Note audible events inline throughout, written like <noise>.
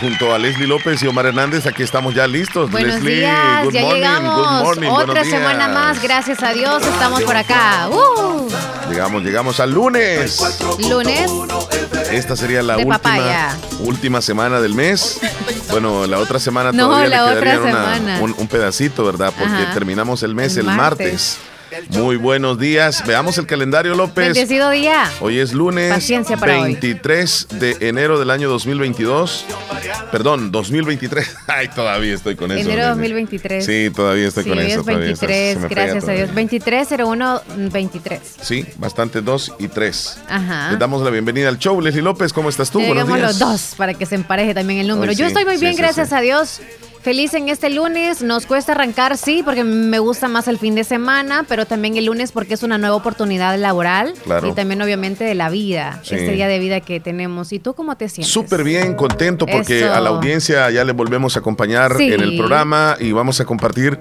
Junto a Leslie López y Omar Hernández, aquí estamos ya listos. Buenos Leslie, días, good ya morning, llegamos. good morning, Otra semana más, gracias a Dios, estamos por acá. ¡Uh! Llegamos, llegamos al lunes. Lunes, Esta sería la De última, papaya. última semana del mes. Bueno, la otra semana No, todavía la le otra una- un, un pedacito, ¿verdad? Porque Ajá. terminamos el mes El el, martes. martes. Muy buenos días. Veamos el calendario, López. bendecido día. Hoy es lunes Paciencia para hoy. 23 de enero del año 2022. Perdón, 2023. <laughs> Ay, todavía estoy con eso. Enero nene. 2023. Sí, todavía estoy Sí, con hoy eso. es todavía está- 23, se me pega gracias a Dios. todavía. 2301 23. Sí, bastante 2 y 3. Ajá. Les damos la bienvenida al show. Leslie López, ¿cómo estás tú? Buenos días. los dos para que se empareje también el número. Hoy Yo sí, estoy muy bien, sí, gracias a Dios. Feliz en este lunes. Nos cuesta arrancar, sí, porque me gusta más el fin de semana, pero también el lunes porque es una nueva oportunidad laboral Claro. y también obviamente de la vida, Sí. este día de vida que tenemos. ¿Y tú cómo te sientes? Súper bien, contento porque Eso. a la audiencia ya le volvemos a acompañar Sí. en el programa y vamos a compartir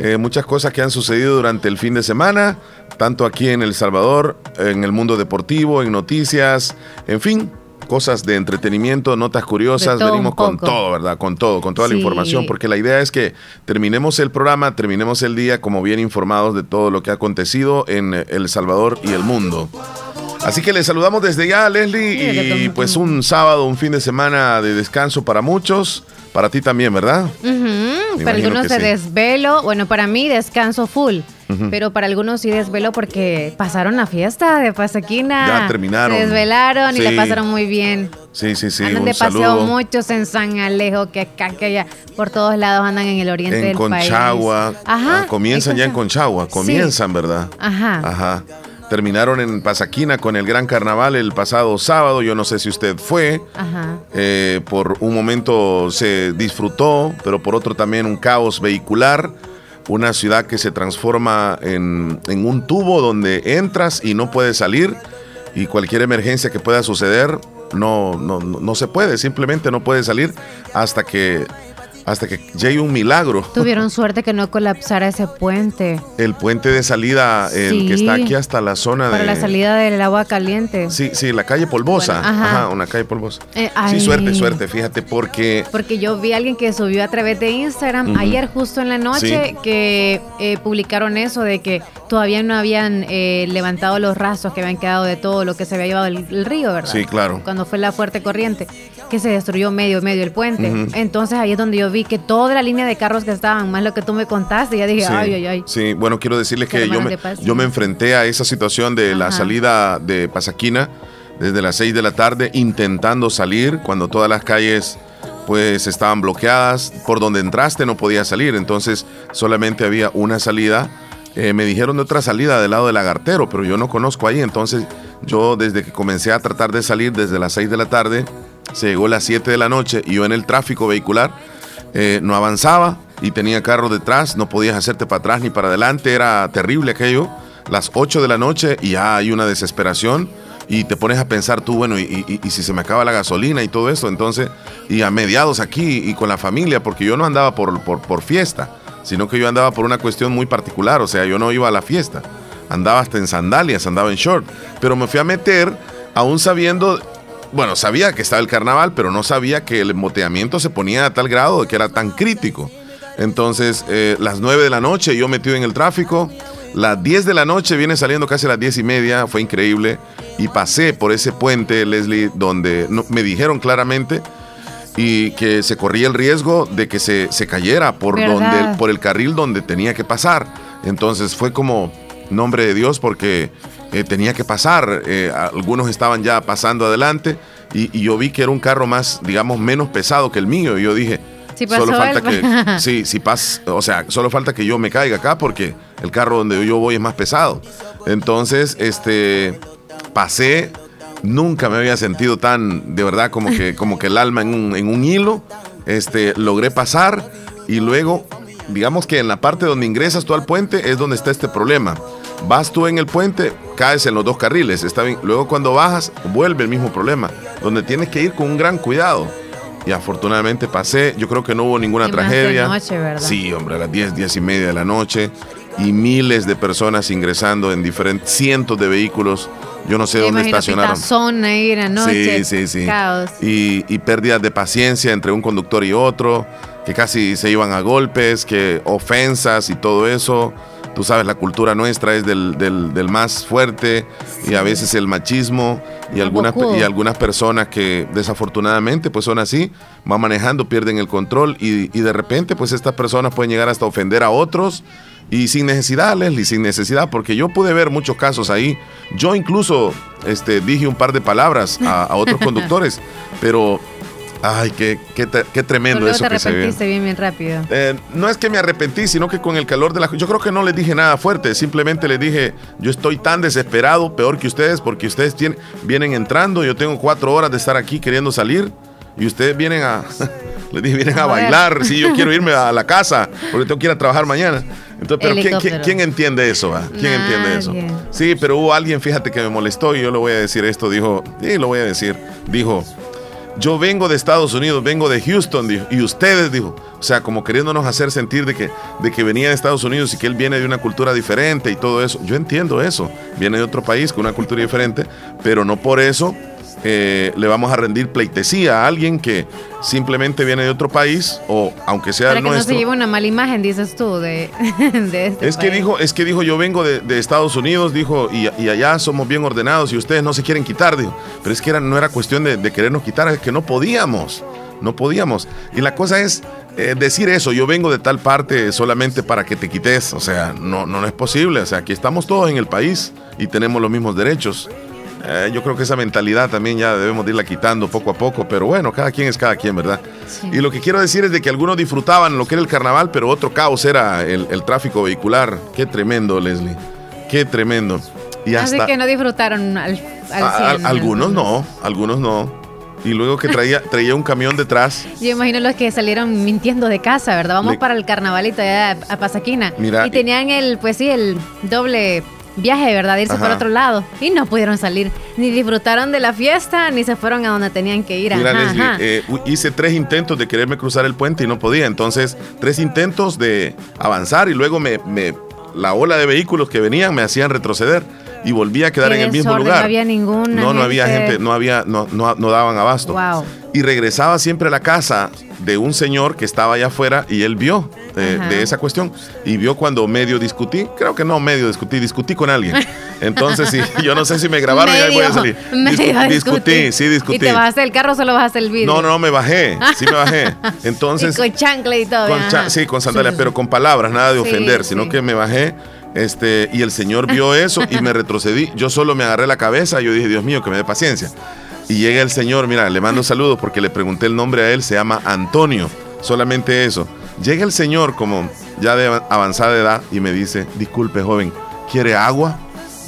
eh, muchas cosas que han sucedido durante el fin de semana, tanto aquí en El Salvador, en el mundo deportivo, en noticias, en fin. Cosas de entretenimiento, notas curiosas, De venimos con todo, ¿verdad? Con todo, con toda la información, porque la idea es que terminemos el programa, terminemos el día como bien informados de todo lo que ha acontecido en eh, El Salvador y el mundo. Así que les saludamos desde ya, Leslie, y pues un sábado, un fin de semana de descanso para muchos, para ti también, ¿verdad? Ujú, Me Para algunos se sí. desvelo, bueno, para mí descanso full, pero para algunos sí desvelo porque pasaron la fiesta de Pasaquina. Ya terminaron. Se desvelaron y la pasaron muy bien. Sí, sí, sí, andan un de paseo saludo. muchos en San Alejo, que acá, que allá, por todos lados andan en el oriente En del Conchagua, país. Ajá. ah, comienzan ya en Conchagua, Sí. comienzan, ¿verdad? Ajá. Ajá. Terminaron en Pasaquina con el gran carnaval el pasado sábado, yo no sé si usted fue, Ajá. Eh, por un momento se disfrutó, pero por otro también un caos vehicular. Una ciudad que se transforma en, en un tubo donde entras y no puedes salir. Y cualquier emergencia que pueda suceder no, no, no se puede, simplemente no puede salir hasta que, hasta que llegue un milagro. <laughs> Tuvieron suerte que no colapsara ese puente El puente de salida, el Sí. que está aquí hasta la zona para de... la salida del agua caliente. Sí, sí, la calle Polvosa. Bueno, ajá. ajá. una calle Polvosa. Eh, sí, suerte, suerte, fíjate, porque Porque yo vi a alguien que subió a través de Instagram ayer justo en la noche Sí. que eh, publicaron eso de que todavía no habían eh, levantado los rastros que habían quedado de todo lo que se había llevado el, el río, ¿verdad? Sí, claro. Cuando fue la fuerte corriente, que se destruyó medio, medio el puente. Entonces ahí es donde yo vi que toda la línea de carros que estaban, más lo que tú me contaste, ya dije, Sí, ay, ay, ay. sí, bueno, quiero decirles que yo me, yo me enfrenté a esa situación de la salida de Pasaquina desde las 6 de la tarde intentando salir cuando todas las calles pues estaban bloqueadas. Por donde entraste no podías salir, entonces solamente había una salida. Eh, me dijeron de otra salida del lado del lagartero, pero yo no conozco ahí, entonces yo desde que comencé a tratar de salir desde las 6 de la tarde, se llegó las 7 de la noche y yo en el tráfico vehicular eh, no avanzaba y tenía carro detrás, no podías hacerte para atrás ni para adelante, era terrible aquello. Las 8 de la noche y ya hay una desesperación y te pones a pensar tú, bueno, y, y- y si se me acaba la gasolina y todo eso, entonces, y a mediados aquí y con la familia, porque yo no andaba por, por, por fiesta, sino que yo andaba por una cuestión muy particular, o sea, yo no iba a la fiesta, andaba hasta en sandalias, andaba en short, pero me fui a meter aún sabiendo bueno, sabía que estaba el carnaval, pero no sabía que el moteamiento se ponía a tal grado de que era tan crítico. Entonces, eh, las 9 de la noche yo metido en el tráfico, las 10 de la noche viene saliendo casi a las 10 y media, fue increíble, y pasé por ese puente, Leslie, donde no- me dijeron claramente y que se corría el riesgo de que se, se cayera por, ¿Verdad? donde, por el carril donde tenía que pasar. Entonces fue como nombre de Dios porque eh, tenía que pasar. eh, algunos estaban ya pasando adelante y, y yo vi que era un carro más, digamos, menos pesado que el mío. Y yo dije, pasó solo falta el- que, <laughs> sí, sí pas, o sea, solo falta que yo me caiga acá porque el carro donde yo voy es más pesado. Entonces, este, pasé Nunca me había sentido tan, de verdad, como que, <laughs> como que el alma en un, en un hilo. Este, logré pasar y luego, digamos que en la parte donde ingresas tú al puente es donde está este problema. Vas tú en el puente, caes en los dos carriles, está bien. Luego cuando bajas, vuelve el mismo problema, donde tienes que ir con un gran cuidado. Y afortunadamente pasé, yo creo que no hubo ninguna tragedia. Sí, hombre, a las 10, 10 y media de la noche y miles de personas ingresando en diferentes cientos de vehículos. Yo no sé dónde estacionaron. Zona Sí, sí, sí. Y, y pérdidas de paciencia entre un conductor y otro, que casi se iban a golpes, que ofensas y todo eso. Tú sabes, la cultura nuestra es del, del, más fuerte y a veces el machismo y algunas, y algunas personas que desafortunadamente pues son así, van manejando, pierden el control y, y de repente pues estas personas pueden llegar hasta ofender a otros y sin necesidad, Leslie, sin necesidad, porque yo pude ver muchos casos ahí. Yo incluso este, dije un par de palabras a, otros <laughs> conductores, pero Ay, qué, qué, qué tremendo eso te que se ve. bien, bien rápido. Eh, no es que me arrepentí, sino que con el calor de la... Yo creo que no les dije nada fuerte, simplemente les dije, yo estoy tan desesperado, peor que ustedes, porque ustedes tienen, vienen entrando, yo tengo cuatro horas de estar aquí queriendo salir, y ustedes vienen a... <laughs> les dije, vienen a, bailar, si yo quiero irme a la casa, porque tengo que ir a trabajar mañana. Entonces, pero ¿quién, entiende eso? ¿Quién entiende eso? Sí, pero hubo alguien, fíjate, que me molestó y yo le voy a decir esto, dijo, sí, lo voy a decir, dijo, yo vengo de Estados Unidos, vengo de Houston, dijo, y ustedes, dijo, o sea, como queriéndonos hacer sentir de que, de que venía de Estados Unidos y que él viene de una cultura diferente y todo eso. Yo entiendo eso, viene de otro país con una cultura diferente, pero no por eso eh, le vamos a rendir pleitesía a alguien que simplemente viene de otro país o aunque sea Para que nuestro. no se lleve una mala imagen, dices tú, de, <laughs> este es que dijo Es que dijo, yo vengo de, Estados Unidos, dijo, y, allá somos bien ordenados y ustedes no se quieren quitar, dijo. Pero es que era, no era cuestión de, querernos quitar, es que no podíamos, no podíamos. Y la cosa es eh, decir eso, yo vengo de tal parte solamente para que te quites, o sea, no, no es posible, o sea, aquí estamos todos en el país y tenemos los mismos derechos. Eh, yo creo que esa mentalidad también ya debemos irla quitando poco a poco, pero bueno, cada quien es cada quien, ¿verdad? Y lo que quiero decir es de que algunos disfrutaban lo que era el carnaval, pero otro caos era el, tráfico vehicular. Qué tremendo, Leslie. Qué tremendo. Y hasta, Así que no disfrutaron al, al Algunos no, algunos no y luego que traía, <laughs> traía un camión detrás. Yo imagino los que salieron mintiendo de casa, ¿verdad? Vamos para el carnavalito allá a Pasaquina. Mira, y tenían el, pues sí, el doble viaje, ¿verdad? irse por otro lado. Y no pudieron salir. Ni disfrutaron de la fiesta, ni se fueron a donde tenían que ir. Mira, Leslie, eh, hice tres intentos de quererme cruzar el puente y no podía. Entonces, tres intentos de avanzar y luego me, me la ola de vehículos que venían me hacían retroceder y volvía a quedar en el mismo lugar. No había ninguna. No, no había gente, no había, no, no, no daban abasto. Wow. Y regresaba siempre a la casa de un señor que estaba allá afuera y él vio eh, de, esa cuestión y vio cuando medio discutí, creo que no medio discutí, discutí con alguien. <laughs> Entonces, sí, yo no sé si me grabaron y ahí voy a salir. <laughs> discutí, sí, discutí. ¿Y te bajaste del carro o solo bajaste el vídeo? No, no, me bajé, sí me bajé. <laughs> Entonces. con chancla y todo. sí, con sandalias, pero con palabras, nada de ofender, sino que me bajé este, y el Señor vio <laughs> eso y me retrocedí. Yo solo me agarré la cabeza y yo dije, Dios mío, que me dé paciencia. Y llega el Señor, mira, le mando saludos porque le pregunté el nombre a él, se llama Antonio, solamente eso. Llega el Señor como ya de avanzada edad y me dice, disculpe joven, ¿quiere agua?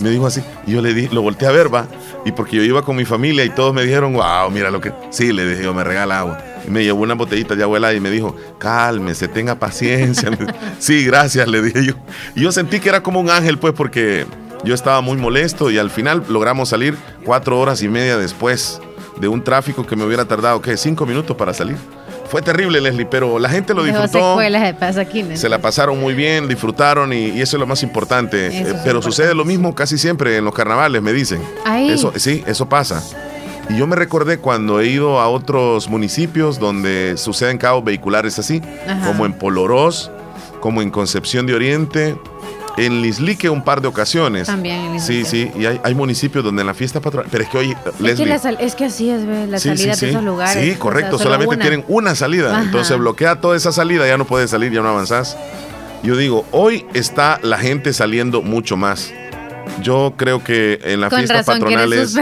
Me dijo así. Y yo le di, lo volteé a ver, va. Y porque yo iba con mi familia y todos me dijeron, wow, mira lo que... Sí, le dije, yo me regala agua y me llevó una botellita de abuela y me dijo, cálmese, tenga paciencia. <laughs> sí, gracias, le dije yo. Y yo sentí que era como un ángel, pues, porque yo estaba muy molesto y al final logramos salir cuatro horas y media después de un tráfico que me hubiera tardado, ¿qué? Cinco minutos para salir. Fue terrible, Leslie, pero la gente lo disfrutó. se la pasaron muy bien, disfrutaron y, eso es lo más importante. Pero sucede lo mismo casi siempre en los carnavales, me dicen. Eso, sí, eso pasa. Y yo me recordé cuando he ido a otros municipios donde suceden caos vehiculares así, como en Polorós, como en Concepción de Oriente, en Lislique un par de ocasiones. También en Sí, sí, y hay, municipios donde en la fiesta patronal. Pero es que hoy. Es, que, así es, la salida de esos lugares. Sí, correcto, solamente tienen una salida. Entonces bloquea toda esa salida, ya no puedes salir, ya no avanzás. Yo digo, hoy está la gente saliendo mucho más. Yo creo que en la fiesta patronal es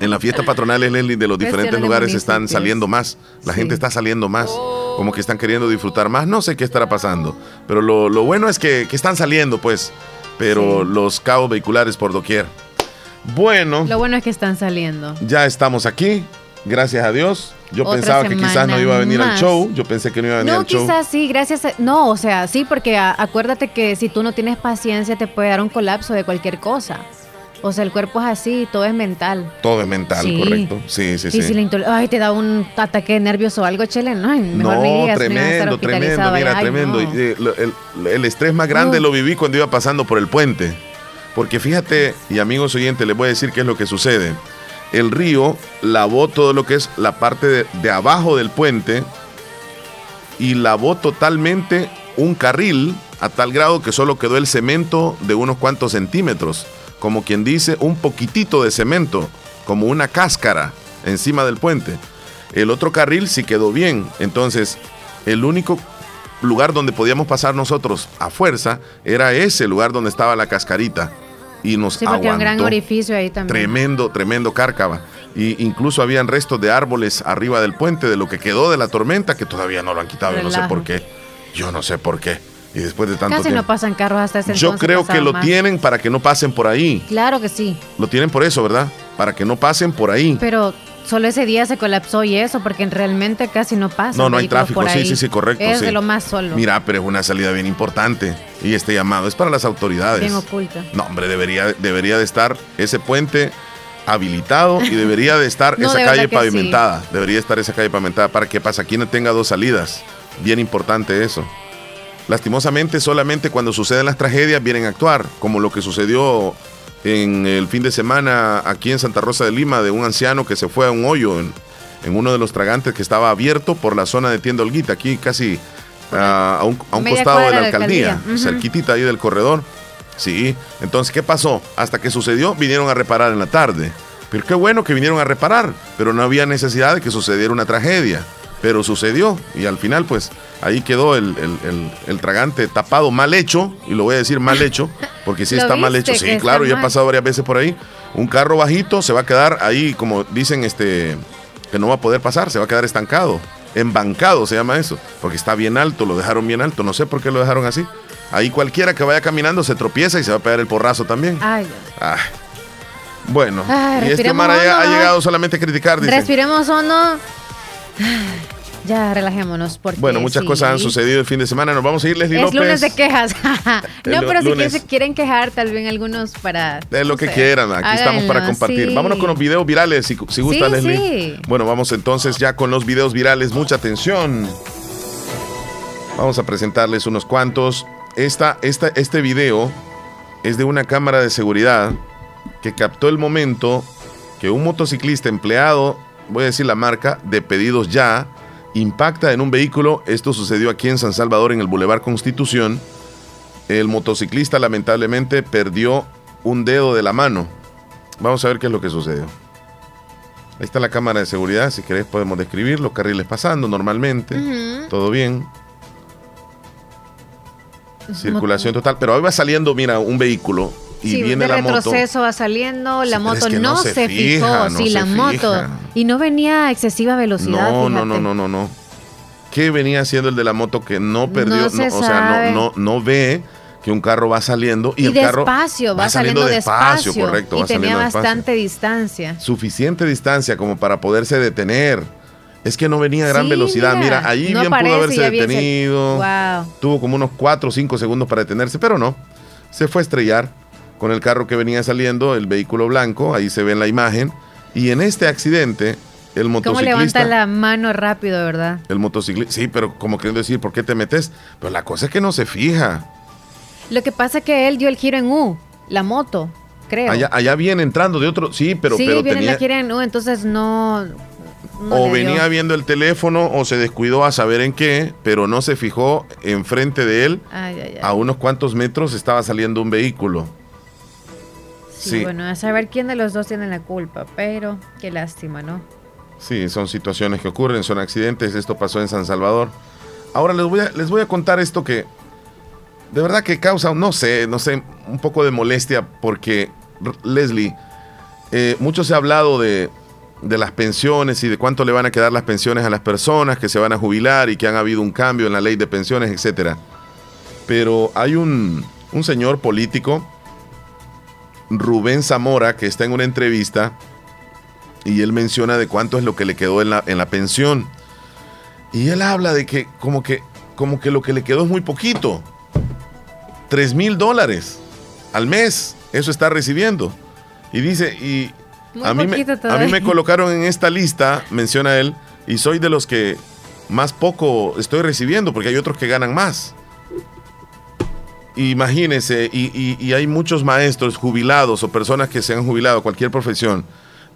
en la fiesta patronal Leslie de los diferentes lugares están saliendo más. La gente está saliendo más. Como que están queriendo disfrutar más. No sé qué estará pasando. Pero lo, bueno es que, están saliendo, pues. Pero los cabos vehiculares por doquier. Bueno. Lo bueno es que están saliendo. Ya estamos aquí, gracias a Dios. Yo pensaba que quizás no iba a venir al show. Yo pensé que no iba a venir al show. No, quizás sí, gracias a, No, o sea, sí, porque acuérdate que si tú no tienes paciencia te puede dar un colapso de cualquier cosa. O sea, el cuerpo es así, todo es mental. Todo es mental, correcto. Sí, sí, sí. Si ay, te da un ataque nervioso o algo, chele, no, mejor no, tremendo, tremendo, mira, tremendo. El, estrés más grande lo viví cuando iba pasando por el puente. Porque fíjate, y amigos oyentes, les voy a decir qué es lo que sucede. El río lavó todo lo que es la parte de abajo del puente y lavó totalmente un carril a tal grado que solo quedó el cemento de unos cuantos centímetros como quien dice, un poquitito de cemento, como una cáscara encima del puente. El otro carril sí quedó bien. Entonces, el único lugar donde podíamos pasar nosotros a fuerza era ese lugar donde estaba la cascarita. Y nos sí, porque un gran orificio ahí también. Tremendo, tremendo cárcava. Y incluso habían restos de árboles arriba del puente de lo que quedó de la tormenta que todavía no lo han quitado. Yo no sé por qué. Yo no sé por qué. Y después de tanto Casi no pasan carros hasta ese Yo creo que lo tienen para que no pasen por ahí. Claro que sí. Lo tienen por eso, ¿verdad? Para que no pasen por ahí. Pero solo ese día se colapsó y eso, porque realmente casi no pasa. No, no hay tráfico, sí, sí, sí, correcto. Es de lo más solo. Mira, pero es una salida bien importante. Y este llamado es para las autoridades. Bien oculta. No, hombre, debería, debería de estar ese puente habilitado y debería de estar <laughs> esa calle pavimentada. Debería estar esa calle pavimentada para que Pasaquina tenga dos salidas. Bien importante eso. Lastimosamente, solamente cuando suceden las tragedias vienen a actuar, como lo que sucedió en el fin de semana aquí en Santa Rosa de Lima de un anciano que se fue a un hoyo en, uno de los tragantes que estaba abierto por la zona de Tienda Olguita, aquí casi a, un, costado de la alcaldía, cerquitita ahí del corredor. Sí, entonces, ¿qué pasó? Hasta que sucedió, vinieron a reparar en la tarde. Pero qué bueno que vinieron a reparar, pero no había necesidad de que sucediera una tragedia pero sucedió y al final pues ahí quedó el, tragante tapado, mal hecho, y lo voy a decir mal hecho, porque sí <laughs> está mal hecho, sí, claro, ya he pasado varias veces por ahí, un carro bajito se va a quedar ahí, como dicen, este, que no va a poder pasar, se va a quedar estancado, embancado se llama eso, porque está bien alto, lo dejaron bien alto, no sé por qué lo dejaron así. Ahí cualquiera que vaya caminando se tropieza y se va a pegar el porrazo también. Ay. Bueno, y este mar ha, llegado solamente a criticar. Dice. Respiremos no ya, relajémonos. Porque bueno, muchas cosas han sucedido el fin de semana. Nos vamos a ir, Leslie es lunes de quejas. <laughs> no, pero si quieren quejar, tal vez algunos para. Es lo que quieran. Aquí estamos para compartir. Vámonos con los videos virales, si, si gusta, Leslie. Bueno, vamos entonces ya con los videos virales. Mucha atención. Vamos a presentarles unos cuantos. Esta, esta, este video es de una cámara de seguridad que captó el momento que un motociclista empleado voy a decir la marca, de pedidos ya, impacta en un vehículo. Esto sucedió aquí en San Salvador, en el Boulevard Constitución. El motociclista lamentablemente perdió un dedo de la mano. Vamos a ver qué es lo que sucedió. Ahí está la cámara de seguridad, si querés podemos describir los carriles pasando normalmente, todo bien. Circulación total, pero ahí va saliendo, mira, un vehículo y viene la retroceso va saliendo, la moto no, se, fijó, sí, la moto. Y no venía a excesiva velocidad. No, no, no, no, no, no. ¿Qué venía haciendo el de la moto que no perdió, o sea, no, no, ve que un carro va saliendo y, el carro va, saliendo, despacio, correcto, y tenía bastante distancia. Suficiente distancia como para poderse detener. Es que no venía a gran velocidad. Mira, ahí bien pudo haberse detenido. Tuvo como unos 4 o 5 segundos para detenerse, pero no. Se fue a estrellar con el carro que venía saliendo, el vehículo blanco, ahí se ve en la imagen. Y en este accidente, el motociclista. ¿Cómo levanta la mano rápido, verdad? El motociclista. Sí, pero como queriendo decir, ¿por qué te metes? Pero la cosa es que no se fija. Lo que pasa es que él dio el giro en U, la moto, creo. Allá, allá viene entrando de otro. Sí, pero. Sí, pero viene la gira en U, entonces no. o venía viendo el teléfono o se descuidó a saber en qué, pero no se fijó enfrente de él. A unos cuantos metros estaba saliendo un vehículo. Sí, bueno, a saber quién de los dos tiene la culpa, pero qué lástima, ¿no? Sí, son situaciones que ocurren, son accidentes, esto pasó en San Salvador. Ahora les voy a, les voy a contar esto que de verdad que causa, no sé, no sé, un poco de molestia porque, Leslie, eh, mucho se ha hablado de, de las pensiones y de cuánto le van a quedar las pensiones a las personas que se van a jubilar y que han habido un cambio en la ley de pensiones, etcétera. Pero hay un, un señor político Rubén Zamora, que está en una entrevista y él menciona de cuánto es lo que le quedó en la, en la pensión. Y él habla de que como que como que lo que le quedó es muy poquito. 3 mil dólares al mes, eso está recibiendo. Y dice, y a mí, me, a mí me colocaron en esta lista, menciona él, y soy de los que más poco estoy recibiendo, porque hay otros que ganan más. Imagínense, y, y, hay muchos maestros jubilados o personas que se han jubilado, cualquier profesión,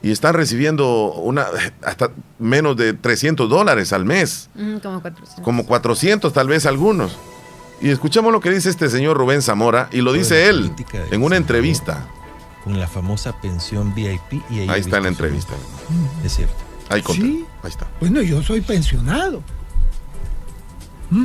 y están recibiendo una hasta menos de 300 dólares al mes. como 400. Como 400 tal vez algunos. Y escuchemos lo que dice este señor Rubén Zamora, y lo dice él en una entrevista. Con la famosa pensión VIP. Y ahí está en la entrevista. Es cierto. Ahí, sí. ahí está. Bueno, yo soy pensionado. ¿Mm?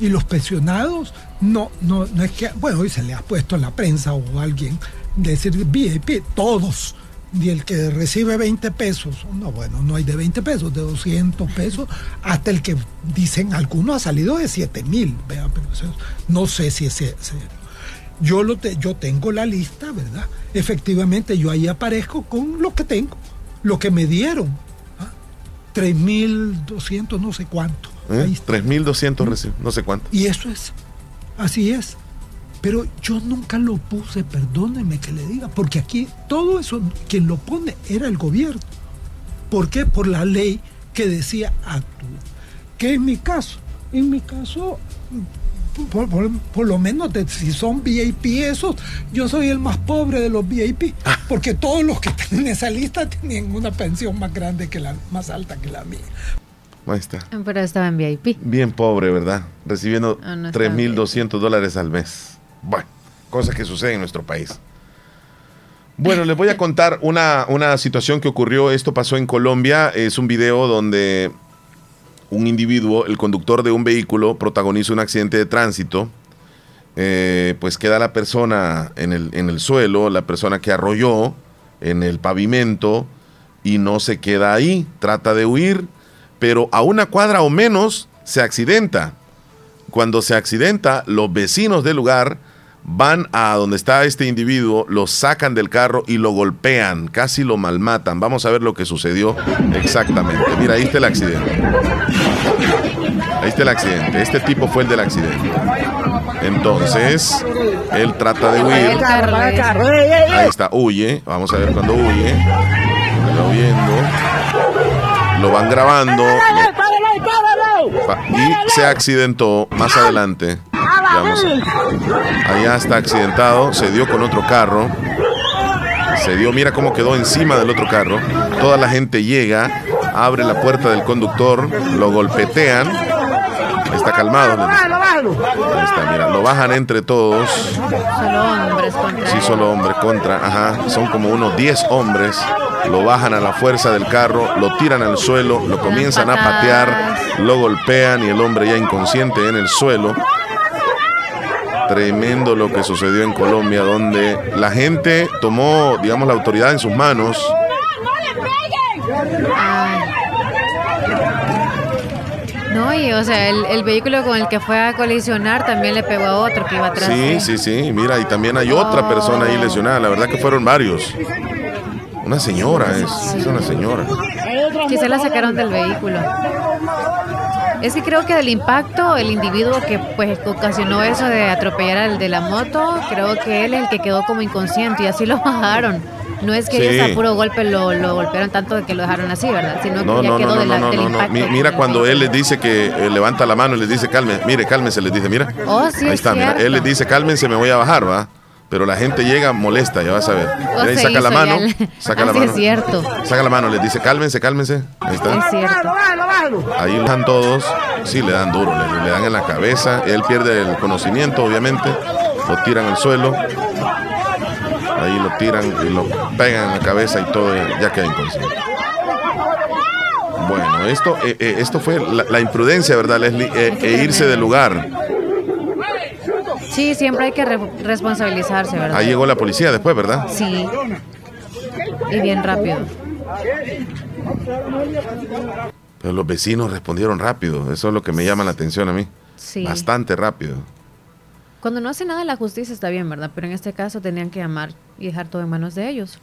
Y los pensionados no, no, no es que, bueno, hoy se le ha puesto en la prensa o alguien decir VIP, todos y el que recibe 20 pesos, no, bueno, no hay de 20 pesos, de 200 pesos, hasta el que dicen algunos ha salido de 7 mil, pero no sé si es yo, lo yo tengo la lista, ¿verdad? Efectivamente, yo ahí aparezco con lo que tengo, lo que me dieron. ¿ah? 3.200, no sé cuánto. ¿Eh? 3.200, no sé cuánto. Y eso es, así es. Pero yo nunca lo puse, perdóneme que le diga, porque aquí todo eso, quien lo pone era el gobierno. ¿Por qué? Por la ley que decía actúa. ¿Qué es mi caso? En mi caso, por, lo menos si son VIP esos, yo soy el más pobre de los VIP, ah. porque todos los que están en esa lista tienen una pensión más grande que la, más alta que la mía. Ahí está. Pero estaba en VIP. Bien pobre, ¿verdad? Recibiendo 3.200 dólares al mes. Bueno, cosas que suceden en nuestro país. Bueno, les voy a contar una, una situación que ocurrió. Esto pasó en Colombia. Es un video donde un individuo, el conductor de un vehículo, protagoniza un accidente de tránsito. Eh, pues queda la persona en el, en el suelo, la persona que arrolló en el pavimento y no se queda ahí. Trata de huir, pero a una cuadra o menos se accidenta. Cuando se accidenta, los vecinos del lugar van a donde está este individuo, lo sacan del carro y lo golpean, casi lo malmatan. Vamos a ver lo que sucedió exactamente. Mira, ahí está el accidente. Ahí está el accidente. Este tipo fue el del accidente. Entonces, él trata de huir. Ahí está, huye. Vamos a ver cuando huye. Lo viendo. Lo van grabando. Y se accidentó más adelante. Allá está accidentado, se dio con otro carro. Se dio, mira cómo quedó encima del otro carro. Toda la gente llega, abre la puerta del conductor, lo golpetean. Está calmado. está, mira, lo bajan entre todos. Solo hombres contra. Sí, solo hombres contra. Ajá, son como unos 10 hombres. Lo bajan a la fuerza del carro, lo tiran al suelo, lo comienzan a patear, lo golpean y el hombre ya inconsciente en el suelo. Tremendo lo que sucedió en Colombia, donde la gente tomó, digamos, la autoridad en sus manos. No, y o sea, el, vehículo con el que fue a colisionar también le pegó a otro que iba atrás. Sí, sí, sí, mira, y también hay otra persona ahí lesionada, la verdad que fueron varios. Una señora es, es una señora. Quizá la sacaron del vehículo. Es que creo que del impacto, el individuo que pues ocasionó eso de atropellar al de la moto, creo que él es el que quedó como inconsciente y así lo <laughs> bajaron. No es que ellos a puro golpe lo, golpearon tanto de que lo dejaron así, ¿verdad? Sino que ya quedó de la, del impacto. Mira cuando él les dice que eh, levanta la mano y les dice, calme, mire, cálmense, les dice, mira. Oh, sí, Ahí está, mira. Él les dice, cálmense, me voy a bajar, ¿va? Pero la gente llega molesta, ya vas a ver. ahí saca la mano, saca la mano. Es cierto. Saca la mano, les dice, cálmense, cálmense. Ahí está. Es cierto. Ahí están todos. Sí, le dan duro, le, dan en la cabeza. Él pierde el conocimiento, obviamente. Lo tiran al suelo. Ahí lo tiran y lo pegan en la cabeza y todo ya queda inconsciente. Bueno, esto, eh, eh, esto fue la, imprudencia, ¿verdad, Leslie? Eh, e irse del lugar. Sí, siempre hay que responsabilizarse, ¿verdad? Ahí llegó la policía después, ¿verdad? Sí. Y bien rápido. Pero los vecinos respondieron rápido. Eso es lo que me llama la atención a mí. Sí. Bastante rápido. Cuando no hace nada la justicia está bien, ¿verdad? Pero en este caso tenían que amar y dejar todo en manos de ellos.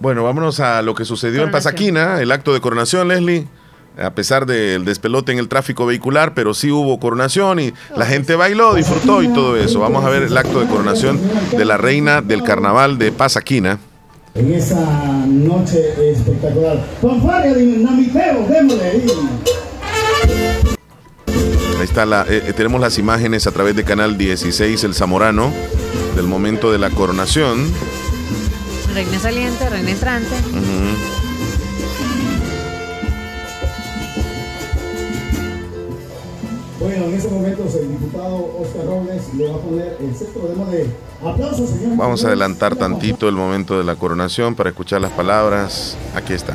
Bueno, vámonos a lo que sucedió en Pasaquina, el acto de coronación, Leslie. A pesar del despelote en el tráfico vehicular, pero sí hubo coronación y la gente bailó, disfrutó y todo eso. Vamos a ver el acto de coronación de la reina del carnaval de Pasaquina. En esa noche espectacular. démosle Ahí está la, eh, eh, tenemos las imágenes a través de canal 16 El Zamorano del momento de la coronación. Reina saliente, reina entrante. Bueno, en ese momento el diputado Oscar Robles le va a poner el centro de aplausos, señor. Vamos a adelantar tantito el momento de la coronación para escuchar las palabras. Aquí está.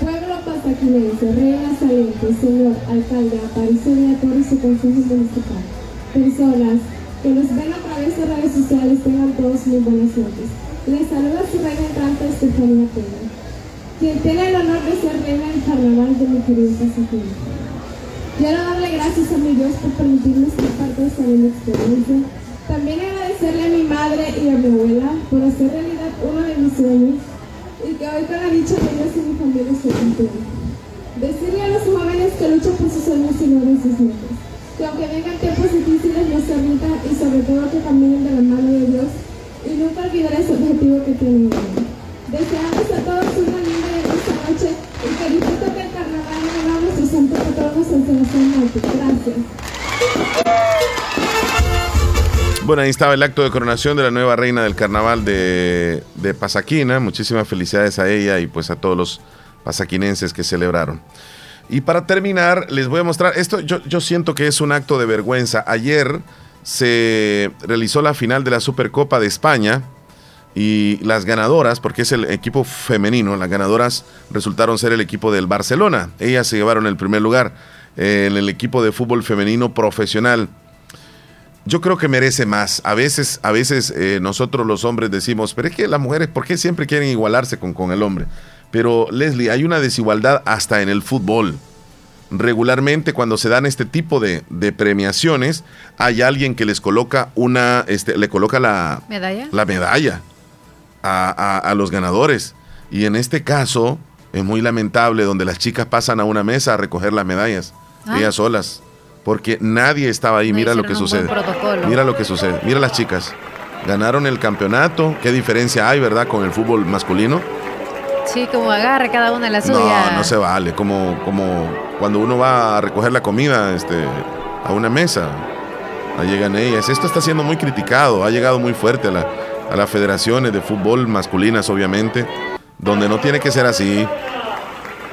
Pueblo pasaquinense, reina saliente, señor alcalde Aparicio de Torres y consejo municipal. Personas que nos ven a través de redes sociales tengan todos muy buenas noches. Les saluda su reina entrante Estefanía Pena, quien tiene el honor de ser reina del carnaval de mi querido. Quiero darle gracias a mi Dios por permitirme ser parte de esta linda experiencia. También agradecerle a mi madre y a mi abuela por hacer realidad uno de mis sueños y que hoy con la dicha de Dios y mi familia se cumplen. Decirle a los jóvenes que luchan por sus sueños y logren sus metas. Que aunque vengan tiempos difíciles no se rindan y sobre todo que caminen de la mano de Dios y nunca olvidar ese objetivo que tienen. Deseamos a todos una linda y noche y que disfruten del carnaval Bueno, ahí estaba el acto de coronación de la nueva reina del carnaval de, de Pasaquina. Muchísimas felicidades a ella y pues a todos los pasaquinenses que celebraron. Y para terminar, les voy a mostrar, esto yo, yo siento que es un acto de vergüenza. Ayer se realizó la final de la Supercopa de España y las ganadoras, porque es el equipo femenino, las ganadoras resultaron ser el equipo del Barcelona. Ellas se llevaron el primer lugar en el equipo de fútbol femenino profesional. Yo creo que merece más. A veces, a veces eh, nosotros los hombres decimos, pero es que las mujeres, ¿por qué siempre quieren igualarse con, con el hombre? Pero Leslie, hay una desigualdad hasta en el fútbol regularmente cuando se dan este tipo de, premiaciones, hay alguien que les coloca una, este, le coloca la medalla, la medalla a, los ganadores. Y en este caso es muy lamentable donde las chicas pasan a una mesa a recoger las medallas, ah. ellas solas, porque nadie estaba ahí. Mira lo que sucede. Mira lo que sucede. Mira las chicas. Ganaron el campeonato. ¿Qué diferencia hay, verdad, con el fútbol masculino? Sí, como agarre cada una la suya. No, no se vale. Como, como cuando uno va a recoger la comida este, a una mesa. Ahí llegan ellas. Esto está siendo muy criticado. Ha llegado muy fuerte a, la, a las federaciones de fútbol masculinas, obviamente. Donde no tiene que ser así.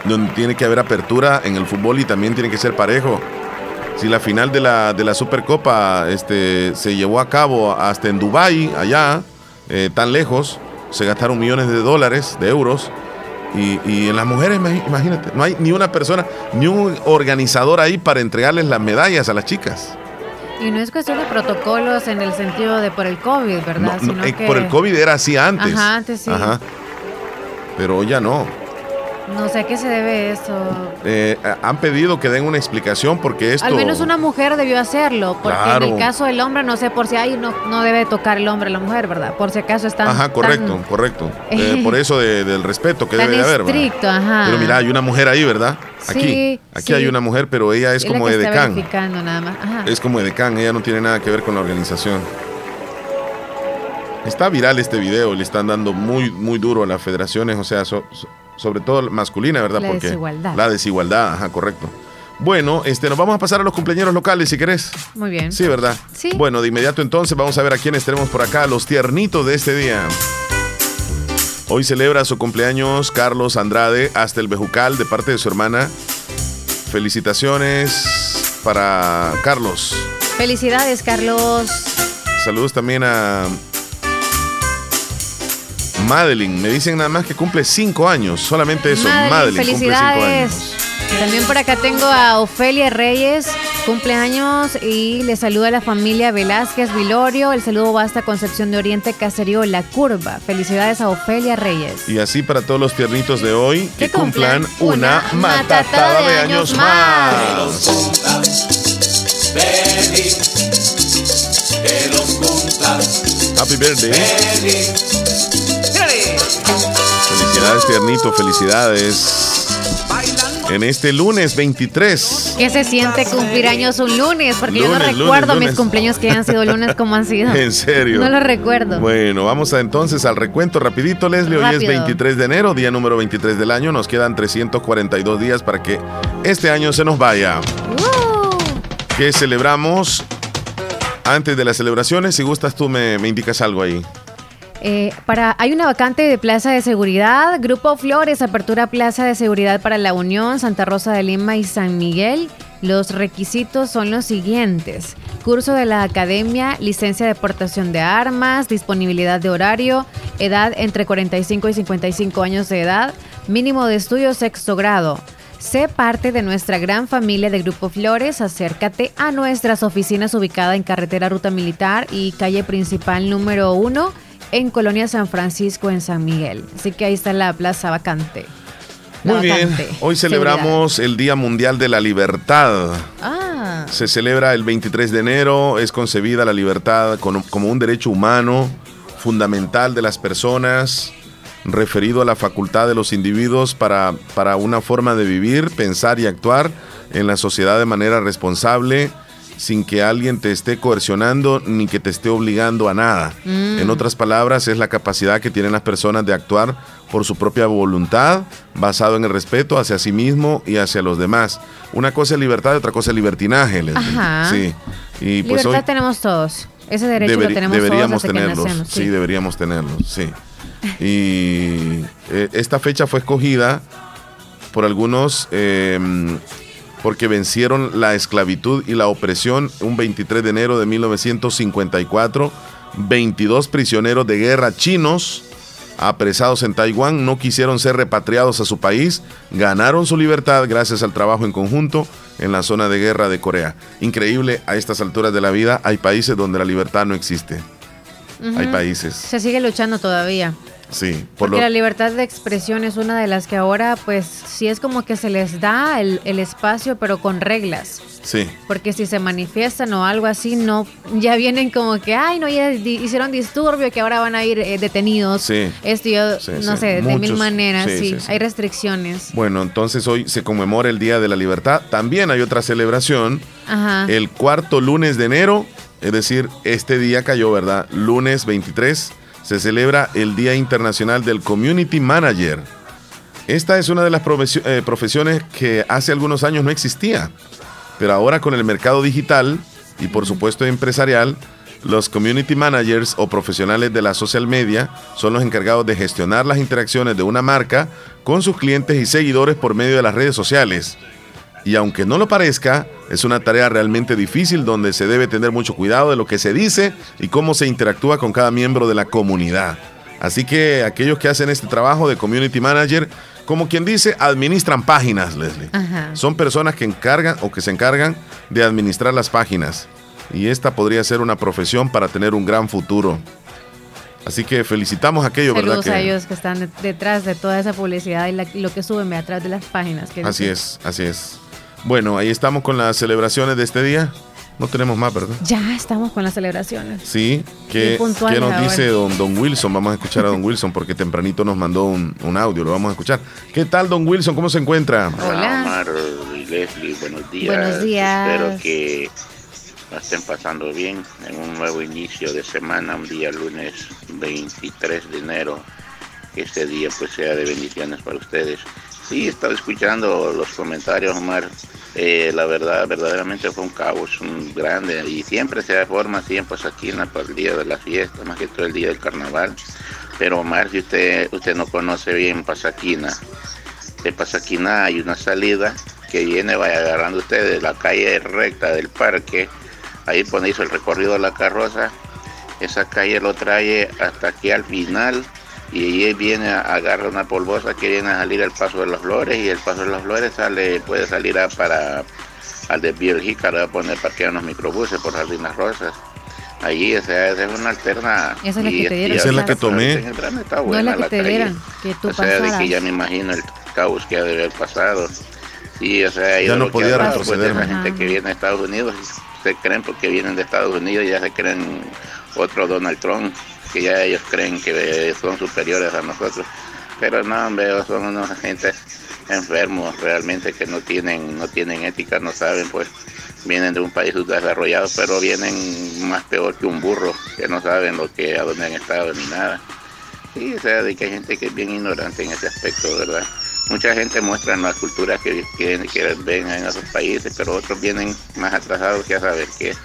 Donde tiene que haber apertura en el fútbol y también tiene que ser parejo. Si la final de la, de la Supercopa este, se llevó a cabo hasta en Dubái, allá, eh, tan lejos, se gastaron millones de dólares, de euros. Y, en las mujeres, imagínate, no hay ni una persona, ni un organizador ahí para entregarles las medallas a las chicas. Y no es cuestión de protocolos en el sentido de por el COVID, ¿verdad? Eh, por el COVID era así antes. Ajá, antes sí. Ajá. Pero ya no. No sé a qué se debe eso. Eh, han pedido que den una explicación porque esto... Al menos una mujer debió hacerlo, porque en el caso del hombre, no sé por si ahí no, no debe tocar el hombre a la mujer, ¿verdad? Por si acaso están... Ajá, correcto, correcto. <laughs> Eh, por eso del respeto que debe de haber, estricto, ajá. Pero mira, hay una mujer ahí, ¿verdad? Aquí, sí, aquí hay una mujer, pero ella es, como edecán. Nada más. Ajá. Es como edecán, ella no tiene nada que ver con la organización. Está viral este video, le están dando muy, muy duro a las federaciones, o sea, sobre todo masculina, ¿verdad? La desigualdad. La desigualdad, ajá, correcto. Bueno, este, nos vamos a pasar a los cumpleaños locales, si querés. Muy bien. Sí, ¿verdad? Sí. Bueno, de inmediato entonces vamos a ver a quiénes tenemos por acá, los tiernitos de este día. Hoy celebra su cumpleaños Carlos Andrade hasta el Bejucal de parte de su hermana. Felicitaciones para Carlos. Felicidades, Carlos. Saludos también a Madeline. Me dicen nada más que cumple cinco años. Solamente eso. Madeline, felicidades. cumple años. También por acá tengo a Ofelia Reyes, cumpleaños y le saluda a la familia Velázquez Vilorio. El saludo va hasta Concepción de Oriente, Caserío La Curva. Felicidades a Ofelia Reyes. Y así para todos los tiernitos de hoy, que, cumplan, una, matatada, de años más. que los cumplas. Happy birthday. Felicidades, tiernito, felicidades en este lunes 23. ¿Qué se siente cumplir años un lunes? Porque yo no recuerdo mis cumpleaños que hayan sido lunes como han sido. <laughs> ¿En serio? No lo recuerdo. Bueno, vamos a, entonces al recuento rapidito, Leslie. Hoy es 23 de enero, día número 23 del año. Nos quedan 342 días para que este año se nos vaya. ¿Qué celebramos? Antes de las celebraciones, si gustas tú me, me indicas algo ahí. Eh, hay una vacante de plaza de seguridad. Grupo Flores, apertura plaza de seguridad para la Unión, Santa Rosa de Lima y San Miguel. Los requisitos son los siguientes. Curso de la academia, licencia de portación de armas, disponibilidad de horario, edad entre 45 y 55 años de edad, mínimo de estudio sexto grado. Sé parte de nuestra gran familia de Grupo Flores. Acércate a nuestras oficinas ubicadas en Carretera Ruta Militar y calle principal número 1 en Colonia San Francisco, en San Miguel. Así que ahí está la plaza vacante. Muy bien, hoy celebramos el Día Mundial de la Libertad. Ah. Se celebra el 23 de enero, es concebida la libertad como un derecho humano fundamental de las personas, referido a la facultad de los individuos para, para una forma de vivir, pensar y actuar en la sociedad de manera responsable sin que alguien te esté coercionando ni que te esté obligando a nada. Mm. En otras palabras, es la capacidad que tienen las personas de actuar por su propia voluntad, basado en el respeto hacia sí mismo y hacia los demás. Una cosa es libertad y otra cosa es libertinaje. Ajá. Sí. Y pues libertad tenemos todos. Ese derecho lo tenemos deberíamos todos tenerlos. sí. deberíamos tenerlos. Sí. <laughs> Y eh, esta fecha fue escogida por algunos eh, porque vencieron la esclavitud y la opresión un 23 de enero de 1954. 22 prisioneros de guerra chinos apresados en Taiwán no quisieron ser repatriados a su país, ganaron su libertad gracias al trabajo en conjunto en la zona de guerra de Corea. Increíble, a estas alturas de la vida hay países donde la libertad no existe. Hay países. Se sigue luchando todavía. Sí, porque la libertad de expresión es una de las que ahora, pues, sí es como que se les da el, espacio, pero con reglas. Sí. Porque si se manifiestan o algo así, no, ya vienen como que, ay, no, ya hicieron disturbio, que ahora van a ir eh, detenidos. Sí. Esto yo, no sé, de mil maneras, sí, hay restricciones. Bueno, entonces hoy se conmemora el Día de la Libertad. También hay otra celebración. Ajá. El cuarto lunes de enero, es decir, este día cayó, ¿verdad? Lunes 23 se celebra el Día Internacional del Community Manager. Esta es una de las eh, profesiones que hace algunos años no existía, pero ahora con el mercado digital y por supuesto empresarial, los community managers o profesionales de la social media son los encargados de gestionar las interacciones de una marca con sus clientes y seguidores por medio de las redes sociales y aunque no lo parezca, es una tarea realmente difícil donde se debe tener mucho cuidado de lo que se dice y cómo se interactúa con cada miembro de la comunidad. Así que aquellos que hacen este trabajo de community manager, como quien dice, administran páginas, Leslie. Son personas que encargan o que se encargan de administrar las páginas. Y esta podría ser una profesión para tener un gran futuro. Así que felicitamos a aquellos, ¿verdad? Que... a ellos que están detrás de toda esa publicidad y, lo que suben atrás de las páginas. así es, así es. Bueno, ahí estamos con las celebraciones de este día. No tenemos más, ¿verdad? Ya estamos con las celebraciones. Sí, ¿qué, ¿qué nos dice don, don Wilson? Vamos a escuchar a don Wilson porque tempranito nos mandó un, audio, lo vamos a escuchar. ¿Qué tal, don Wilson? ¿Cómo se encuentra? Hola. Omar y Leslie, buenos días. Buenos días. Espero que la estén pasando bien en un nuevo inicio de semana, un día lunes 23 de enero. Que este día pues sea de bendiciones para ustedes. Sí, estaba escuchando los comentarios, Omar. Eh, la verdad, verdaderamente fue un caos un grande y siempre se forma siempre aquí en el día de la fiesta, más que todo el día del carnaval. Pero Omar, si usted, usted no conoce bien Pasaquina, de Pasaquina hay una salida que viene, vaya agarrando usted de la calle recta del parque, ahí pone hizo el recorrido de la carroza, esa calle lo trae hasta aquí al final y ahí viene a agarrar una polvosa que viene a salir al paso de las flores y el paso de las flores sale puede salir a, para al de Jícara, va a poner parquear unos microbuses por Jardinas Rosas Allí, esa, es una alterna. Esa es la que te dieron. Esa es la que tomé. no es la que te dieron, que tú o sea, de que ya me imagino el caos que ha de haber pasado. Sí, o sea, ya no podía retroceder. La gente que viene de Estados Unidos se creen porque vienen de Estados Unidos y ya se creen otro Donald Trump, que ya ellos creen que son superiores a nosotros. Pero no, veo, son unos agentes enfermos realmente que no tienen, no tienen ética, no saben, pues vienen de un país desarrollado, pero vienen más peor que un burro, que no saben lo que, a dónde han estado ni nada. Sí, o sea, de que hay gente que es bien ignorante en ese aspecto, ¿verdad? Mucha gente muestra las culturas que, que, que ven en esos países, pero otros vienen más atrasados que a saber qué.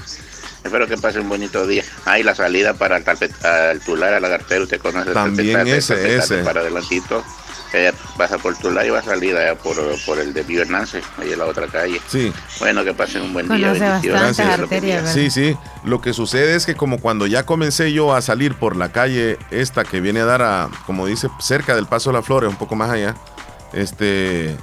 Espero que pase un bonito día. Ahí la salida para el, al tular, a la cartera, usted conoce También ese, ese. Para adelantito ella pasa por Tula y va a salir allá por, por el de Vivernance, ahí en la otra calle. Sí. Bueno, que pasen un buen día. Gracias. Sí, sí. Lo que sucede es que como cuando ya comencé yo a salir por la calle esta que viene a dar a, como dice, cerca del Paso de las Flores, un poco más allá, este,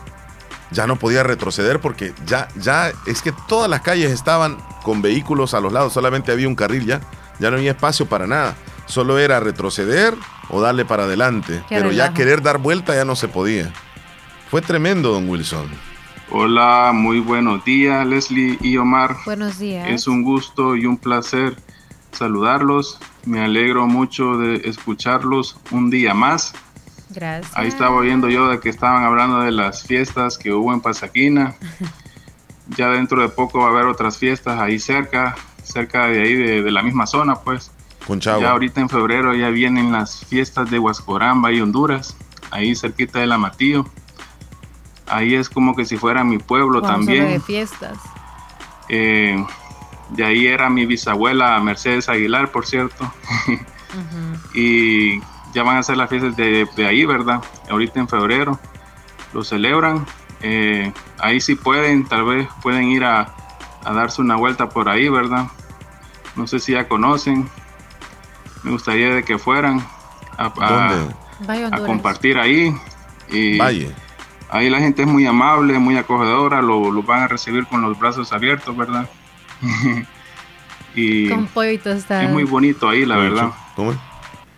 ya no podía retroceder porque ya, ya, es que todas las calles estaban con vehículos a los lados, solamente había un carril ya, ya no había espacio para nada. Solo era retroceder o darle para adelante. pero ya querer dar vuelta ya no se podía. Fue tremendo, don Wilson. Hola, muy buenos días, Leslie y Omar. Buenos días. Es un gusto y un placer saludarlos. Me alegro mucho de escucharlos un día más. Gracias. Ahí estaba oyendo yo de que estaban hablando de las fiestas que hubo en Pasaquina. <laughs> ya dentro de poco va a haber otras fiestas ahí cerca, cerca de ahí, de la misma zona, pues. Ya ahorita en febrero ya vienen las fiestas de Huascoramba y Honduras, ahí cerquita del Amatillo. Ahí es como que si fuera mi pueblo también. De fiestas. Eh, de ahí era mi bisabuela Mercedes Aguilar, por cierto. <laughs> y ya van a ser las fiestas de, ahí, ¿verdad? Ahorita en febrero lo celebran. Eh, ahí sí pueden, tal vez pueden ir a, a darse una vuelta por ahí, ¿verdad? No sé si ya conocen me gustaría de que fueran a, a, compartir ahí. Y Valle. Ahí la gente es muy amable, muy acogedora, lo, van a recibir con los brazos abiertos, ¿verdad? <laughs> y con pollo está. Es muy bonito ahí, la verdad. ¿Cómo?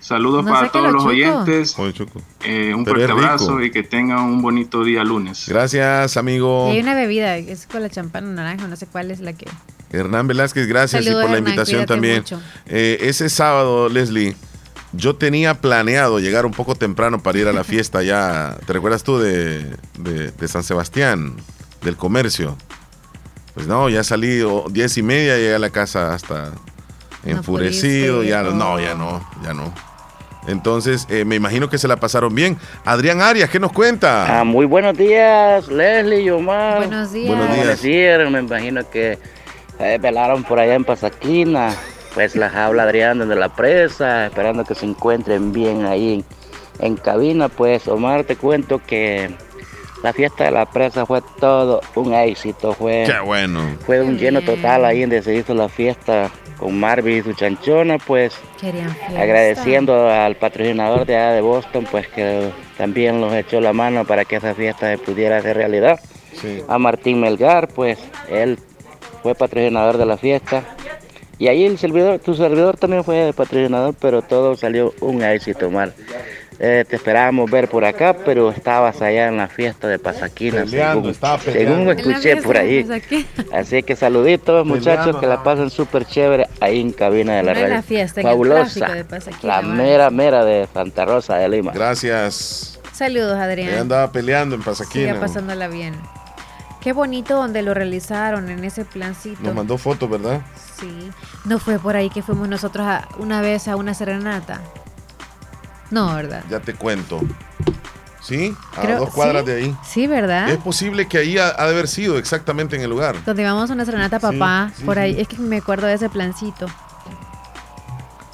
Saludos para todos los oyentes. Eh, un fuerte abrazo y que tengan un bonito día lunes. Gracias, amigo. hay una bebida, es con la champán naranja, no sé cuál es la que. Hernán Velázquez, gracias y por la invitación también. Eh, ese sábado, Leslie, yo tenía planeado llegar un poco temprano para ir a la fiesta ya. <laughs> ¿Te recuerdas tú de, San Sebastián, del comercio? Pues no, ya salí diez y media, llegué a la casa hasta enfurecido. ya, no, ya no, ya no. Entonces, eh, me imagino que se la pasaron bien. Adrián Arias, ¿qué nos cuenta? Ah, muy buenos días, Leslie y Omar. Buenos días. Buenos días. Me imagino que se velaron por allá en Pasaquina. Pues las habla Adrián desde la presa, esperando que se encuentren bien ahí en, cabina. Pues Omar, te cuento que la fiesta de la presa fue todo un éxito. Fue, Qué bueno. Fue un lleno total ahí donde se hizo la fiesta con Marvin y su chanchona, pues agradeciendo al patrocinador de allá de Boston, pues que también nos echó la mano para que esa fiesta se pudiera hacer realidad. A Martín Melgar, pues él fue patrocinador de la fiesta. Y ahí el servidor, tu servidor también fue patrocinador, pero todo salió un éxito, mal. Eh, te esperábamos ver por acá, pero estabas allá en la fiesta de Pasaquina, según, me escuché por ahí. Así que saluditos, muchachos, que la pasen súper chévere ahí en cabina de la radio. La fiesta, Fabulosa. la mera, mera de Santa Rosa de Lima. Gracias. Saludos, Adrián. andaba peleando en Pasaquina. Sigue pasándola bien. Qué bonito donde lo realizaron en ese plancito. Nos mandó fotos, ¿verdad? Sí. No fue por ahí que fuimos nosotros una vez a una serenata. No, ¿verdad? Ya te cuento. ¿Sí? A dos cuadras de ahí. Sí, ¿verdad? Es posible que ahí ha, de haber sido exactamente en el lugar. Donde vamos a una serenata, papá. por ahí. Es que me acuerdo de ese plancito.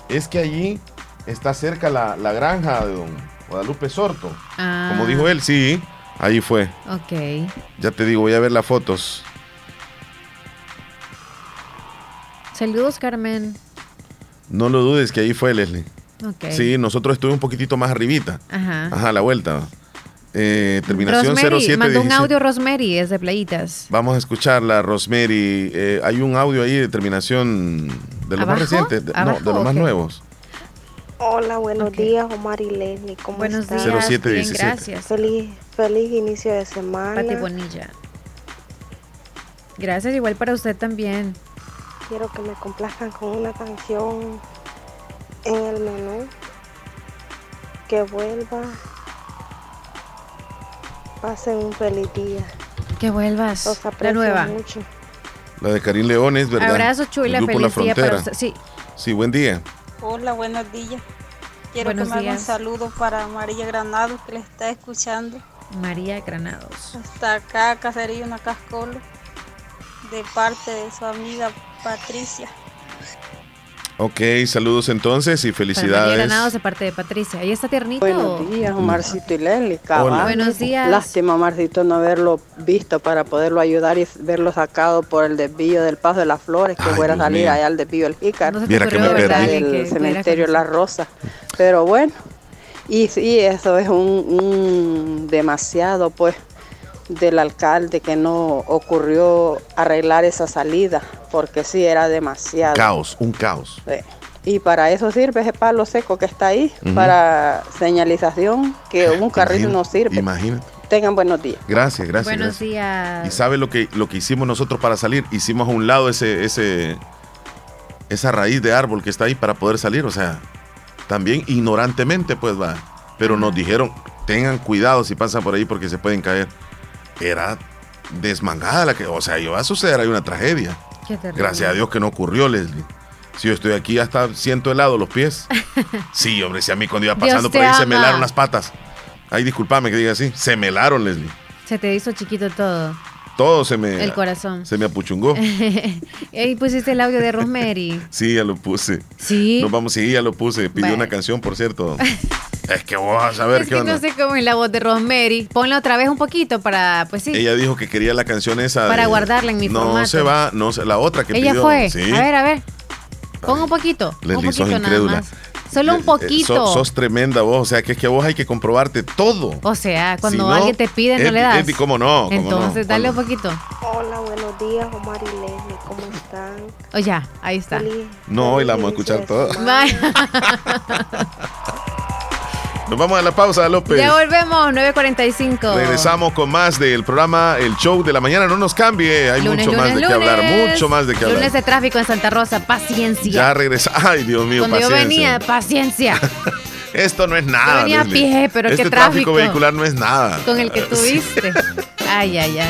Es que allí está cerca la, granja de don Guadalupe Sorto. Ah. Como dijo él, sí. Ahí fue. Ok. Ya te digo, voy a ver las fotos. Saludos, Carmen. No lo dudes que ahí fue, Leslie. Sí, nosotros estuvimos un poquitito más arribita. Ajá. Ajá, la vuelta. Eh, terminación Rosemary, 07. Mandó un audio Rosemary, es de Playitas. Vamos a escucharla, Rosemary. Eh, hay un audio ahí de terminación de los más recientes, no, de los más nuevos. Hola, buenos días, Omar y Leslie. ¿Cómo buenos están? Días. 0717. gracias. Feliz, feliz inicio de semana. Pati Bonilla. Gracias, igual para usted también. Quiero que me complazcan con una canción en el menú. Que vuelva. Pasen un feliz día. Que vuelvas. la nueva. La de Karim Leones, ¿verdad? Abrazo, Chula, feliz día para usted. Sí. sí, buen día. Hola, buenos días. Quiero que me hagan un saludo para María Granados, que le está escuchando. María Granados. Hasta acá, Cacería Una Cascolo, de parte de su amiga Patricia. Ok, saludos entonces y felicidades. Granados de parte de Patricia. Ahí está tiernito. Buenos días, Omarcito y Leli. Buenos días. Lástima, Omarcito, no haberlo visto para poderlo ayudar y verlo sacado por el desvío del Paso de las Flores, que fuera a salir allá al desvío del Jícar. No Mira que me El cementerio La Rosa. Pero bueno, y sí, eso es un demasiado, pues del alcalde que no ocurrió arreglar esa salida, porque sí era demasiado. Caos, un caos. Y para eso sirve ese palo seco que está ahí, para señalización, que un carril no sirve. Imagínate. Tengan buenos días. Gracias, gracias. Buenos días. Y sabe lo que, lo que hicimos nosotros para salir, hicimos a un lado ese, ese, esa raíz de árbol que está ahí para poder salir, o sea, también ignorantemente pues va. Pero nos dijeron, tengan cuidado si pasan por ahí porque se pueden caer era desmangada la que, o sea, iba a suceder, hay una tragedia. Gracias a Dios que no ocurrió, Leslie. Si yo estoy aquí, hasta siento helado los pies. <laughs> Sí, hombre, si a mí cuando iba pasando por ahí se me helaron las patas. Ay, discúlpame que diga así. Se me helaron, Leslie. Se te hizo chiquito todo. Todo se me. El corazón. Se me apuchungó. <laughs> ¿Y pusiste el audio de Rosemary? sí, ya lo puse. Sí. Nos vamos, sí, ya lo puse. Pidió una canción, por cierto. <laughs> es que vos a saber es qué que onda. No sé cómo es la voz de Rosemary. Ponla otra vez un poquito para, pues sí. Ella dijo que quería la canción esa. Para guardarla en mi no formato. No se va, no la otra que Ella pidió. fue. ¿Sí? A ver, a ver. Pon un poquito. Leslie, un poquito sos incrédula. Nada más. Solo un poquito. sos, tremenda vos, o sea, que es que a vos hay que comprobarte todo. O sea, cuando si no, alguien te pide, no le das. ¿cómo no? ¿Cómo Entonces, no? dale un poquito. Hola, buenos días, Omar y Leslie, ¿cómo están? Oh, ya, ahí está. Feliz, no, hoy la vamos a escuchar toda. <laughs> <laughs> Nos vamos a la pausa, López. Ya volvemos, 9.45. Regresamos con más del programa El Show de la Mañana. No nos cambie, hay lunes, mucho lunes, más de qué hablar, mucho más de qué hablar. Lunes de tráfico en Santa Rosa, paciencia. Ya regresa. Ay, Dios mío, Cuando paciencia. yo venía, paciencia. <laughs> Esto no es nada. Yo venía a pie, pero este qué tráfico tráfico. vehicular no es nada. Con el que tuviste. <laughs> Ay, ay, ay.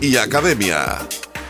y Academia.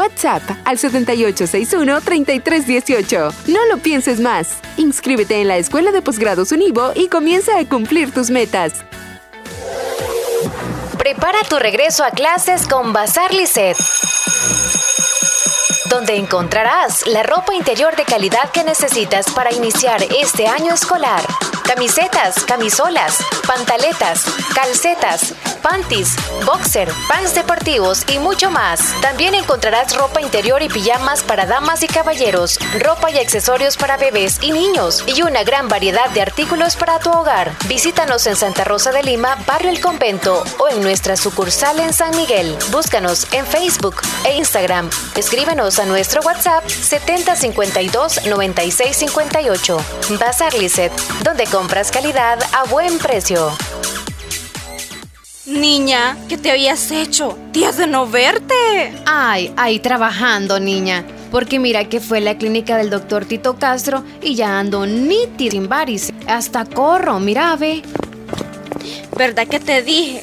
WhatsApp al 7861-3318. No lo pienses más. Inscríbete en la Escuela de Posgrados Univo y comienza a cumplir tus metas. Prepara tu regreso a clases con Bazar Lisset donde encontrarás la ropa interior de calidad que necesitas para iniciar este año escolar. Camisetas, camisolas, pantaletas, calcetas, panties, boxer, pants deportivos y mucho más. También encontrarás ropa interior y pijamas para damas y caballeros, ropa y accesorios para bebés y niños y una gran variedad de artículos para tu hogar. Visítanos en Santa Rosa de Lima, Barrio El Convento o en nuestra sucursal en San Miguel. Búscanos en Facebook e Instagram. Escríbenos a nuestro WhatsApp 7052 9658. Bazar Lisset, donde compras calidad a buen precio. Niña, ¿qué te habías hecho? Días de no verte. Ay, ahí trabajando, niña. Porque mira que fue la clínica del doctor Tito Castro y ya ando nítido sin varices. Hasta corro, mira, ve. ¿Verdad que te dije?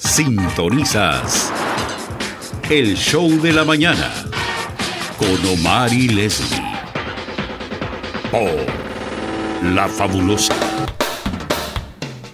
Sintonizas el show de la mañana con Omar y Leslie por La Fabulosa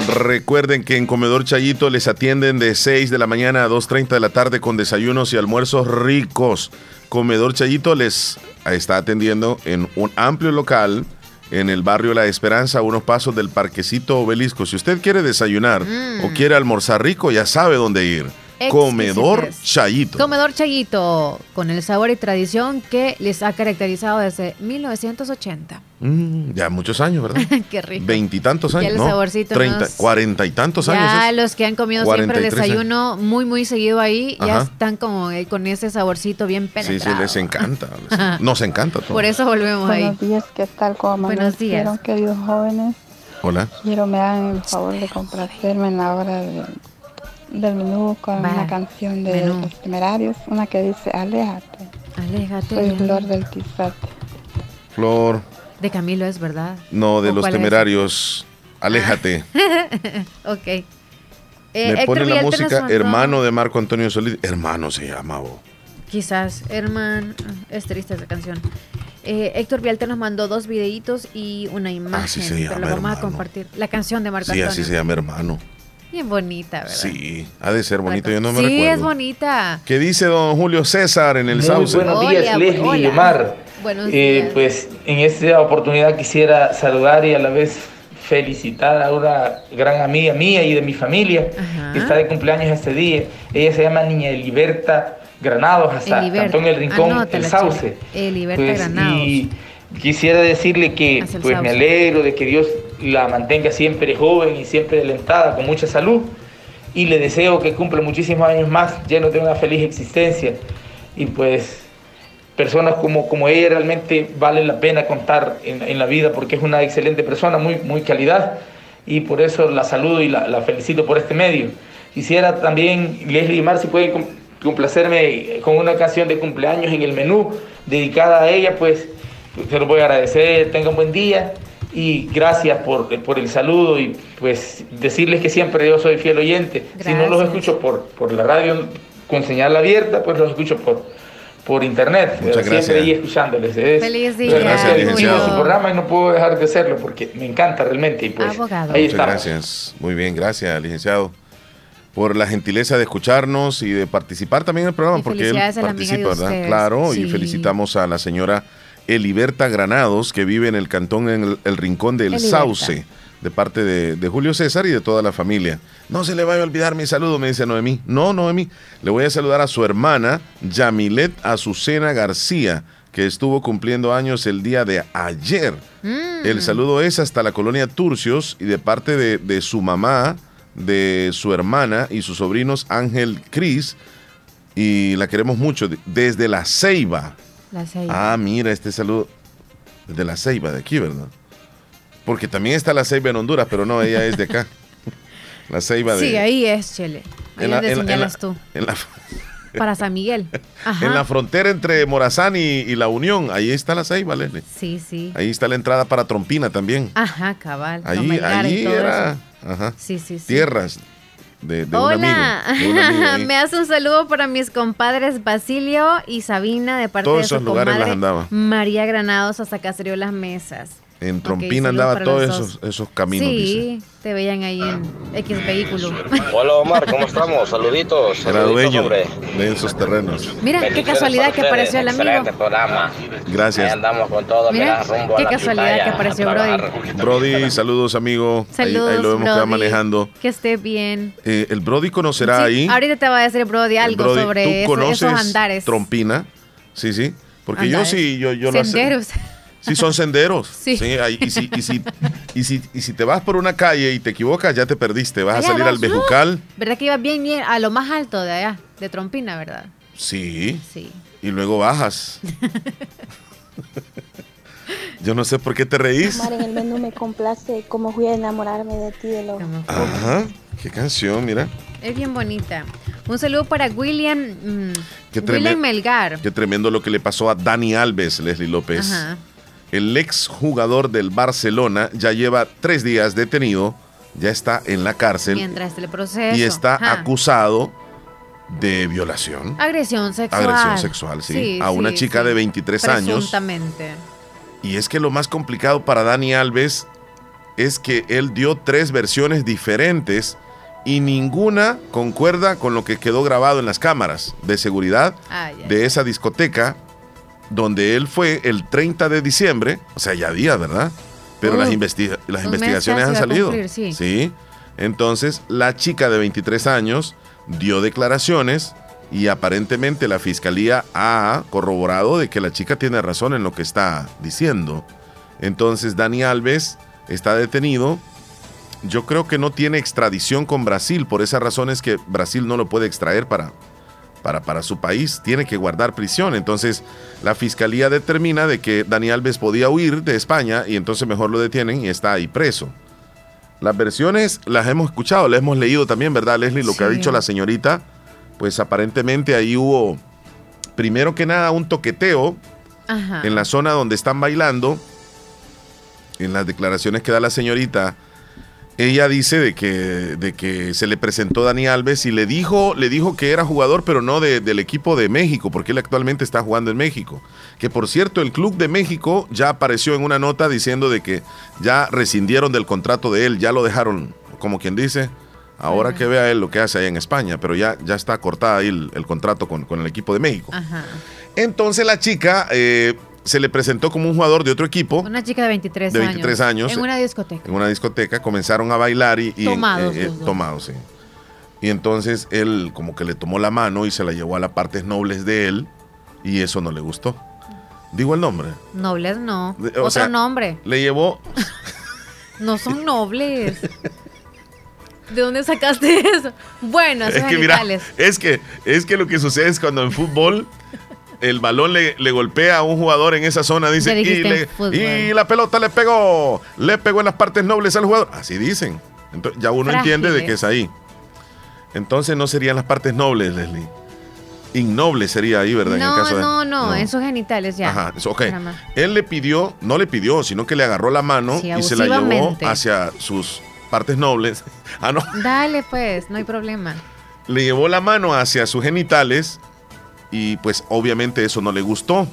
Recuerden que en Comedor Chayito les atienden de 6 de la mañana a 2.30 de la tarde con desayunos y almuerzos ricos. Comedor Chayito les está atendiendo en un amplio local en el barrio La Esperanza, a unos pasos del Parquecito Obelisco. Si usted quiere desayunar o mm. quiere almorzar rico, ya sabe dónde ir. Comedor Chayito. Comedor Chayito, con el sabor y tradición que les ha caracterizado desde 1980. Mm, ya muchos años, ¿verdad? <laughs> Qué rico. Veintitantos años. Ya el saborcito. cuarenta y tantos años. Ya los que han comido siempre el desayuno muy, muy seguido ahí, ya están como eh, con ese saborcito bien penetrado. Sí, sí, les encanta. <laughs> nos encanta todo. Por eso volvemos ahí. Buenos días, ¿qué tal? ¿Cómo Buenos días. queridos jóvenes? Hola. Quiero me hagan el favor de complacerme en la hora de del menú con una canción de los temerarios, una que dice Aléjate. Aléjate. Soy Flor del Quizate. Flor. De Camilo es verdad. No, de los temerarios. Aléjate. <laughs> ok. Eh, Me pone la música Hermano de Marco Antonio Solís. Hermano se llama. Quizás, hermano. Es triste esa canción. Eh, Héctor Vialta nos mandó dos videitos y una imagen. Así se llama, pero lo vamos a compartir. La canción de Marco sí, Antonio. Sí, así se llama hermano. Bien bonita, ¿verdad? Sí, ha de ser bonito, yo no me sí, recuerdo. Sí, es bonita. ¿Qué dice don Julio César en el Muy Sauce? Buenos días, Leslie y Omar. Buenos eh, días. Pues en esta oportunidad quisiera saludar y a la vez felicitar a una gran amiga mía y de mi familia que está de cumpleaños este día. Ella se llama Niña Eliberta Granados, hasta Cantón El Rincón, El Sauce. Eliberta pues, Granados. Y quisiera decirle que pues me alegro de que Dios la mantenga siempre joven y siempre alentada, con mucha salud. Y le deseo que cumpla muchísimos años más, lleno de una feliz existencia. Y pues personas como, como ella realmente vale la pena contar en, en, la vida porque es una excelente persona, muy, muy calidad. Y por eso la saludo y la, felicito por este medio. Quisiera también, Leslie y Mar, si pueden complacerme con una canción de cumpleaños en el menú dedicada a ella, pues se lo voy a agradecer. Tenga un buen día y gracias por, por, el saludo y pues decirles que siempre yo soy fiel oyente. Si no los escucho por, por la radio con señal abierta, pues los escucho por, por internet. Muchas siempre ahí escuchándoles. Es, Feliz día. Gracias, licenciado. su programa y no puedo dejar de hacerlo porque me encanta realmente. Y pues Abogado. ahí Muchas estamos. gracias. Muy bien, gracias, licenciado. Por la gentileza de escucharnos y de participar también en el programa, Y porque él participa, ¿verdad? ustedes. Claro, y felicitamos a la señora Eliberta Granados, que vive en el cantón en el, el rincón del Eliberta. Sauce, de parte de, de Julio César y de toda la familia. No se le vaya a olvidar mi saludo, me dice Noemí. No, Noemí, le voy a saludar a su hermana, Yamilet Azucena García, que estuvo cumpliendo años el día de ayer. Mm. El saludo es hasta la colonia Turcios y de parte de, de su mamá, de su hermana y sus sobrinos Ángel Cris. Y la queremos mucho de- desde la Ceiba. La seis. Ah, mira, este saludo desde la Ceiba de aquí, ¿verdad? Porque también está la Ceiba en Honduras, pero no, ella es de acá. <laughs> La Ceiba de. Sí, ahí es, Chele. Ahí en la- en en la- tú. En la, <laughs> Para San Miguel. Ajá. en la frontera entre Morazán y, y La Unión, ahí está la Ceiba, Leslie. Sí, sí. Ahí está la entrada para Trompina también. Ajá, cabal. Ahí, ahí era. eso. Ajá. Sí, sí, sí. Tierras de, de un Hola, amigo. de un amigo ahí. <laughs> me hace un saludo para mis compadres Basilio y Sabina de parte Todos de su lugares comadre las andaba. María Granados hasta Caserío Las Mesas. En Trompina andaba todos esos, esos caminos. dice. Sí, te veían ahí en X vehículo. <laughs> Hola Omar, ¿cómo estamos? Saluditos. Era saluditos, dueño hombre. de esos terrenos. Mira, qué casualidad que apareció el amigo. Excelente programa. Gracias. Ahí andamos con todo, Mira, mira, rumbo qué a la casualidad que apareció Brody. Brody, saludos amigo. Saludos, ahí, lo vemos que va manejando. Que esté bien. Eh, el Brody conocerá Sí, ahí. Ahorita te va a decir Brody algo Brody, sobre ¿tú eso- conoces esos andares. Trompina. Sí, sí. Porque Andares. yo sí, yo, yo lo sé. Sí, son senderos. <laughs> Sí. ahí- y, si, y, si, y, si, y si te vas por una calle y te equivocas, ya te perdiste. Vas a salir al vas. Bejucal. ¿Verdad que ibas bien, bien a lo más alto de allá, de Trompina, verdad? Sí. Sí. Y luego bajas. <laughs> yo no sé por qué te reís. Omar, en el menú me complace cómo fui a enamorarme de ti de lo Ajá. Qué canción, mira. Es bien bonita. Un saludo para William, mm, Qué William Melgar. Qué tremendo lo que le pasó a Dani Alves, Leslie López. Ajá. El ex jugador del Barcelona ya lleva tres días detenido, ya está en la cárcel Mientras el proceso. y está Ajá. acusado de violación. Agresión sexual. Agresión sexual, sí, a una chica sí. de 23 años. Y es que lo más complicado para Dani Alves es que él dio tres versiones diferentes y ninguna concuerda con lo que quedó grabado en las cámaras de seguridad ah, de esa discoteca donde él fue el 30 de diciembre, o sea, ya día, ¿verdad? Pero las, las investigaciones han salido. sí. Entonces, la chica de 23 años dio declaraciones y aparentemente la fiscalía ha corroborado de que la chica tiene razón en lo que está diciendo. Entonces, Dani Alves está detenido. Yo creo que no tiene extradición con Brasil, por esa razón es que Brasil no lo puede extraer para, para, para su país, tiene que guardar prisión. Entonces, la fiscalía determina de que Dani Alves podía huir de España y entonces mejor lo detienen y está ahí preso. Las versiones las hemos escuchado, las hemos leído también, ¿verdad, Leslie? Lo que ha dicho la señorita, pues aparentemente ahí hubo, primero que nada, un toqueteo en la zona donde están bailando. En las declaraciones que da la señorita, ella dice de que, de que se le presentó Dani Alves y le dijo, le dijo que era jugador, pero no del equipo de México, porque él actualmente está jugando en México. Que por cierto, el Club de México ya apareció en una nota diciendo de que ya rescindieron del contrato de él, ya lo dejaron, como quien dice, ahora que vea él lo que hace ahí en España, pero ya, ya está cortada ahí el, contrato con, el equipo de México. Entonces la chica eh, se le presentó como un jugador de otro equipo. Una chica de 23, de 23 años. En una discoteca. En una discoteca. Comenzaron a bailar y... tomados. Eh, tomados, sí. Y entonces él como que le tomó la mano y se la llevó a las partes nobles de él y eso no le gustó. Digo el nombre. Nobles no. Otro nombre. Le llevó... <laughs> no son nobles. ¿De dónde sacaste eso? Bueno, es que mira, es que es que lo que sucede es cuando en fútbol el balón le, golpea a un jugador en esa zona, dice, y, la pelota le pegó, le pegó en las partes nobles al jugador. Así dicen. Entonces, ya uno entiende de que es ahí. Entonces no serían las partes nobles, Leslie. Innoble sería ahí, ¿verdad? No, en el caso no, no, esos genitales ya. Ajá, ok. Él le pidió, no le pidió, sino que le agarró la mano y se la llevó hacia sus partes nobles. <laughs> Ah, no. Dale, pues, no hay problema. Le llevó la mano hacia sus genitales y pues obviamente eso no le gustó.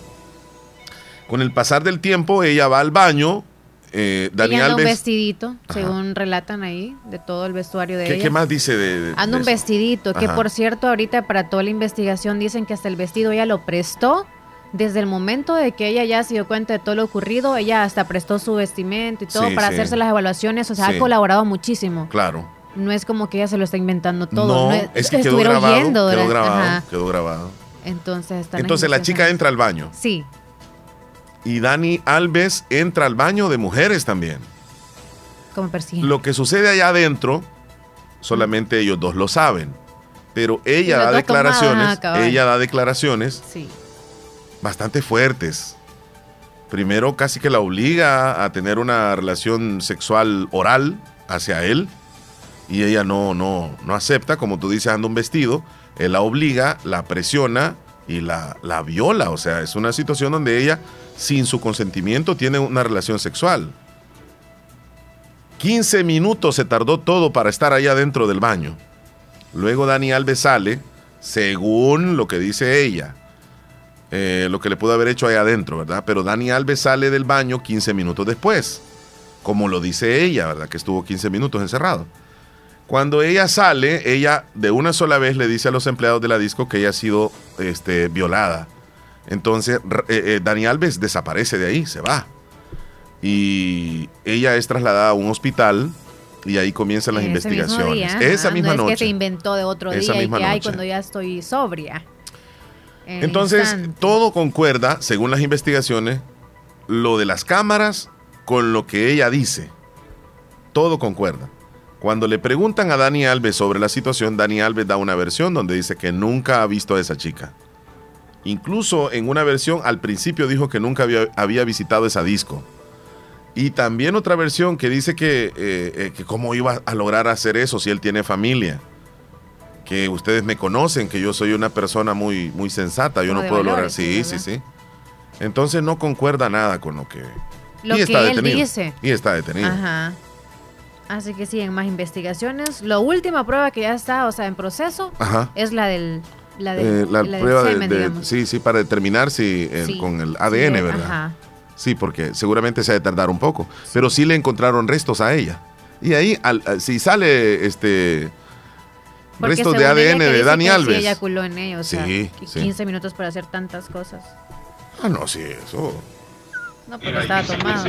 Con el pasar del tiempo ella va al baño. Eh, Dani anda un vestidito, según relatan ahí, de todo el vestuario de ella. ¿Qué más dice de, Anda un vestidito, que por cierto ahorita para toda la investigación dicen que hasta el vestido ella lo prestó. Desde el momento de que ella ya se dio cuenta de todo lo ocurrido, ella hasta prestó su vestimenta y todo para hacerse las evaluaciones, o sea, ha colaborado muchísimo. Claro. No es como que ella se lo está inventando todo. No, es, que quedó grabado, quedó grabado, quedó grabado. Entonces, Entonces la chica entra al baño. Sí. Y Dani Alves entra al baño de mujeres también. Como persiguen. Lo que sucede allá adentro, solamente ellos dos lo saben. Pero ella da declaraciones, ella da declaraciones sí. bastante fuertes. Primero casi que la obliga a tener una relación sexual oral hacia él y ella no, no, no acepta, como tú dices, anda un vestido él la obliga, la presiona y la, la viola. O sea, es una situación donde ella, sin su consentimiento, tiene una relación sexual. 15 minutos se tardó todo para estar allá dentro del baño. Luego Dani Alves sale, según lo que dice ella, eh, lo que le pudo haber hecho allá adentro, ¿verdad? Pero Dani Alves sale del baño 15 minutos después, como lo dice ella, ¿verdad? Que estuvo 15 minutos encerrado. Cuando ella sale, ella de una sola vez le dice a los empleados de la disco que ella ha sido este, violada. Entonces, eh, eh, Dani Alves desaparece de ahí, se va. Y ella es trasladada a un hospital y ahí comienzan las investigaciones. Esa misma no Es que se inventó de otro día y que hay cuando ya estoy sobria. Entonces, todo concuerda, según las investigaciones, lo de las cámaras con lo que ella dice. Todo concuerda. Cuando le preguntan a Dani Alves sobre la situación, Dani Alves da una versión donde dice que nunca ha visto a esa chica. Incluso en una versión al principio dijo que nunca había, visitado esa disco. Y también otra versión que dice que, eh, eh, que cómo iba a lograr hacer eso si él tiene familia. Que ustedes me conocen, que yo soy una persona muy, muy sensata, yo no puedo lograr. Sí, sí, sí. Entonces no concuerda nada con lo que. Lo y está detenido. dice. Y está detenido. Ajá. Así que sí, en más investigaciones. La última prueba que ya está, o sea, en proceso, es la del... La, eh, prueba de, sí, sí, para determinar si con el ADN, ¿verdad? Ajá. Sí, porque seguramente se ha de tardar un poco. Pero sí le encontraron restos a ella. Y ahí, si sale este restos de ADN de Dani Alves. Sí, eyaculó en ellos. sí, 15 minutos para hacer tantas cosas. Ah, no, sí, eso. No, pero estaba tomado.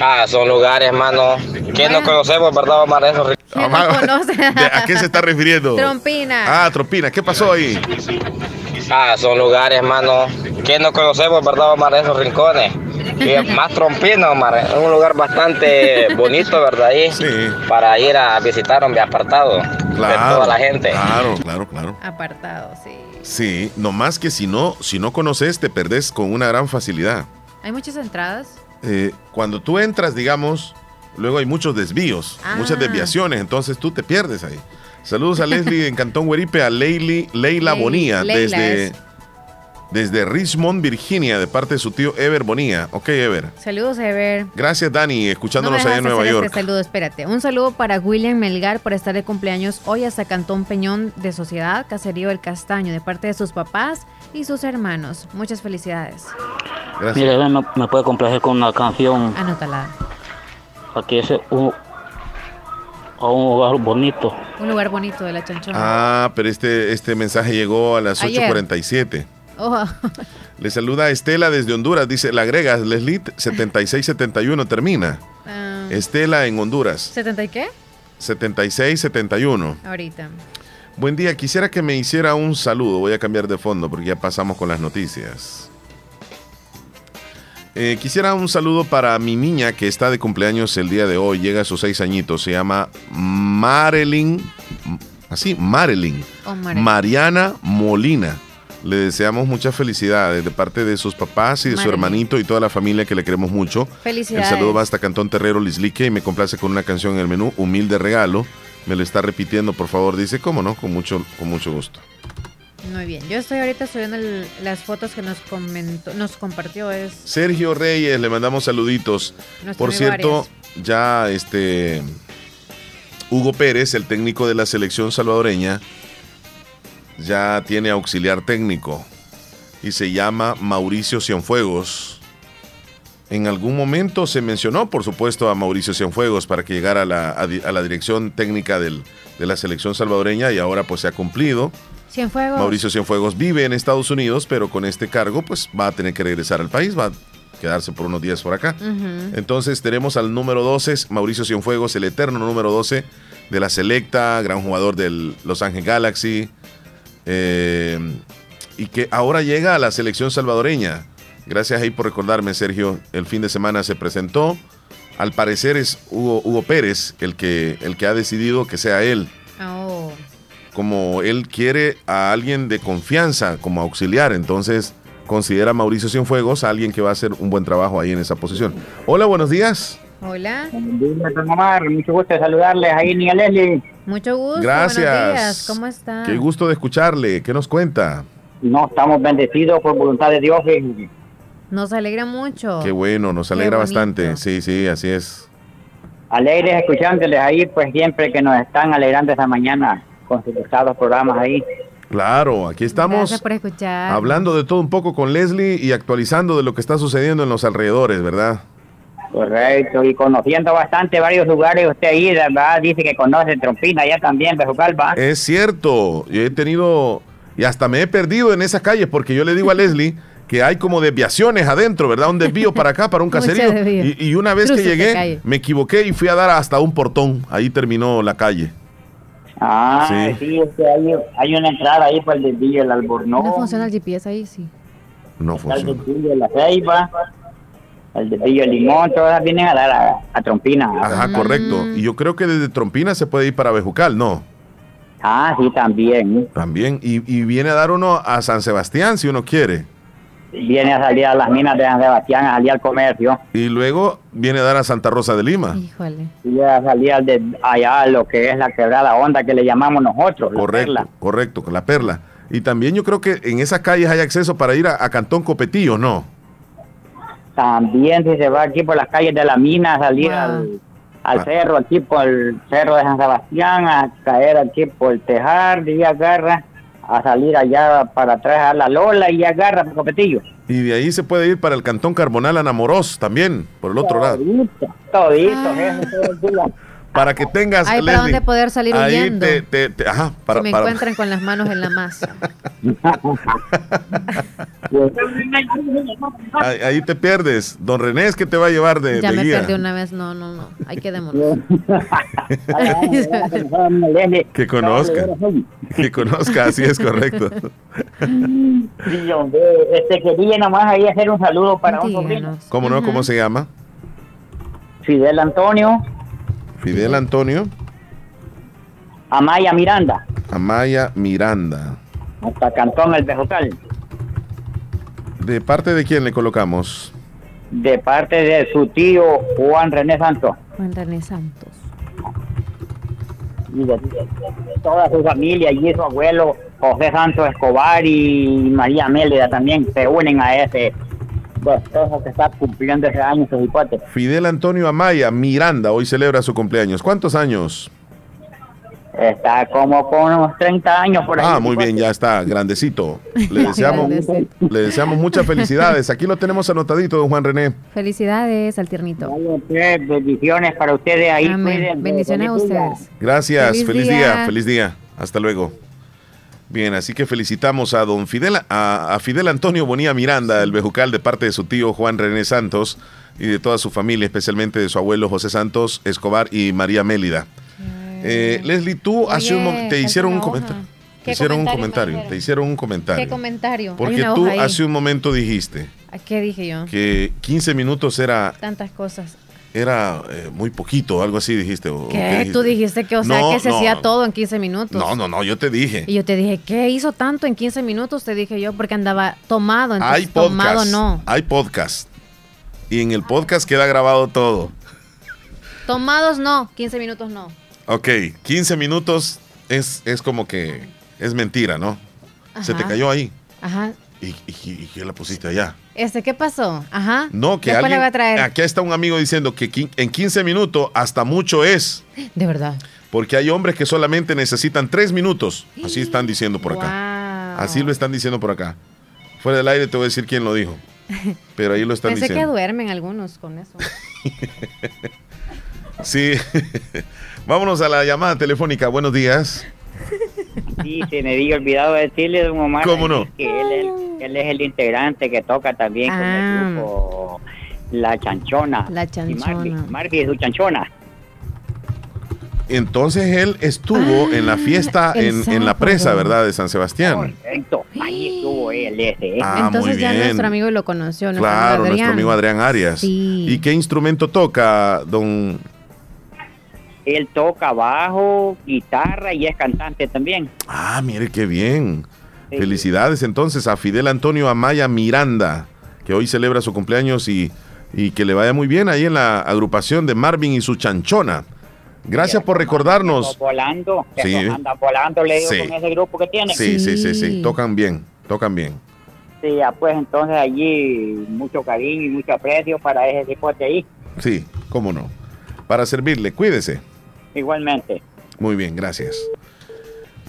Ah, son lugares, mano, que no conocemos, ¿verdad, Omar? Eso, no conoce? <laughs> ¿A qué se está refiriendo? Trompina. Ah, Trompina, ¿qué pasó ahí? Ah, son lugares, mano, que no conocemos, ¿verdad, Omar? Esos rincones. <laughs> Y más trompino, Omar. Es un lugar bastante bonito, ¿verdad? Ahí, sí. Para ir a visitar un apartado claro, de toda la gente. Claro, claro, claro. Apartado, sí. Sí, nomás que si no, si no conoces, te perdés con una gran facilidad. ¿Hay muchas entradas? Eh, cuando tú entras, digamos, luego hay muchos desvíos, muchas ah. desviaciones, entonces tú te pierdes ahí. Saludos a Leslie en Cantón Hueripe, a Leila Leila Bonía, desde desde Richmond, Virginia, de parte de su tío Ever Bonía. Ok, Ever. Saludos, Ever. Gracias, Dani, escuchándonos allá en Nueva York. Este saludo, espérate. Un saludo para William Melgar por estar de cumpleaños hoy hasta Cantón Peñón de Sociedad, Caserío del Castaño, de parte de sus papás y sus hermanos. Muchas felicidades. Gracias. Mire, me, me puede complacer con una canción. Anótala. Aquí es un, un lugar bonito. Un lugar bonito de la chanchona. Ah, pero este, este mensaje llegó a las 8.47. Le saluda a Estela desde Honduras. Dice, la agrega, Leslie, 7671 termina. Ah. Estela en Honduras. ¿70 y qué? 7671. Ahorita. Buen día, quisiera que me hiciera un saludo. Voy a cambiar de fondo porque ya pasamos con las noticias. Eh, quisiera un saludo para mi niña que está de cumpleaños el día de hoy. Llega a sus seis añitos. Se llama Marilyn. Así, Marilyn. Oh, Mariana Molina. Le deseamos muchas felicidades de parte de sus papás y de su hermanito y toda la familia que le queremos mucho. Felicidades. El saludo va hasta Cantón Terrero Lislique y me complace con una canción en el menú, Humilde Regalo. Me lo está repitiendo, por favor. Dice, ¿cómo no? Con mucho, con mucho gusto. Muy bien. Yo estoy ahorita subiendo las fotos que nos comentó, nos compartió. Es... Sergio Reyes, le mandamos saluditos. por cierto, ya este Hugo Pérez, el técnico de la selección salvadoreña, ya tiene auxiliar técnico y se llama Mauricio Cienfuegos. En algún momento se mencionó, por supuesto, a Mauricio Cienfuegos para que llegara a la, a, la dirección técnica del, de la selección salvadoreña y ahora pues se ha cumplido. Cienfuegos. Mauricio Cienfuegos vive en Estados Unidos, pero con este cargo pues va a tener que regresar al país, va a quedarse por unos días por acá. Entonces tenemos al número 12, Mauricio Cienfuegos, el eterno número 12 de la selecta, gran jugador del Los Ángeles Galaxy, eh, y que ahora llega a la selección salvadoreña. Gracias ahí por recordarme, Sergio. El fin de semana se presentó. Al parecer es Hugo, Hugo Pérez el que, el que ha decidido que sea él. Oh. Como él quiere a alguien de confianza como auxiliar, entonces considera a Mauricio Cienfuegos a alguien que va a hacer un buen trabajo ahí en esa posición. Hola, buenos días. Hola. Mucho gusto de saludarles ahí, Niña Leslie. Mucho gusto. Gracias. Buenos días. ¿Cómo está? Qué gusto de escucharle. ¿Qué nos cuenta? No, estamos bendecidos por voluntad de Dios. Nos alegra mucho. Qué bueno, nos alegra bastante. Sí, sí, así es. Alegres escuchándoles ahí, pues siempre que nos están alegrando esta mañana con sus pesados programas ahí. Claro, aquí estamos por escuchar. hablando de todo un poco con Leslie y actualizando de lo que está sucediendo en los alrededores, ¿verdad? Correcto, y conociendo bastante varios lugares, usted ahí, ¿verdad? Dice que conoce Trompina allá también, Bejucalpa. Es cierto, yo he tenido, y hasta me he perdido en esas calles, porque yo le digo a Leslie que hay como desviaciones adentro, ¿verdad? Un desvío para acá, para un <laughs> caserío. Y, una vez que llegué, me equivoqué y fui a dar hasta un portón. Ahí terminó la calle. Ah, sí, es que hay, una entrada ahí para el desvío del Albornoz. No funciona el GPS ahí, sí. No funciona. El desvío de la Ceiba el de Pillo Limón, todas vienen a dar a, Trompina. Ajá, correcto. Y yo creo que desde Trompina se puede ir para Bejucal, ¿no? Ah, sí, también. También. Y, viene a dar uno a San Sebastián si uno quiere. Viene a salir a las minas de San Sebastián, a salir al comercio. Y luego viene a dar a Santa Rosa de Lima. Híjole. Y a salir de allá lo que es la quebrada onda que le llamamos nosotros. Correcto, la correcto, la perla. Y también yo creo que en esas calles hay acceso para ir a, a Cantón Copetillo, ¿no? También si se va aquí por las calles de la mina, a salir al, al cerro, aquí por el cerro de San Sebastián, a caer aquí por el Tejar, de Garra, a salir allá para atrás a la Lola y agarra Copetillo. Y de ahí se puede ir para el Cantón Carbonal Anamoros también, por el otro lado. Todito, ah. Para que tengas. Hay para dónde poder salir ahí huyendo. Te, ajá, para, me encuentren con las manos en la masa. <laughs> ahí, te pierdes. Don René es que te va a llevar de. Ya me perdí una vez. No, no, no. Hay que <laughs> que conozca. <laughs> Que conozca, así es correcto. Sí, hombre, este, quería nomás ahí hacer un saludo para un sobrino. ¿Cómo no? ¿Cómo se llama? Fidel Antonio. Fidel Antonio. Amaya Miranda. Amaya Miranda. Hasta Cantón El Bejocal. ¿De parte de quién le colocamos? De parte de su tío Juan René Santos. Juan René Santos. Y de, toda su familia, y su abuelo José Santos Escobar y María Mélida también se unen a ese que está cumpliendo ese año su Fidel Antonio Amaya Miranda hoy celebra su cumpleaños. ¿Cuántos años? Está como con unos 30 años por ahí. Ah, muy bien, ya está, grandecito. Le <laughs> deseamos, le deseamos muchas felicidades. Aquí lo tenemos anotadito, don Juan René. Felicidades al tiernito. Bendiciones para ustedes ahí. Bendiciones a ustedes. Gracias, feliz, día. feliz día. Hasta luego. Bien, así que felicitamos a don Fidel, a, Fidel Antonio Bonía Miranda, el bejucal, de parte de su tío Juan René Santos y de toda su familia, especialmente de su abuelo José Santos Escobar y María Mélida. Eh, Leslie, tú hace un te hicieron un comentario. Te hicieron un comentario, te hicieron un comentario. ¿Qué comentario? Porque tú hace un momento dijiste. ¿Qué dije yo? Que 15 minutos era... Tantas cosas era eh, muy poquito, algo así dijiste. ¿Qué? Tú dijiste que, o sea, que se hacía todo en 15 minutos. No, no, no, yo te dije. Y yo te dije, ¿qué hizo tanto en 15 minutos? Te dije yo, porque andaba tomado. Entonces, hay podcast, tomado no. Hay podcast. Y en el podcast queda grabado todo. Tomados no, 15 minutos no. Ok, 15 minutos es, es como que es mentira, ¿no? Se te cayó ahí. Ajá. ¿Y, y, qué la pusiste allá? Este, ¿qué pasó? Ajá. No, que alguien, va a traer? aquí está un amigo diciendo que en 15 minutos hasta mucho es. De verdad. Porque hay hombres que solamente necesitan 3 minutos. Así están diciendo por acá. Así lo están diciendo por acá. Fuera del aire te voy a decir quién lo dijo. <laughs> Pero ahí lo están Pensé diciendo. que duermen algunos con eso. <laughs> sí. <laughs> Vámonos a la llamada telefónica. Buenos días. Sí, se me había olvidado decirle, don Omar. ¿Cómo no? Que él, es el integrante que toca también con el ah. grupo La Chanchona. La Chanchona. Marby, es su Chanchona. Entonces él estuvo ah, en la fiesta en, la presa, ¿verdad? De San Sebastián. Correcto, ahí estuvo él ese. Ah, Entonces ya nuestro amigo lo conoció. Claro, nuestro amigo Adrián Arias. ¿Y qué instrumento toca, don él toca bajo, guitarra y es cantante también. Ah, mire qué bien. Felicidades entonces a Fidel Antonio Amaya Miranda, que hoy celebra su cumpleaños y, que le vaya muy bien ahí en la agrupación de Marvin y su chanchona. Gracias por recordarnos. Volando, sí. anda volando, le digo, con ese grupo que tiene. Sí, sí, sí, sí, tocan bien, tocan bien. Sí, pues entonces allí mucho cariño y mucho aprecio para ese deporte ahí. Sí, cómo no. Para servirle, cuídese. Igualmente. Muy bien, gracias.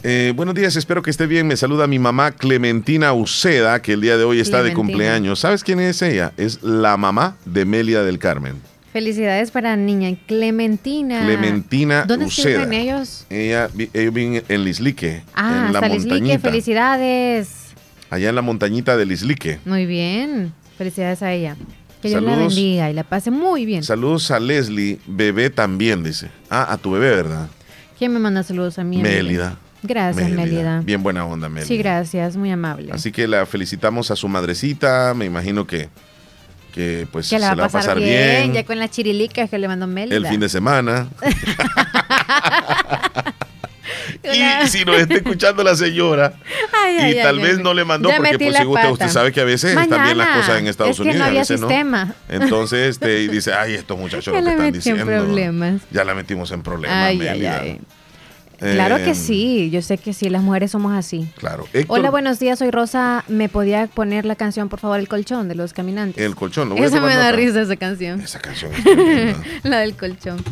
Eh, buenos días, espero que esté bien. Me saluda mi mamá Clementina Uceda, que el día de hoy está de cumpleaños. ¿Sabes quién es ella? Es la mamá de Melia del Carmen. Felicidades para niña Clementina. Clementina ¿Dónde Uceda. ellos? Ella, ellos viven en Lislique. Ah, en la Lislique, felicidades. Allá en la montañita de Lislique. Muy bien, felicidades a ella. Que Dios la bendiga y la pase muy bien. Saludos a Leslie, bebé también, dice. Ah, a tu bebé, ¿verdad? ¿Quién me manda saludos a mí? Mélida. Gracias, Mélida. Bien buena onda, Mélida. Sí, gracias, muy amable. Así que la felicitamos a su madrecita, me imagino que, que pues se la va a pasar, bien, Ya con las chirilicas que le mandó Mélida. El fin de semana. <laughs> <laughs> <laughs> y si nos está escuchando la señora <laughs> y tal vez no le mandó porque pues si usted, usted, sabe que a veces están bien las cosas en Estados Unidos no a veces sistema. no. Entonces este, y dice, <laughs> ay, estos muchachos lo que están diciendo. Problemas. Ya la metimos en problemas. Claro que em, sí, yo sé que sí, las mujeres somos así. Claro. Hola, buenos días, soy Rosa. ¿Me podía poner la canción, por favor, El Colchón de los Caminantes? El Colchón, lo voy Esa me da risa esa canción. Esa canción La del colchón.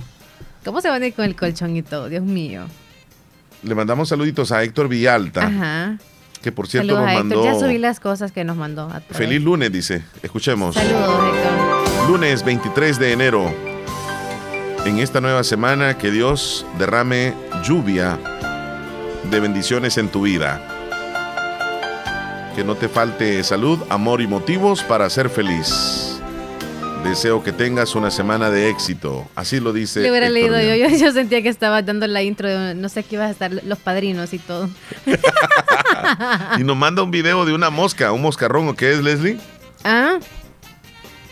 ¿Cómo se van a ir con el colchón y todo? Dios mío. Le mandamos saluditos a Héctor Villalta. Que por cierto nos mandó. Ya subí las cosas que nos mandó. Feliz lunes, dice. Escuchemos. Saludos, Héctor. Lunes 23 de enero. En esta nueva semana, que Dios derrame lluvia de bendiciones en tu vida. Que no te falte salud, amor y motivos para ser feliz. Deseo que tengas una semana de éxito. Así lo dice. Le hubiera leído yo, yo, sentía que estaba dando la intro de no sé qué iba a estar los padrinos y todo. <laughs> y nos manda un video de una mosca, un moscarrón, ¿o qué es, Leslie? Ah.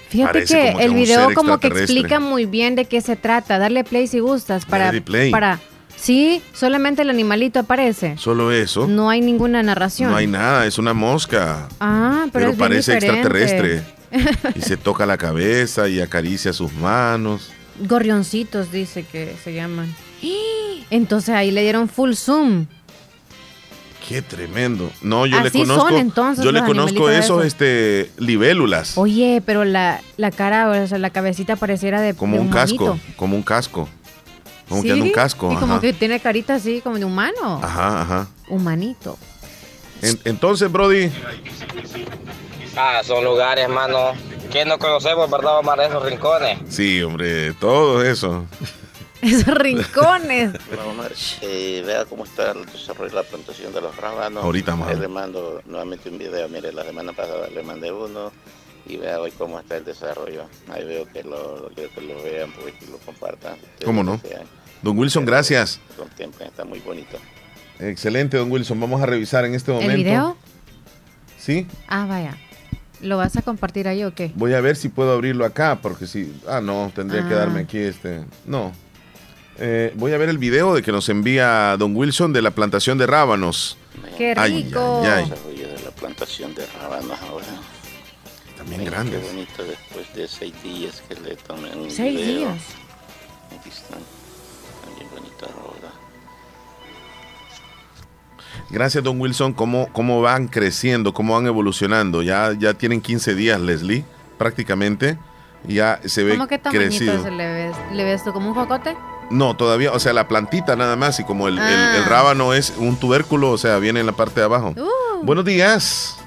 Fíjate que, el video como que explica muy bien de qué se trata. Darle play si gustas para play. para Sí, solamente el animalito aparece. Solo eso. No hay ninguna narración. No hay nada, es una mosca. Ah, pero, pero parece extraterrestre. Y se toca la cabeza y acaricia sus manos. Gorrioncitos dice que se llaman. Entonces ahí le dieron full zoom. Qué tremendo. No, yo le conozco. yo le conozco esos, este libélulas. Oye, pero la, la cara, o sea, la cabecita pareciera de como un, casco, como un casco. Como que anda un casco. Y como que tiene carita así, como de humano. Ajá, ajá. Humanito. entonces, Brody. Ah, son lugares, hermano, que no conocemos, ¿verdad, Omar? Esos rincones. Sí, hombre, todo eso. <laughs> Esos rincones. <laughs> Omar, eh, vea cómo está el desarrollo de la plantación de los rábanos. Ahorita más. Le mando nuevamente un video. Mire, la semana pasada le mandé uno y vea hoy cómo está el desarrollo. Ahí veo que lo, que lo vean pues, y lo compartan. ¿Cómo no? Don Wilson, gracias. está muy bonito. Excelente, don Wilson. Vamos a revisar en este momento. ¿El video? Sí. Ah, vaya. ¿Lo vas a compartir ahí o qué? Voy a ver si puedo abrirlo acá, porque si... Ah, no, tendría que darme ah. aquí este... No. Eh, voy a ver el video de que nos envía Don Wilson de la plantación de rábanos. ¡Qué rico! Ay, de la plantación de rábanos ahora. También grandes. Qué bonito después de seis días que le tomen un ¿Seis días? Aquí están. Gracias, don Wilson. ¿Cómo, cómo van creciendo? ¿Cómo van evolucionando? Ya, ya tienen 15 días, Leslie, prácticamente. Ya se ve ¿Cómo que crecido. Se le ves? ¿Le ves tú como un jocote? No, todavía, o sea, la plantita nada más y como el, ah. rábano es un tubérculo, o sea, viene en la parte de abajo. Uh. Buenos días.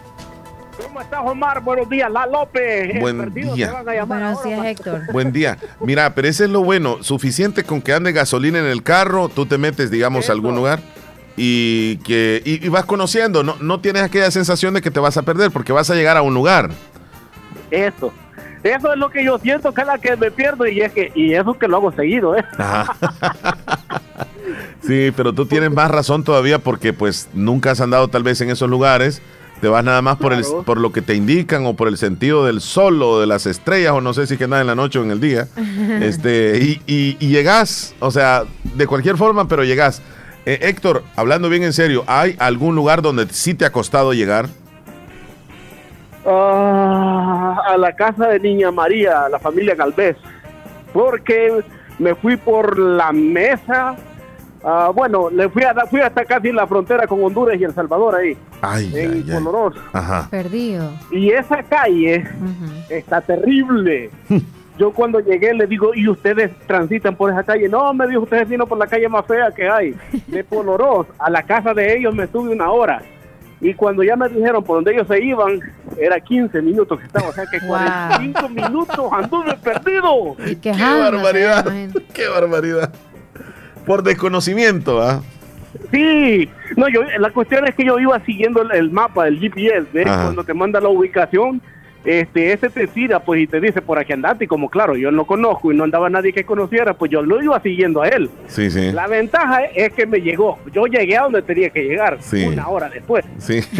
¿Cómo estás, Omar? Buenos días, La López. Buen día. Buenos días, Héctor. <laughs> Buen día. Mira, pero ese es lo bueno. Suficiente con que ande gasolina en el carro, tú te metes, digamos, a algún lugar y que y, vas conociendo, no, no tienes aquella sensación de que te vas a perder porque vas a llegar a un lugar. Eso. Eso es lo que yo siento es la que me pierdo y es que y eso que lo hago seguido, ¿eh? <laughs> sí, pero tú tienes más razón todavía porque pues nunca has andado tal vez en esos lugares. Te vas nada más por, el, por lo que te indican o por el sentido del sol o de las estrellas o no sé si que nada en la noche o en el día. <laughs> este y, y, y llegas, o sea, de cualquier forma, pero llegas. Eh, Héctor, hablando bien en serio, ¿hay algún lugar donde sí te ha costado llegar? Ah, a la casa de Niña María, la familia Galvez, porque me fui por la mesa. Ah, bueno, le fui, a, fui hasta casi la frontera con Honduras y El Salvador ahí. Ay, en ay, Ajá. Perdido. Y esa calle está terrible. <laughs> Yo cuando llegué le digo, ¿y ustedes transitan por esa calle? No, me dijo, ustedes vino por la calle más fea que hay. De <laughs> Poloros a la casa de ellos me estuve una hora. Y cuando ya me dijeron por dónde ellos se iban, era 15 minutos que estaba, o sea que 45 minutos anduve perdido. ¡Qué barbaridad! ¡Qué barbaridad! Por desconocimiento, ¿ah? Sí, no, yo, la cuestión es que yo iba siguiendo el, mapa, el GPS, ¿ves? Cuando te manda la ubicación, este, ese te tira pues y te dice por aquí andate y como claro yo no conozco y no andaba nadie que conociera pues yo lo iba siguiendo a él. Sí, sí. la ventaja es que me llegó. Yo llegué a donde tenía que llegar una hora después. Sí. <laughs>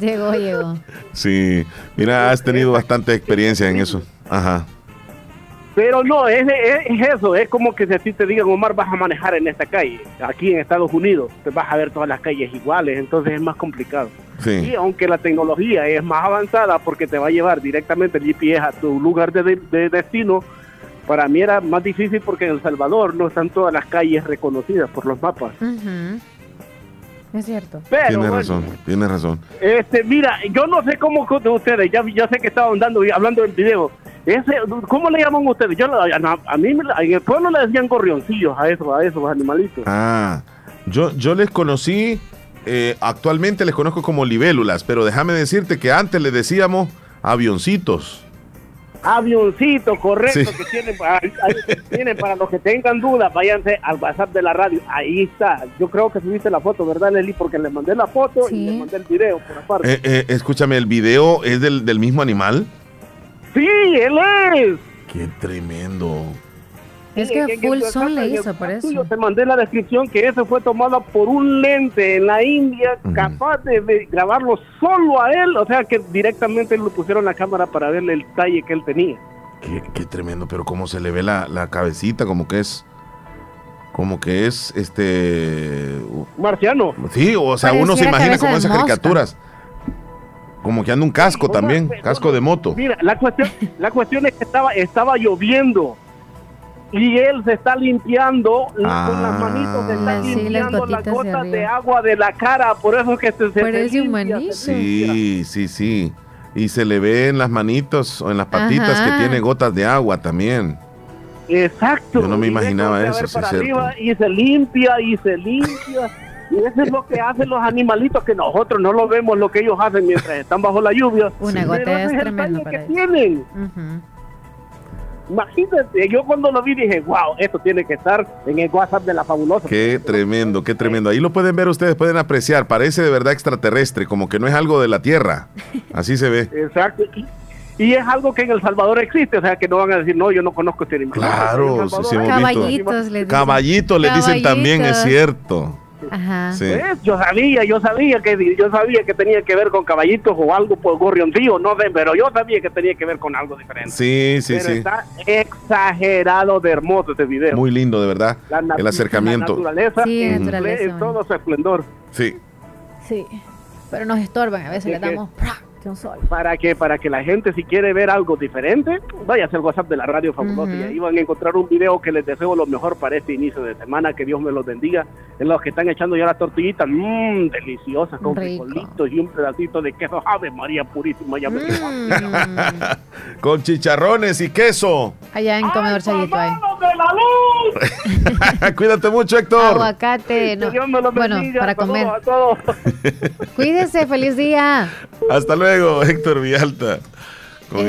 Llegó llegó. Sí. Mira has tenido bastante experiencia en eso. Ajá pero no, es, es, eso, es como que si a ti te digan, Omar, vas a manejar en esta calle, aquí en Estados Unidos, te vas a ver todas las calles iguales, entonces es más complicado. Sí. Y aunque la tecnología es más avanzada porque te va a llevar directamente el GPS a tu lugar de, destino, para mí era más difícil porque en El Salvador no están todas las calles reconocidas por los mapas. Es cierto. Pero, tiene razón, tiene razón. Este, mira, yo no sé cómo ustedes, ya, ya sé que estaban dando, hablando del video, ese, ¿Cómo le llaman ustedes? Yo, a, mí en el pueblo le decían gorrioncillos a esos, a esos animalitos. Ah, yo, yo les conocí eh, actualmente les conozco como libélulas, pero déjame decirte que antes les decíamos avioncitos. Avioncito, correcto, que tienen, para los que tengan dudas, váyanse al WhatsApp de la radio. Ahí está. Yo creo que subiste la foto, ¿verdad, Leli? Porque le mandé la foto y le mandé el video por aparte. Eh, eh, escúchame, ¿el video es del, del mismo animal? Sí, él es. Qué tremendo. Es que Full Son le hizo por eso. Yo te mandé la descripción que ese fue tomado por un lente en la India, capaz de grabarlo solo a él, o sea que directamente le pusieron la cámara para verle el talle que él tenía. Qué, tremendo, pero cómo se le ve la, la, cabecita, como que es, como que es, este... Marciano. Sí, o sea, uno se imagina como esas caricaturas. Como que anda un casco también, casco de moto. Mira, la cuestión, la cuestión es que estaba, estaba lloviendo y él se está limpiando con las ah. manitos, se está limpiando las, gotas de, agua de la cara, por eso es que se, se, Sí, sí, sí. Y se le ve en las manitos o en las patitas que tiene gotas de agua también. Exacto. Yo no me imaginaba eso. y se limpia y se limpia. y eso es lo que hacen los animalitos que nosotros no lo vemos lo que ellos hacen mientras están bajo la lluvia. Una gota es, tremendo que tienen. Imagínate, yo cuando lo vi dije, wow, esto tiene que estar en el WhatsApp de la fabulosa. Qué tremendo, qué tremendo. Ahí lo pueden ver ustedes, pueden apreciar. Parece de verdad extraterrestre, como que no es algo de la Tierra. Así se ve. Exacto. Y, es algo que en El Salvador existe, o sea que no van a decir, no, yo no conozco este animal. Claro, sí, Caballitos, le dicen. Caballitos le dicen también, es cierto. Ajá. Yo sabía, yo sabía que yo sabía que tenía que ver con caballitos o algo por gorrioncillo, no sé, pero yo sabía que tenía que ver con algo diferente. Sí, sí, sí. Está exagerado de hermoso este video. Muy lindo, de verdad. el acercamiento. La naturaleza, sí, en todo su esplendor. Sí. Sí. Pero nos estorban, a veces le damos para que, para que la gente si quiere ver algo diferente, vaya a hacer WhatsApp de la radio fabulosa y ahí van a encontrar un video que les deseo lo mejor para este inicio de semana, que Dios me los bendiga. En los que están echando ya las tortillitas, mmm, deliciosas, con frijolitos y un pedacito de queso. Ave María Purísima, ya me mm. <laughs> Con chicharrones y queso. Allá en Comedor Chayito ahí. <laughs> Cuídate mucho, Héctor. Aguacate. bueno, para comer. Cuídese, feliz día. <laughs> Hasta luego. <laughs> Héctor Vialta. Con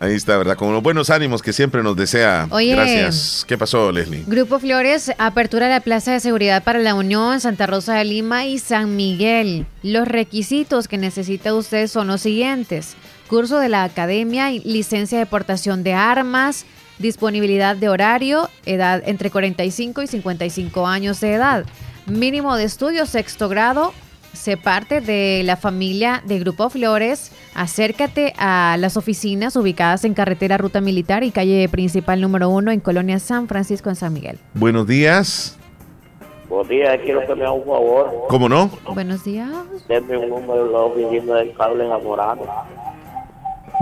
ahí está, ¿verdad? Con los buenos ánimos que siempre nos desea. Gracias. ¿Qué pasó, Leslie? Grupo Flores apertura la Plaza de Seguridad para la Unión, Santa Rosa de Lima y San Miguel. Los requisitos que necesita usted son los siguientes. Curso de la Academia, licencia de portación de armas, disponibilidad de horario, edad entre 45 y 55 años de edad. Mínimo de estudio, sexto grado, se parte de la familia de Grupo Flores. Acércate a las oficinas ubicadas en carretera Ruta Militar y calle principal número uno en Colonia San Francisco en San Miguel. Buenos días. Buenos días, quiero que me haga un favor. ¿Cómo no? Buenos días. Denme un número de la oficina del cable enamorado.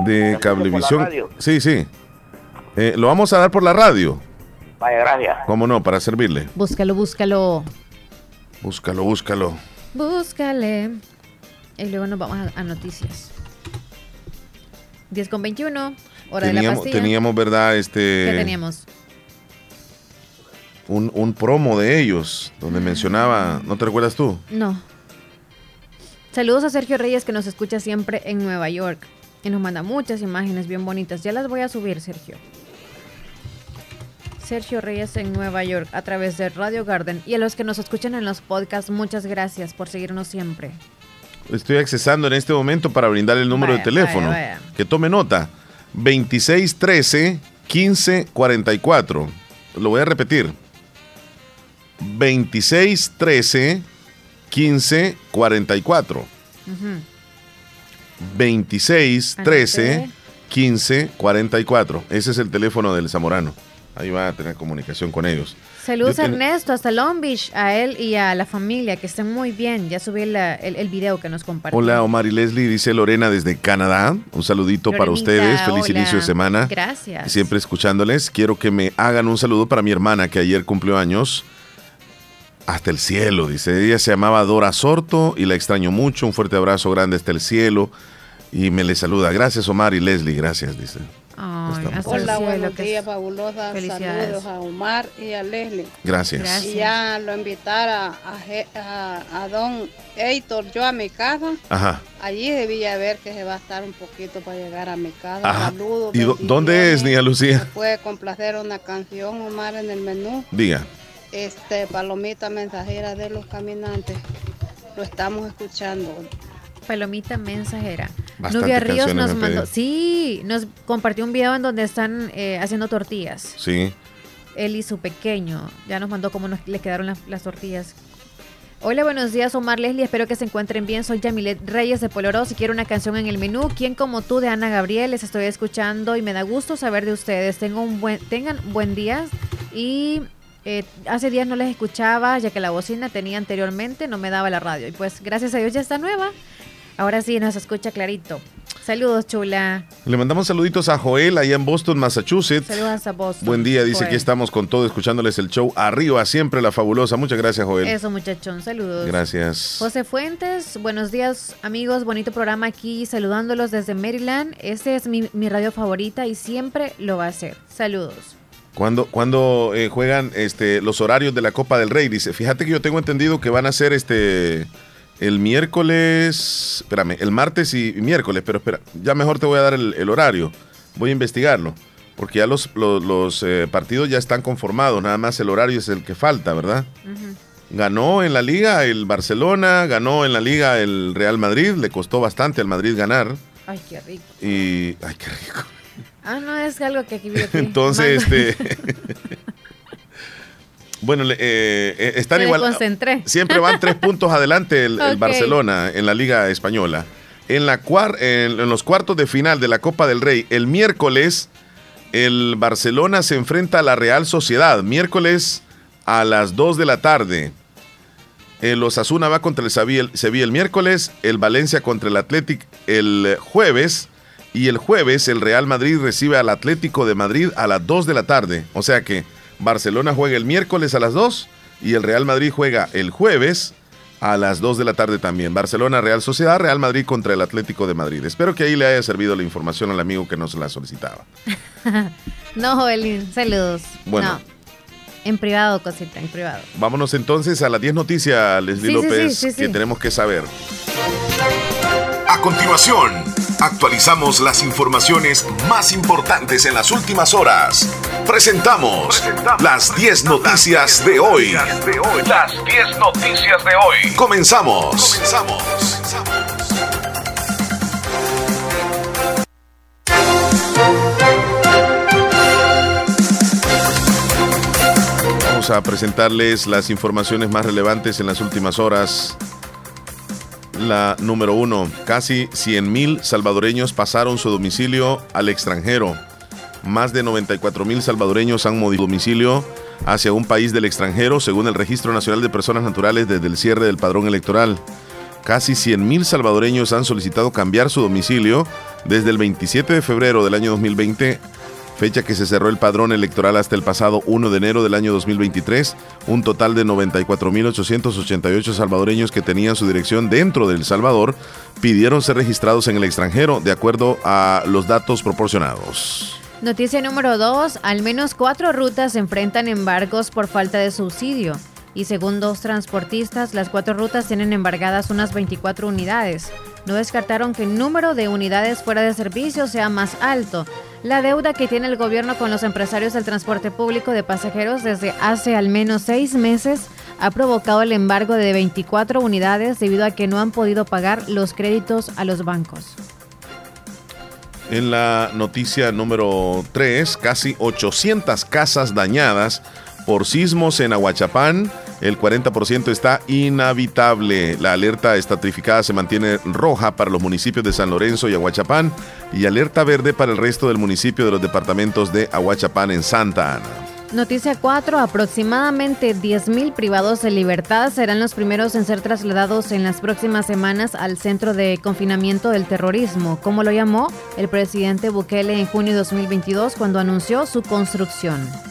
De Cablevisión. Sí, sí. Eh, lo vamos a dar por la radio. Vaya, gracias. ¿Cómo no? Para servirle. Búscalo, búscalo. Búscalo, búscalo. Búscale. Y luego nos vamos a, noticias. 10 con 21, hora teníamos, de la pastilla. Teníamos, ¿verdad? Este, ¿Qué teníamos? Un, un promo de ellos, donde mencionaba, ¿no te recuerdas tú? No. Saludos a Sergio Reyes que nos escucha siempre en Nueva York y nos manda muchas imágenes bien bonitas. Ya las voy a subir, Sergio. Sergio Reyes en Nueva York a través de Radio Garden. Y a los que nos escuchan en los podcasts, muchas gracias por seguirnos siempre. Estoy accesando en este momento para brindar el número de teléfono. Que tome nota. 2613 1544. Lo voy a repetir. 2613 1544. 2613 1544. Ese es el teléfono del Zamorano. Ahí va a tener comunicación con ellos. Saludos a Ernesto hasta Long Beach, a él y a la familia, que estén muy bien. Ya subí el, el, video que nos compartió. Hola Omar y Leslie, dice Lorena desde Canadá. Un saludito para ustedes, feliz inicio de semana. Gracias. Siempre escuchándoles. Quiero que me hagan un saludo para mi hermana que ayer cumplió años. Hasta el cielo, dice. Ella se llamaba Dora Sorto y la extraño mucho. Un fuerte abrazo grande hasta el cielo. Y me le saluda. Gracias Omar y Leslie, gracias, dice. Hola, buenos días, fabulosa. Saludos a Omar y a Leslie. Gracias. Y ya lo invitara a, a, don Heitor, yo a mi casa. Ajá. Allí debía ver que se va a estar un poquito para llegar a mi casa. Saludos. ¿Y dónde es, Niña Lucía? puede complacer una canción, Omar, en el menú. Diga. Este, Palomita Mensajera de los Caminantes. Lo estamos escuchando. Palomita Mensajera. Nubia Ríos nos mandó, sí, nos compartió un video en donde están eh, haciendo tortillas. Sí. Él y su pequeño, ya nos mandó cómo nos, le quedaron las, tortillas. Hola, buenos días, Omar Leslie. Espero que se encuentren bien. Soy Yamilet Reyes de Poloró. Si quiero una canción en el menú, ¿quién como tú de Ana Gabriel? Les estoy escuchando y me da gusto saber de ustedes. Tengo un buen, tengan buen día y eh, hace días no les escuchaba ya que la bocina tenía anteriormente, no me daba la radio. Y pues gracias a Dios ya está nueva. Ahora sí nos escucha clarito. Saludos, chula. Le mandamos saluditos a Joel allá en Boston, Massachusetts. Saludos a Boston. Buen día, dice que estamos con todo escuchándoles el show arriba, siempre la fabulosa. Muchas gracias, Joel. Eso, muchachón, saludos. Gracias. José Fuentes, buenos días, amigos. Bonito programa aquí, saludándolos desde Maryland. Este es mi, radio favorita y siempre lo va a ser. Saludos. Cuando, cuando eh, juegan este, los horarios de la Copa del Rey, dice, fíjate que yo tengo entendido que van a ser este el miércoles, espérame, el martes y, miércoles, pero espera, ya mejor te voy a dar el, horario. Voy a investigarlo, porque ya los, los, eh, partidos ya están conformados, nada más el horario es el que falta, ¿verdad? Ganó en la liga el Barcelona, ganó en la liga el Real Madrid, le costó bastante al Madrid ganar. Ay, qué rico. Y, ay, qué rico. Ah, no, es algo que aquí <laughs> Entonces, este... <laughs> Bueno, eh, eh, están igual. <laughs> Siempre van tres puntos adelante el, <laughs> Barcelona en la Liga Española. En, la en, los cuartos de final de la Copa del Rey, el miércoles, el Barcelona se enfrenta a la Real Sociedad. Miércoles a las 2 de la tarde. El Osasuna va contra el Sevilla el miércoles, el Valencia contra el Athletic el jueves y el jueves el Real Madrid recibe al Atlético de Madrid a las 2 de la tarde. O sea que Barcelona juega el miércoles a las 2 y el Real Madrid juega el jueves a las 2 de la tarde también. Barcelona, Real Sociedad, Real Madrid contra el Atlético de Madrid. Espero que ahí le haya servido la información al amigo que nos la solicitaba. <laughs> no, Joelín, saludos. Bueno. En privado, cosita, en privado. Vámonos entonces a las 10 noticias, Leslie López, que tenemos que saber. A continuación, actualizamos las informaciones más importantes en las últimas horas. Presentamos, las 10 noticias, de hoy. Las 10 noticias de hoy. Comenzamos. Comenzamos. Vamos a presentarles las informaciones más relevantes en las últimas horas la número uno, casi 100.000 salvadoreños pasaron su domicilio al extranjero. Más de 94.000 salvadoreños han movido domicilio hacia un país del extranjero, según el Registro Nacional de Personas Naturales desde el cierre del padrón electoral. Casi 100.000 salvadoreños han solicitado cambiar su domicilio desde el 27 de febrero del año 2020 fecha que se cerró el padrón electoral hasta el pasado 1 de enero del año 2023, un total de 94.888 salvadoreños que tenían su dirección dentro de El Salvador pidieron ser registrados en el extranjero de acuerdo a los datos proporcionados. Noticia número 2. Al menos cuatro rutas enfrentan embargos por falta de subsidio. Y según dos transportistas, las cuatro rutas tienen embargadas unas 24 unidades. No descartaron que el número de unidades fuera de servicio sea más alto. La deuda que tiene el gobierno con los empresarios del transporte público de pasajeros desde hace al menos seis meses ha provocado el embargo de 24 unidades debido a que no han podido pagar los créditos a los bancos. En la noticia número 3, casi 800 casas dañadas por sismos en Aguachapán el 40% está inhabitable. La alerta estratificada se mantiene roja para los municipios de San Lorenzo y Aguachapán y alerta verde para el resto del municipio de los departamentos de Aguachapán en Santa Ana. Noticia 4. Aproximadamente 10.000 privados de libertad serán los primeros en ser trasladados en las próximas semanas al centro de confinamiento del terrorismo, como lo llamó el presidente Bukele en junio de 2022 cuando anunció su construcción.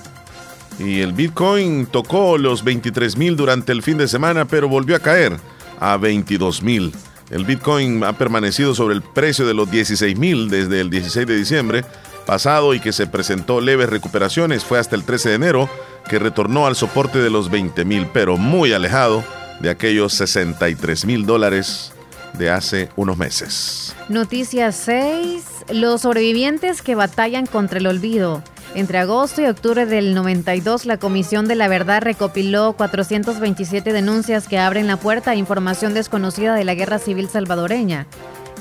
Y el Bitcoin tocó los 23 mil durante el fin de semana, pero volvió a caer a 22 mil. El Bitcoin ha permanecido sobre el precio de los 16 mil desde el 16 de diciembre, pasado y que se presentó leves recuperaciones. Fue hasta el 13 de enero que retornó al soporte de los 20 mil, pero muy alejado de aquellos 63 mil dólares de hace unos meses. Noticia 6. Los sobrevivientes que batallan contra el olvido. Entre agosto y octubre del 92, la Comisión de la Verdad recopiló 427 denuncias que abren la puerta a información desconocida de la guerra civil salvadoreña.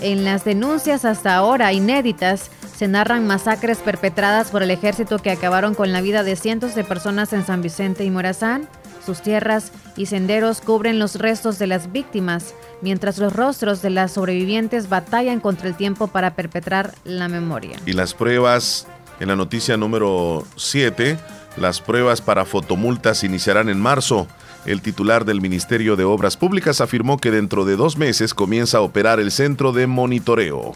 En las denuncias hasta ahora inéditas se narran masacres perpetradas por el ejército que acabaron con la vida de cientos de personas en San Vicente y Morazán. Sus tierras y senderos cubren los restos de las víctimas, mientras los rostros de las sobrevivientes batallan contra el tiempo para perpetrar la memoria. Y las pruebas en la noticia número 7, las pruebas para fotomultas iniciarán en marzo. El titular del Ministerio de Obras Públicas afirmó que dentro de dos meses comienza a operar el centro de monitoreo.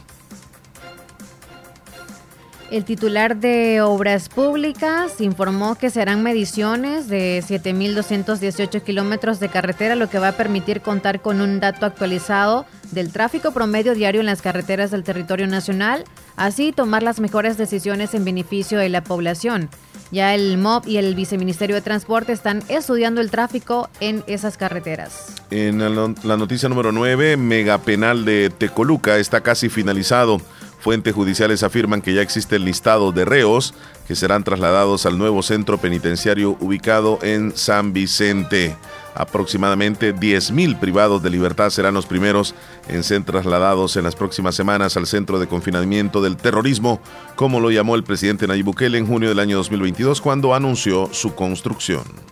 El titular de Obras Públicas informó que serán mediciones de 7.218 kilómetros de carretera, lo que va a permitir contar con un dato actualizado del tráfico promedio diario en las carreteras del territorio nacional, así tomar las mejores decisiones en beneficio de la población. Ya el MOB y el Viceministerio de Transporte están estudiando el tráfico en esas carreteras. En la noticia número 9, megapenal de Tecoluca está casi finalizado. Fuentes judiciales afirman que ya existe el listado de reos que serán trasladados al nuevo centro penitenciario ubicado en San Vicente. Aproximadamente 10.000 privados de libertad serán los primeros en ser trasladados en las próximas semanas al centro de confinamiento del terrorismo, como lo llamó el presidente Nayib Bukele en junio del año 2022 cuando anunció su construcción.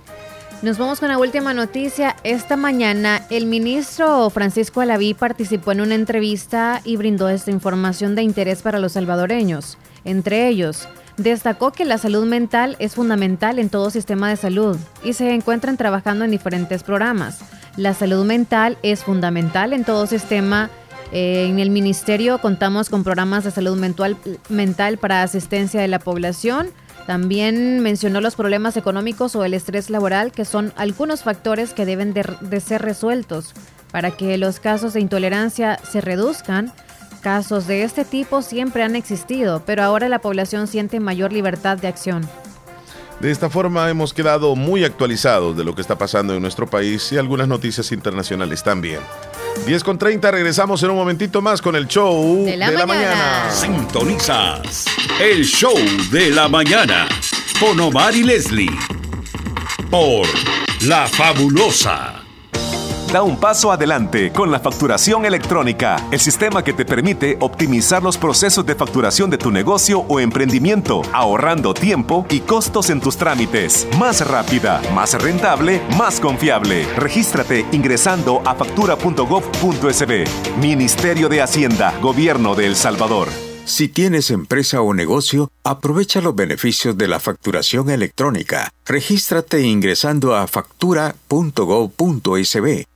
Nos vamos con la última noticia. Esta mañana el ministro Francisco Alaví participó en una entrevista y brindó esta información de interés para los salvadoreños. Entre ellos, destacó que la salud mental es fundamental en todo sistema de salud y se encuentran trabajando en diferentes programas. La salud mental es fundamental en todo sistema eh, en el ministerio contamos con programas de salud mental, mental para asistencia de la población, también mencionó los problemas económicos o el estrés laboral, que son algunos factores que deben de, ser resueltos para que los casos de intolerancia se reduzcan. Casos de este tipo siempre han existido, pero ahora la población siente mayor libertad de acción. De esta forma hemos quedado muy actualizados de lo que está pasando en nuestro país y algunas noticias internacionales también. 10 con 30, regresamos en un momentito más con el show de la, mañana. Sintonizas el show de la mañana con Omar y Leslie por La Fabulosa. Da un paso adelante con la facturación electrónica, el sistema que te permite optimizar los procesos de facturación de tu negocio o emprendimiento, ahorrando tiempo y costos en tus trámites. Más rápida, más rentable, más confiable. Regístrate ingresando a factura.gov.sb. Ministerio de Hacienda, Gobierno de El Salvador. Si tienes empresa o negocio, aprovecha los beneficios de la facturación electrónica. Regístrate ingresando a factura.gov.sb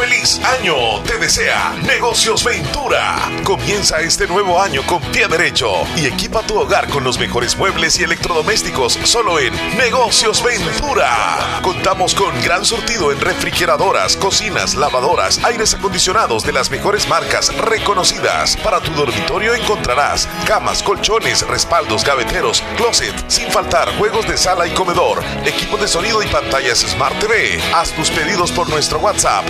Feliz año te desea Negocios Ventura. Comienza este nuevo año con pie derecho y equipa tu hogar con los mejores muebles y electrodomésticos solo en Negocios Ventura. Contamos con gran surtido en refrigeradoras, cocinas, lavadoras, aires acondicionados de las mejores marcas reconocidas. Para tu dormitorio encontrarás camas, colchones, respaldos, gaveteros, closet, sin faltar juegos de sala y comedor, equipo de sonido y pantallas Smart TV. Haz tus pedidos por nuestro WhatsApp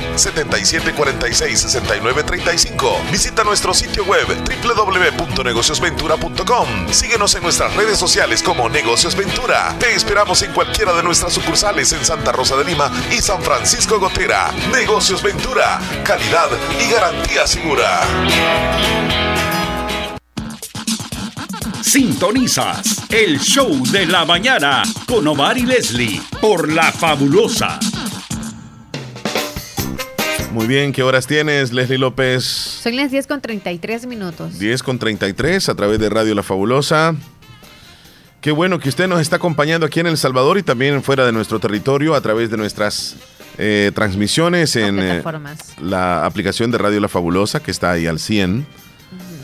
77466935. Visita nuestro sitio web www.negociosventura.com. Síguenos en nuestras redes sociales como Negocios Ventura. Te esperamos en cualquiera de nuestras sucursales en Santa Rosa de Lima y San Francisco Gotera. Negocios Ventura, calidad y garantía segura. Sintonizas el show de la mañana con Omar y Leslie por La Fabulosa. Muy bien, ¿qué horas tienes, Leslie López? Son las 10 con 33 minutos. 10 con 33 a través de Radio La Fabulosa. Qué bueno que usted nos está acompañando aquí en El Salvador y también fuera de nuestro territorio a través de nuestras eh, transmisiones en eh, la aplicación de Radio La Fabulosa que está ahí al 100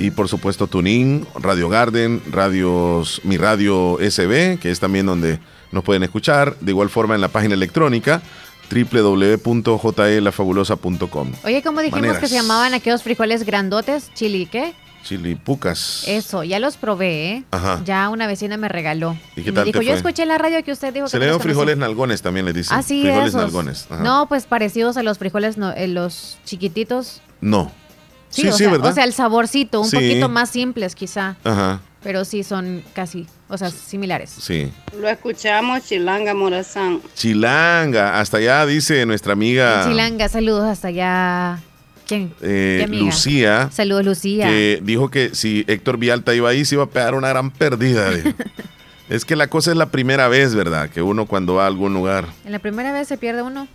y por supuesto Tuning, Radio Garden, radios, mi radio SB, que es también donde nos pueden escuchar. De igual forma en la página electrónica www.jelafabulosa.com. Oye, ¿cómo dijimos que se llamaban aquellos frijoles grandotes? ¿Chili qué? Chilipucas. Eso, ya los probé, ¿eh? Ajá. Ya una vecina me regaló. ¿Y qué tal me dijo, yo escuché en la radio que usted dijo se que le dio frijoles nalgones también le dicen. Ah, sí, frijoles esos. nalgones. No, pues parecidos a los frijoles, no, eh, los chiquititos. No. Sí, Sí, o, sí, sea, ¿verdad? o sea, el saborcito, un Sí. poquito más simples quizá. Ajá, Pero sí son casi, o sea, similares. sí. Lo escuchamos, Chilanga Morazán. Chilanga, hasta allá dice nuestra amiga Chilanga, saludos hasta allá. ¿Quién? eh, ¿Qué amiga? Lucía. Saludos, Lucía. que dijo que si Héctor Vialta iba ahí se iba a pegar una gran pérdida. <laughs> es que la cosa es la primera vez, ¿verdad? Que uno cuando va a algún lugar. En la primera vez se pierde uno.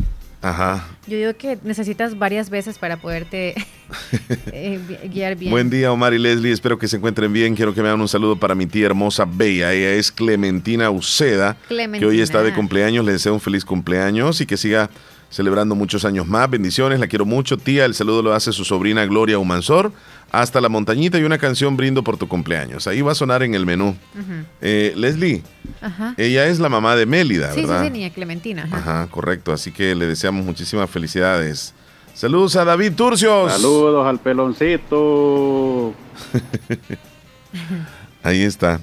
Ajá. Yo digo que necesitas varias veces para poderte <laughs> eh, gui- guiar bien. Buen día, Omar y Leslie. Espero que se encuentren bien. Quiero que me hagan un saludo para mi tía hermosa Bella. Ella es Clementina Uceda, que hoy Clementina. está de cumpleaños. Le deseo un feliz cumpleaños y que siga celebrando muchos años más. Bendiciones, la quiero mucho. Tía, el saludo lo hace su sobrina Gloria Humansor. Hasta la montañita y una canción brindo por tu cumpleaños. Ahí va a sonar en el menú. Eh, Leslie, Ajá. ella es la mamá de Mélida, Sí, sí, ¿verdad? sí, niña Clementina. ajá. Ajá, correcto. Así que le deseamos muchísimas felicidades. Saludos a David Turcios. Saludos al peloncito. <laughs> Ahí está.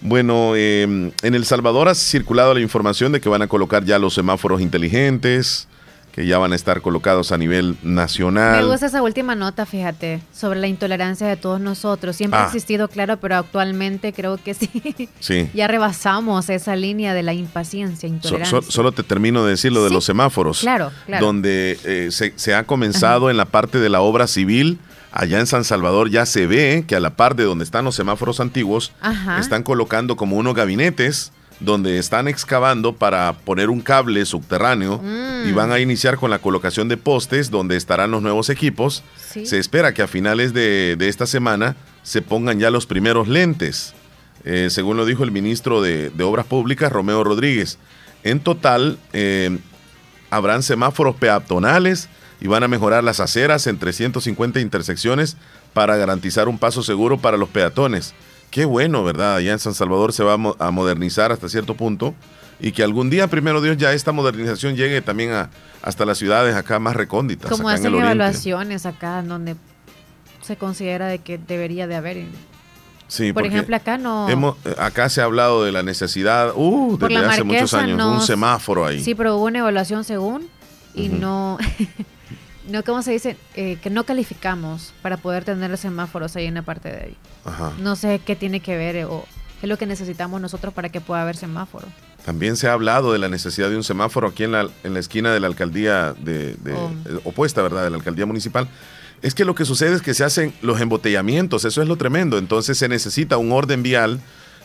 Bueno, eh, en El Salvador ha circulado la información de que van a colocar ya los semáforos inteligentes, que ya van a estar colocados a nivel Me nacional. gusta esa última nota, fíjate, sobre la intolerancia de todos nosotros. Siempre Ah. ha existido, claro, pero actualmente creo que sí. Sí. <laughs> ya rebasamos esa línea de la impaciencia, intolerancia. so- solo te termino de decir lo de Sí. los semáforos. Claro, claro. Donde eh, se, se ha comenzado en la parte de la obra civil. Allá en San Salvador ya se ve que a la par de donde están los semáforos antiguos, Ajá. están colocando como unos gabinetes donde están excavando para poner un cable subterráneo Mm. y van a iniciar con la colocación de postes donde estarán los nuevos equipos. Sí. Se espera que a finales de, de esta semana se pongan ya los primeros lentes, eh, según lo dijo el ministro de, de Obras Públicas, Romeo Rodríguez. En total, eh, habrán semáforos peatonales y van a mejorar las aceras en 350 intersecciones para garantizar un paso seguro para los peatones. Qué bueno, ¿verdad? Allá en San Salvador se va a, mo- a modernizar hasta cierto punto y que algún día, primero Dios, ya esta modernización llegue también a, hasta las ciudades acá más recónditas. Como hacen evaluaciones acá en donde se considera de que debería de haber. Sí, Por ejemplo, acá no. hemos- eh, acá se ha hablado de la necesidad, uh, desde hace muchos años, no- un semáforo ahí. Sí, pero hubo una evaluación según y no, <laughs> no, ¿cómo se dice? Eh, que no calificamos para poder tener semáforos ahí en la parte de ahí. Ajá. No sé qué tiene que ver eh, o qué es lo que necesitamos nosotros para que pueda haber semáforo. También se ha hablado de la necesidad de un semáforo aquí en la, en la esquina de la alcaldía de, de- Oh. eh, opuesta, ¿verdad? De la alcaldía municipal. Es que lo que sucede es que se hacen los embotellamientos, eso es lo tremendo. Entonces se necesita un orden vial.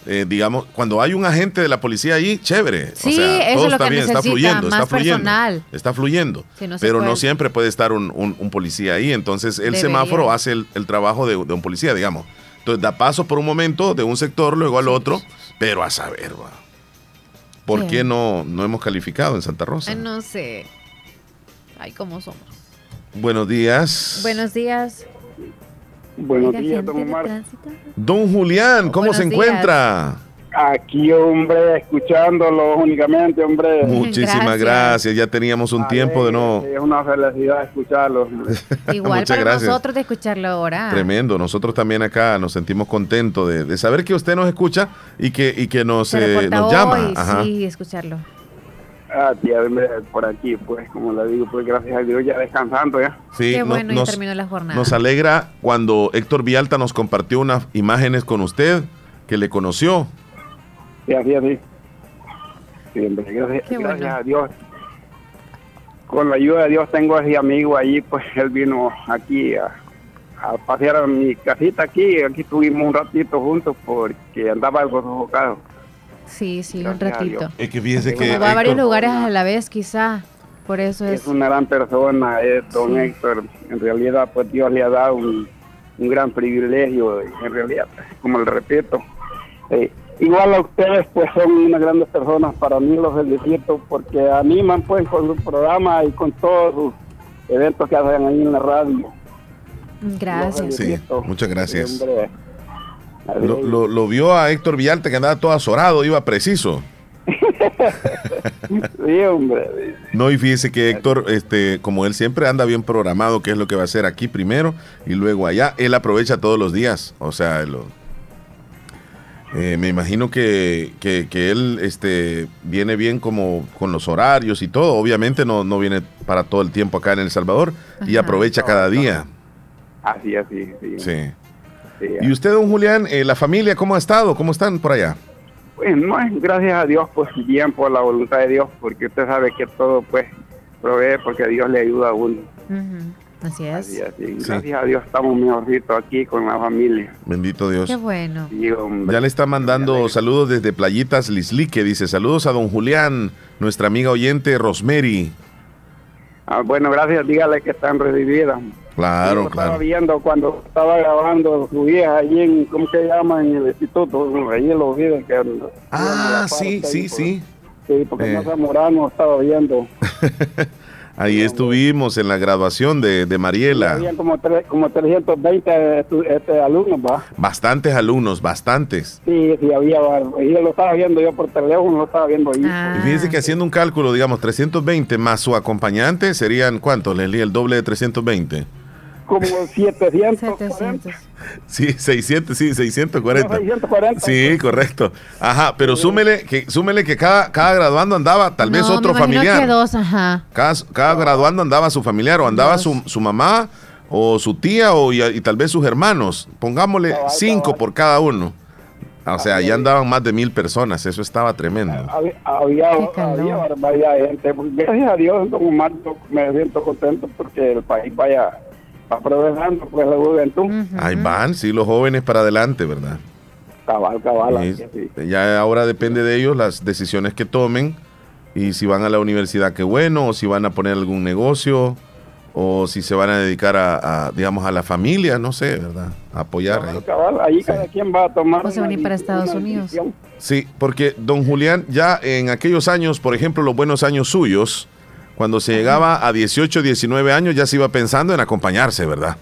Eh, digamos, cuando hay un agente de la policía ahí, chévere. Sí, o sea, eso todo es lo está que bien, está fluyendo, está fluyendo. personal. Está fluyendo. Sí, no se pero no siempre puede estar un, un- un policía ahí. Entonces el Debería. semáforo hace el, el trabajo de, de un policía, digamos. Entonces da paso por un momento de un sector, luego al otro, pero a saber, va. ¿Por Sí. qué no, no hemos calificado en Santa Rosa? No sé. Ay, cómo somos. Buenos días. Buenos días. Buenos días, don Omar. Don Julián, ¿cómo se encuentra? Aquí, hombre, escuchándolo únicamente, hombre. Muchísimas gracias. Ya teníamos un tiempo de no. Es una felicidad escucharlo. <laughs> Igual para nosotros de escucharlo ahora. Tremendo. Nosotros también acá nos sentimos contentos de, saber que usted nos escucha y que, y que nos, eh, nos llama. Sí, escucharlo. Ah, tía, por aquí, pues, como le digo, pues gracias a Dios ya descansando ya. Sí, Qué bueno, nos, terminó la jornada. Nos alegra cuando Héctor Vialta nos compartió unas imágenes con usted que le conoció. Sí, así, así. Siempre, gracias, gracias a Dios. Con la ayuda de Dios tengo a ese amigo allí, pues él vino aquí a, a pasear a mi casita aquí. Aquí estuvimos un ratito juntos porque andaba algo sofocado. Sí, sí, un ratito. Es que fíjese que. va a varios lugares a la vez, quizá. Por eso es. Es una gran persona, es don Héctor. En realidad, pues Dios le ha dado un, gran privilegio. En realidad, como le repito, eh, igual a ustedes, pues son unas grandes personas. Para mí, los del desierto, porque animan, pues, con su programa y con todos sus eventos que hacen ahí en la radio. Gracias. Sí, muchas gracias. Lo, lo, vio a Héctor Villalta que andaba todo azorado, iba preciso. <laughs> sí, hombre. No, y fíjese que Héctor, este, como él siempre anda bien programado, qué es lo que va a hacer aquí primero y luego allá, él aprovecha todos los días. O sea, eh, me imagino que, que, él este, viene bien como con los horarios y todo. Obviamente no, no viene para todo el tiempo acá en El Salvador y aprovecha cada día. Así, así, sí. Sí. ¿Y usted, don Julián, eh, la familia, cómo ha estado? ¿Cómo están por allá? Pues no, gracias a Dios, pues bien por la voluntad de Dios, porque usted sabe que todo pues provee porque Dios le ayuda a uno. Así es. Gracias a Dios estamos mejorcitos aquí con la familia. Bendito Dios. Qué bueno. ya le está mandando saludos desde Playitas Lislique. Dice saludos a don Julián, nuestra amiga oyente Rosemary. Ah, bueno, gracias. Dígale que están recibidas. Claro, claro. Estaba viendo cuando estaba grabando su vieja allí en, ¿cómo se llama? En el instituto, allí en los videos que... Ah, sí, sí, sí. Sí, porque no se Morano estaba viendo. <laughs> Ahí estuvimos en la graduación de, de Mariela. Había como, como 320 este, alumnos, ¿va? Bastantes alumnos, bastantes. Sí, sí, había. Y lo estaba viendo yo por teléfono, lo estaba viendo ahí. Ah. Y fíjense que haciendo un cálculo, digamos, 320 más su acompañante serían, ¿cuántos, Leslie? El doble de 320 como 700. Sí, 600, sí, 640. Sí, correcto. Ajá, pero súmele que súmele que cada, cada graduando andaba tal vez otro familiar. dos, ajá. Cada, graduando andaba su familiar o andaba su, su, mamá o su tía o y, tal vez sus hermanos. Pongámosle cinco por cada uno. O sea, ya andaban más de mil personas, eso estaba tremendo. Había, había, había gente. Gracias a Dios, como Marto, me siento contento porque el país vaya aprovechando pues la juventud. Ahí van, sí, los jóvenes para adelante, ¿verdad? Cabal, cabal. Ya ahora depende de ellos las decisiones que tomen y si van a la universidad, qué bueno, o si van a poner algún negocio, o si se van a dedicar a, digamos, a la familia, no sé, ¿verdad? A apoyar. Cabal, ahí, cada quien va a tomar. O se van a ir para Estados Unidos. Sí, porque don Julián, ya en aquellos años, por ejemplo, los buenos años suyos, cuando se llegaba a 18, 19 años ya se iba pensando en acompañarse, ¿verdad?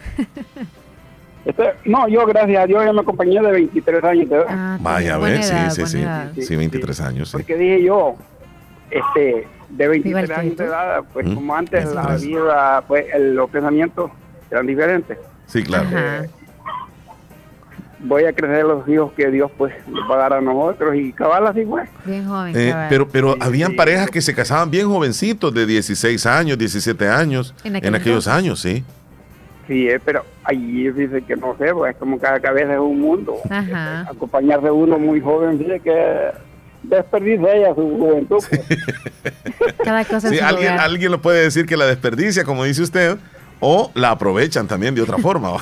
Este, no, yo gracias a Dios ya me acompañé de 23 años ah, Vaya, a ver, sí, sí, sí, sí, 23 años. Porque dije yo, este, de 23 años de edad, pues como antes la vida, pues los pensamientos eran diferentes. Sí, claro voy a crecer los hijos que Dios pues va a dar a nosotros y cabal así fue. Bien joven. Eh, pero pero habían parejas que se casaban bien jovencitos, de 16 años, 17 años, en, aquellos años, sí. Sí, eh, pero ahí dice que no sé, pues como cada cabeza es un mundo. Ajá. Acompañarse uno muy joven, dice que desperdicia ella su juventud. Pues. Cada cosa sí, alguien, alguien lo puede decir que la desperdicia, como dice usted, o la aprovechan también de otra <laughs> forma.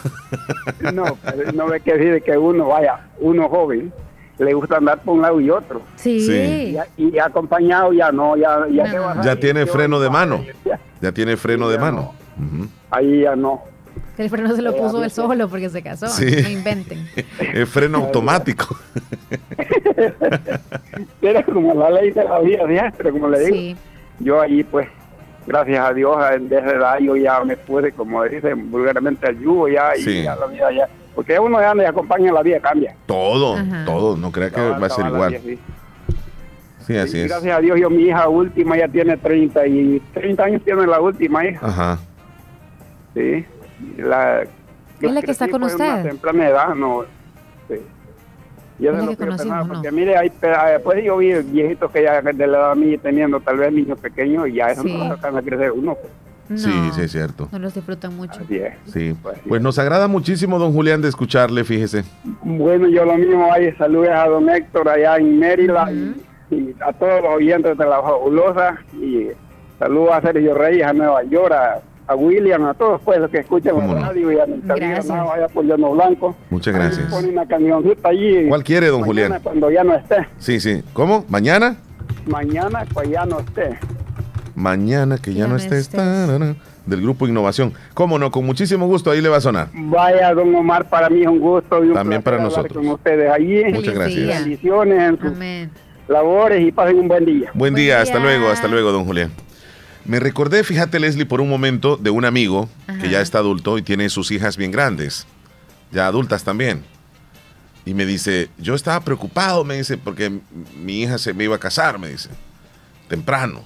no, no ve que decir que uno, vaya, uno joven, le gusta andar por un lado y otro. Sí. Y, acompañado ya no, ya, ya, ya tiene freno de mano. <laughs> Ya tiene freno de mano. Ahí ya no. El freno se lo puso él solo porque se casó. No inventen. <laughs> Es freno automático. Era como la ley de la vida, pero como le digo, yo ahí pues gracias a Dios, desde edad yo ya me pude, como dicen vulgarmente, al yugo ya y ya la vida ya. Porque uno ya me acompaña, la vida cambia. Todo, todo, no crea que va a ser igual. sí. así es. Gracias a Dios, yo mi hija última ya tiene 30 y 30 años tiene la última hija. Ajá. Sí. La, ¿Es la que está con usted? Una temprana edad, no. Sí. Yo es lo que, conocimos, porque mire, hay, después yo vi viejitos que ya de la edad mía teniendo tal vez niños pequeños y ya eso no no a crecer uno. Pues. sí, sí, es cierto. No los disfrutan mucho. Sí. Pues, pues, nos agrada muchísimo, don Julián, de escucharle, fíjese. Bueno, yo lo mismo, ahí saludos a don Héctor allá en Mérida y, a todos los oyentes de la fabulosa y saludos a Sergio Reyes a Nueva York, a a William, a todos pues los que escuchan la radio y a mi hermano allá por Llano Blanco. Muchas gracias. Pone una camioncita allí. ¿Cuál quiere, don Julián? Cuando ya no esté. Sí, sí. ¿Cómo? ¿Mañana? Mañana cuando ya no esté. Mañana que ya, no esté. del grupo Innovación. ¿Cómo no? Con muchísimo gusto, ahí le va a sonar. Vaya, don Omar, para mí es un gusto y un También para nosotros. con ustedes allí. Muchas gracias. Bendiciones en sus labores y pasen un buen día. Buen, día, hasta luego, hasta luego, don Julián. Me recordé, fíjate Leslie, por un momento de un amigo que ya está adulto y tiene sus hijas bien grandes, ya adultas también. Y me dice, yo estaba preocupado, me dice, porque mi hija se me iba a casar, me dice, temprano.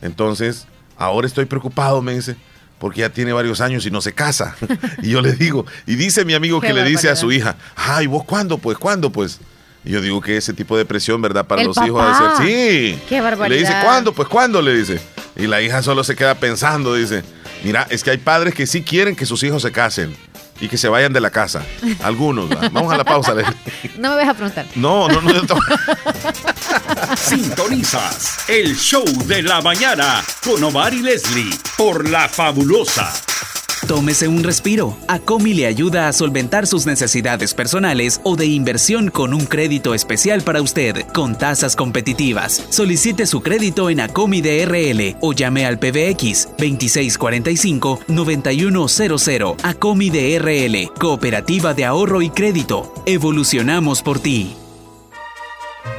Entonces, ahora estoy preocupado, me dice, porque ya tiene varios años y no se casa. <laughs> y yo le digo, y dice mi amigo que le dice a su hija, ay, vos cuándo, pues, cuándo, pues. Y yo digo que ese tipo de presión, ¿verdad? Para los hijos de ser, sí. Qué barbaridad. le dice, ¿cuándo? Pues, ¿cuándo? Le dice. Y la hija solo se queda pensando, dice, mira, es que hay padres que sí quieren que sus hijos se casen y que se vayan de la casa. Algunos. Vamos a la pausa. <laughs> No me vas a preguntar. No, no, no. <laughs> Sintonizas el show de la mañana con Omar y Leslie por La Fabulosa Tómese un respiro. Acomi le ayuda a solventar sus necesidades personales o de inversión con un crédito especial para usted, con tasas competitivas. Solicite su crédito en Acomi DRL o llame al PBX 2645-9100. Acomi DRL, Cooperativa de Ahorro y Crédito. Evolucionamos por ti.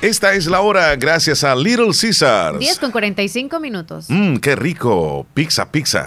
Esta es la hora gracias a Little Caesars. 10 con 45 minutos. Mmm, qué rico. Pizza, pizza.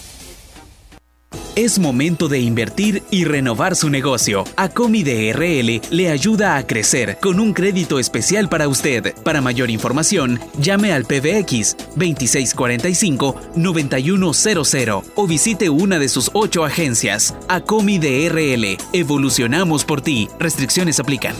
Es momento de invertir y renovar su negocio. Acomi DRL le ayuda a crecer con un crédito especial para usted. Para mayor información, llame al PBX 2645-9100 o visite una de sus ocho agencias. Acomi DRL. Evolucionamos por ti. Restricciones aplican.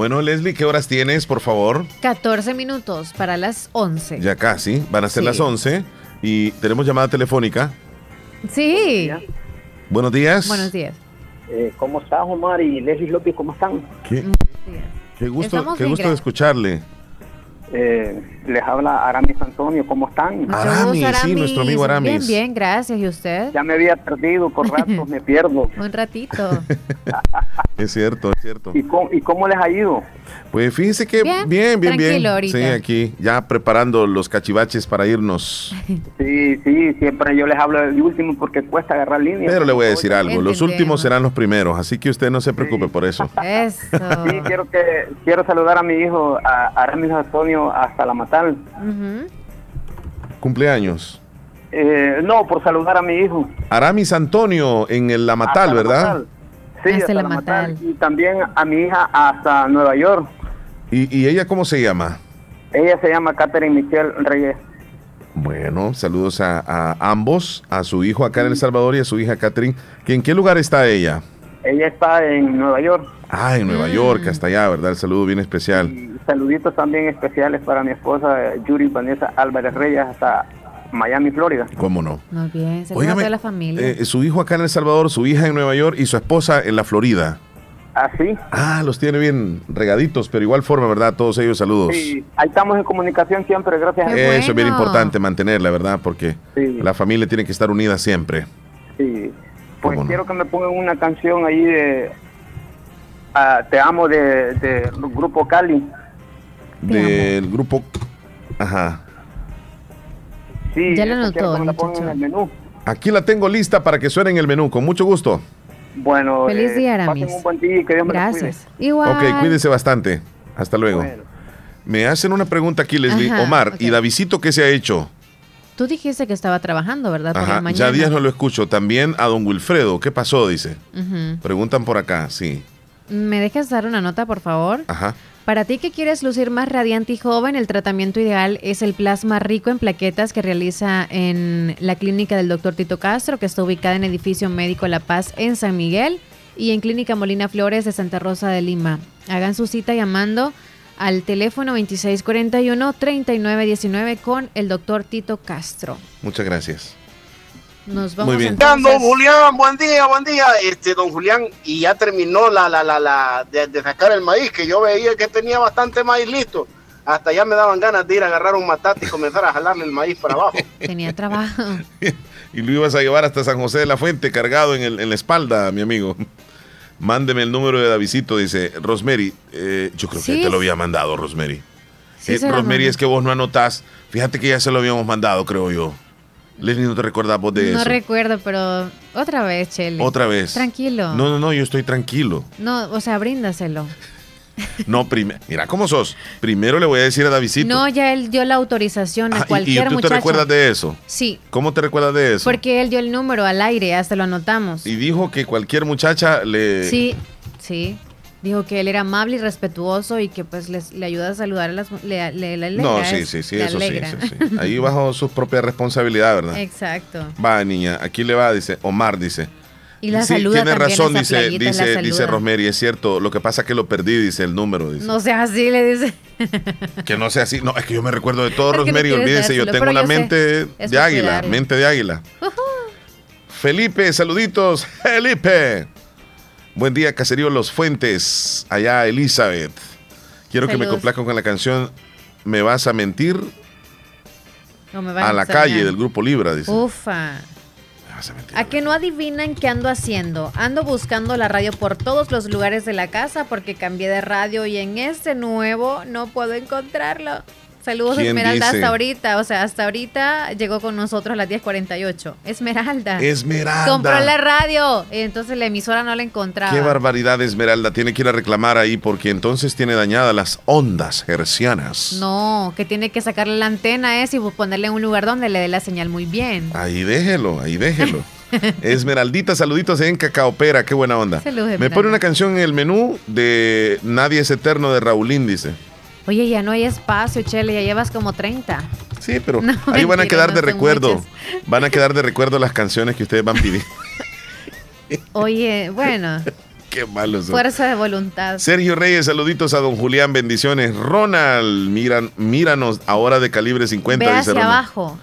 Bueno, Leslie, ¿qué horas tienes, por favor? 14 minutos para las 11. Ya casi, van a ser las 11 y tenemos llamada telefónica. Sí. Buenos días. Buenos días. Eh, ¿Cómo estás, Omar y Leslie López? ¿Cómo están? Qué, qué gusto, qué gusto de escucharle. Eh, Les habla Aramis Antonio, ¿cómo están? Aramis, sí, nuestro amigo Aramis. Bien, bien, gracias. ¿Y usted? Ya me había perdido, por <laughs> ratos me pierdo. Un ratito. <laughs> es cierto, es cierto. ¿Y cómo, ¿Y cómo les ha ido? Pues fíjense que bien, bien, bien. bien. Ahorita. Sí, aquí ya preparando los cachivaches para irnos. <laughs> Sí, sí, siempre yo les hablo del último porque cuesta agarrar línea. Pero le voy a decir algo, los últimos serán los primeros, así que usted no se preocupe por eso. Eso. Sí, quiero, que, quiero saludar a mi hijo, a Aramis Antonio, hasta la Matal. ¿Cumpleaños? Eh, no, por saludar a mi hijo. Aramis Antonio en el La Matal, ¿verdad? Sí, hasta, la Matal. Y también a mi hija hasta Nueva York. ¿Y, ¿Y ella cómo se llama? Ella se llama Catherine Michelle Reyes. Bueno, saludos a, ambos, a su hijo acá en El Salvador y a su hija Catherine. ¿En qué lugar está ella? Ella está en Nueva York. Ah, en Nueva York, hasta allá, ¿verdad? El saludo bien especial. Saluditos también especiales para mi esposa Yuri Vanessa Álvarez Reyes hasta Miami, Florida. ¿Cómo no? Muy bien, saludos a la familia. Eh, su hijo acá en El Salvador, su hija en Nueva York y su esposa en la Florida. ¿Ah, sí? Ah, los tiene bien regaditos, pero igual forma, ¿verdad? Todos ellos saludos. Sí, ahí estamos en comunicación siempre, gracias a Eso es bien importante mantenerla, ¿verdad? Porque la familia tiene que estar unida siempre. Sí. Pues quiero que me pongan una canción ahí de ah, Te amo de, de, grupo Cali. Del grupo. Ajá. Sí, ya lo notó. en el menú. Aquí la tengo lista para que suene en el menú, con mucho gusto. Bueno, feliz día, eh, Aramis. un buen día y que Dios Gracias. Me Igual. Ok, cuídese bastante. Hasta luego. Me hacen una pregunta aquí, Leslie. Omar, ¿y Davidito qué se ha hecho? Tú dijiste que estaba trabajando, ¿verdad? Ajá, ya días no lo escucho. También a don Wilfredo. ¿Qué pasó? Dice. Preguntan por acá, sí. ¿Me dejas dar una nota, por favor? Ajá. Para ti que quieres lucir más radiante y joven, el tratamiento ideal es el plasma rico en plaquetas que realiza en la clínica del doctor Tito Castro, que está ubicada en Edificio Médico La Paz en San Miguel y en Clínica Molina Flores de Santa Rosa de Lima. Hagan su cita llamando al teléfono 2641-3919 con el doctor Tito Castro. Muchas gracias. Nos vamos Muy bien. Don Julián, buen día, buen día. Este, don Julián, y ya terminó la, la, la, la de, sacar el maíz, que yo veía que tenía bastante maíz listo. Hasta ya me daban ganas de ir a agarrar un matate y comenzar a jalarle el maíz para abajo. <laughs> Tenía trabajo. <laughs> y lo ibas a llevar hasta San José de la Fuente cargado en, el, en la espalda, mi amigo. Mándeme el número de Davidito, dice Rosemary. Eh, yo creo que te lo había mandado, Rosemary. Eh, Rosemary, es que vos no anotás. Fíjate que ya se lo habíamos mandado, creo yo. Leslie, ¿no te recuerdas vos de eso? No recuerdo, pero otra vez, Chele. Otra vez. Tranquilo. No, no, no, yo estoy tranquilo. No, o sea, bríndaselo. No, mira cómo sos. Primero le voy a decir a Davidito. No, ya él dio la autorización a cualquier ¿Y, tú te recuerdas de eso? Sí. ¿Cómo te recuerdas de eso? Porque él dio el número al aire, hasta lo anotamos. Y dijo que cualquier muchacha le... Sí, sí. Dijo que él era amable y respetuoso y que pues les, le ayuda a saludar a las... Le, le, no, sí, sí, sí, eso sí, Ahí bajo su propia responsabilidad, ¿verdad? Exacto. Va, niña, aquí le va, dice, Omar dice, y la sí, saluda tiene razón, dice, dice, dice Rosemary, es cierto. Lo que pasa es que lo perdí, dice el número. Dice. No sea así, le dice. <laughs> que no sea así. No, es que yo me recuerdo de todo, Rosemary. Olvídese, yo tengo una mente de águila. Mente de águila. Felipe, saluditos. Felipe. Buen día, Caserío Los Fuentes. Allá, Elizabeth. Quiero que me complazcan con la canción Me vas a mentir. a la calle del grupo Libra, dice. Ufa. ¿A que no adivinan qué ando haciendo? Ando buscando la radio por todos los lugares de la casa porque cambié de radio y en este nuevo no puedo encontrarlo. Saludos Esmeralda hasta ahorita, o sea, hasta ahorita llegó con nosotros a las 10:48. Esmeralda. Esmeralda. Compró la radio, entonces la emisora no la encontraba. Qué barbaridad, Esmeralda. Tiene que ir a reclamar ahí porque entonces tiene dañadas las ondas hercianas. No, que tiene que sacarle la antena es y ponerle en un lugar donde le dé la señal muy bien. Ahí déjelo, ahí déjelo. <laughs> Esmeraldita, saluditos en Cacaopera, qué buena onda. Saludos, Me pone una canción en el menú de Nadie es Eterno de Raulín, dice. Oye, ya no hay espacio, Chele, ya llevas como 30. Sí, pero ahí van a quedar de recuerdo. Van a quedar de recuerdo las canciones que ustedes van pidiendo. <laughs> Oye, bueno. Qué malos Fuerza de voluntad. Sergio Reyes, saluditos a don Julián, bendiciones. Ronald, miran, míranos ahora de calibre 50, Ve hacia abajo.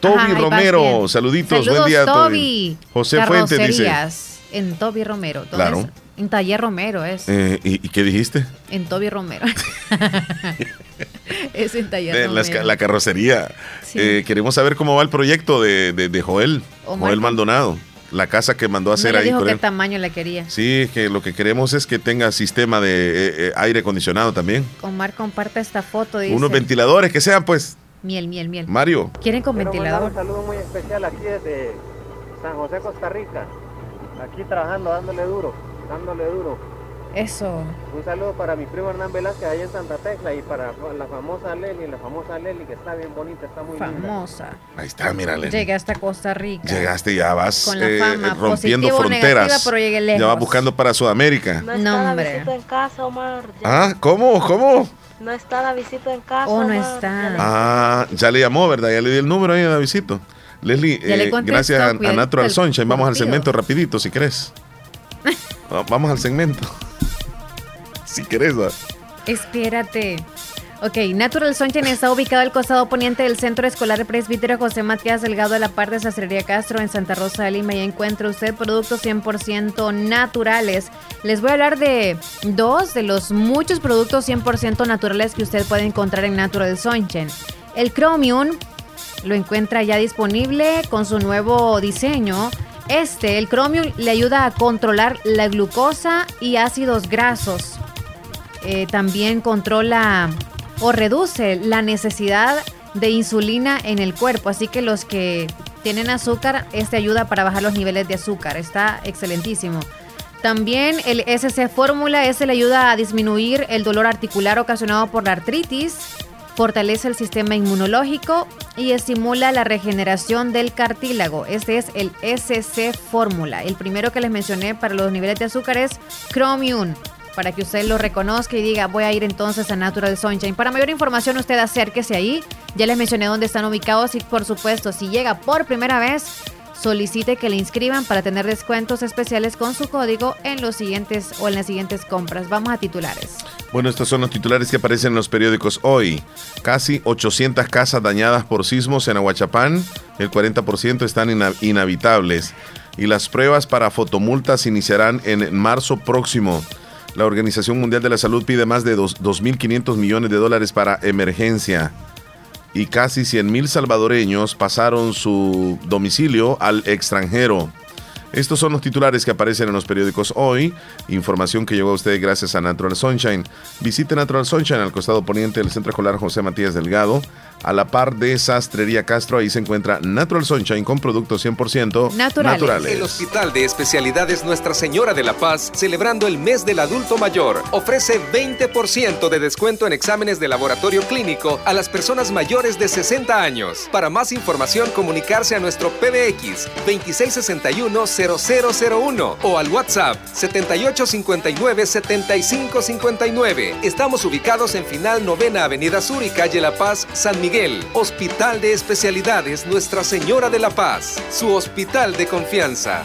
Toby Romero, saluditos, buen día, Toby. José Fuentes dice. En Toby Romero. Claro. En Taller Romero es. Eh, ¿y, qué dijiste? En Toby Romero. <laughs> es en Taller Romero. La, carrocería. Eh, queremos saber cómo va el proyecto de, de, Joel, Joel Maldonado. La casa que mandó a hacer no ahí. Dijo qué tamaño la quería. Sí, que lo que queremos es que tenga sistema de eh, aire acondicionado también. Omar comparte esta foto. Dice, Unos ventiladores que sean, pues. Miel, miel, miel. Mario. ¿Quieren con ventilador? Un saludo muy especial aquí desde San José, Costa Rica. Aquí trabajando, dándole duro, dándole duro. Eso. Un saludo para mi primo Hernán Velázquez allá en Santa Tecla y para la famosa Leli, la famosa Leli que está bien bonita, está muy famosa. Ahí está, mira Leli. Llegaste a Costa Rica. Llegaste ya vas Con la fama, eh, rompiendo fronteras. pero llegué lejos. Ya vas buscando para Sudamérica. No está la visita en casa, Omar. Ah, ¿cómo? ¿Cómo? No está la visita en casa. Oh, no está. Ah, ya le llamó, ¿verdad? Ya le di el número ahí a visito. Leslie, eh, gracias a, Natural Sunshine. Vamos al segmento rapidito, si querés. Vamos al segmento. si querés. Espérate. Ok, Natural Sunshine está ubicado al costado poniente del Centro Escolar Presbítero José Matías Delgado de la par de Sastrería Castro en Santa Rosa de Lima y encuentra usted productos 100% naturales. Les voy a hablar de dos de los muchos productos 100% naturales que usted puede encontrar en Natural Sunshine. El Chromium lo encuentra ya disponible con su nuevo diseño. Este, el Chromium, le ayuda a controlar la glucosa y ácidos grasos. Eh, también controla o reduce la necesidad de insulina en el cuerpo. Así que los que tienen azúcar, este ayuda para bajar los niveles de azúcar. Está excelentísimo. También el SC Fórmula, este le ayuda a disminuir el dolor articular ocasionado por la artritis, fortalece el sistema inmunológico y estimula la regeneración del cartílago. Este es el SC Fórmula. El primero que les mencioné para los niveles de azúcar es Chromium para que usted lo reconozca y diga, voy a ir entonces a Natural Sunshine. Para mayor información, usted acérquese ahí. Ya les mencioné dónde están ubicados y, por supuesto, si llega por primera vez, solicite que le inscriban para tener descuentos especiales con su código en los siguientes o en las siguientes compras. Vamos a titulares. Bueno, estos son los titulares que aparecen en los periódicos hoy. Casi 800 casas dañadas por sismos en Aguachapán, el 40% están inhabitables y las pruebas para fotomultas iniciarán en marzo próximo. La Organización Mundial de la Salud pide más de 2.500 millones de dólares para emergencia. Y casi 100.000 salvadoreños pasaron su domicilio al extranjero. Estos son los titulares que aparecen en los periódicos hoy. Información que llegó a usted gracias a Natural Sunshine. Visite Natural Sunshine al costado poniente del Centro Escolar José Matías Delgado a la par de Sastrería Castro, ahí se encuentra Natural Sunshine con productos 100% naturales. El Hospital de Especialidades Nuestra Señora de la Paz, celebrando el mes del adulto mayor, ofrece 20% de descuento en exámenes de laboratorio clínico a las personas mayores de 60 años. Para más información, comunicarse a nuestro PBX 2661-0001 o al WhatsApp 7859-7559. Estamos ubicados en Final Novena Avenida Sur y Calle La Paz, San Miguel Hospital de Especialidades Nuestra Señora de la Paz, su hospital de confianza.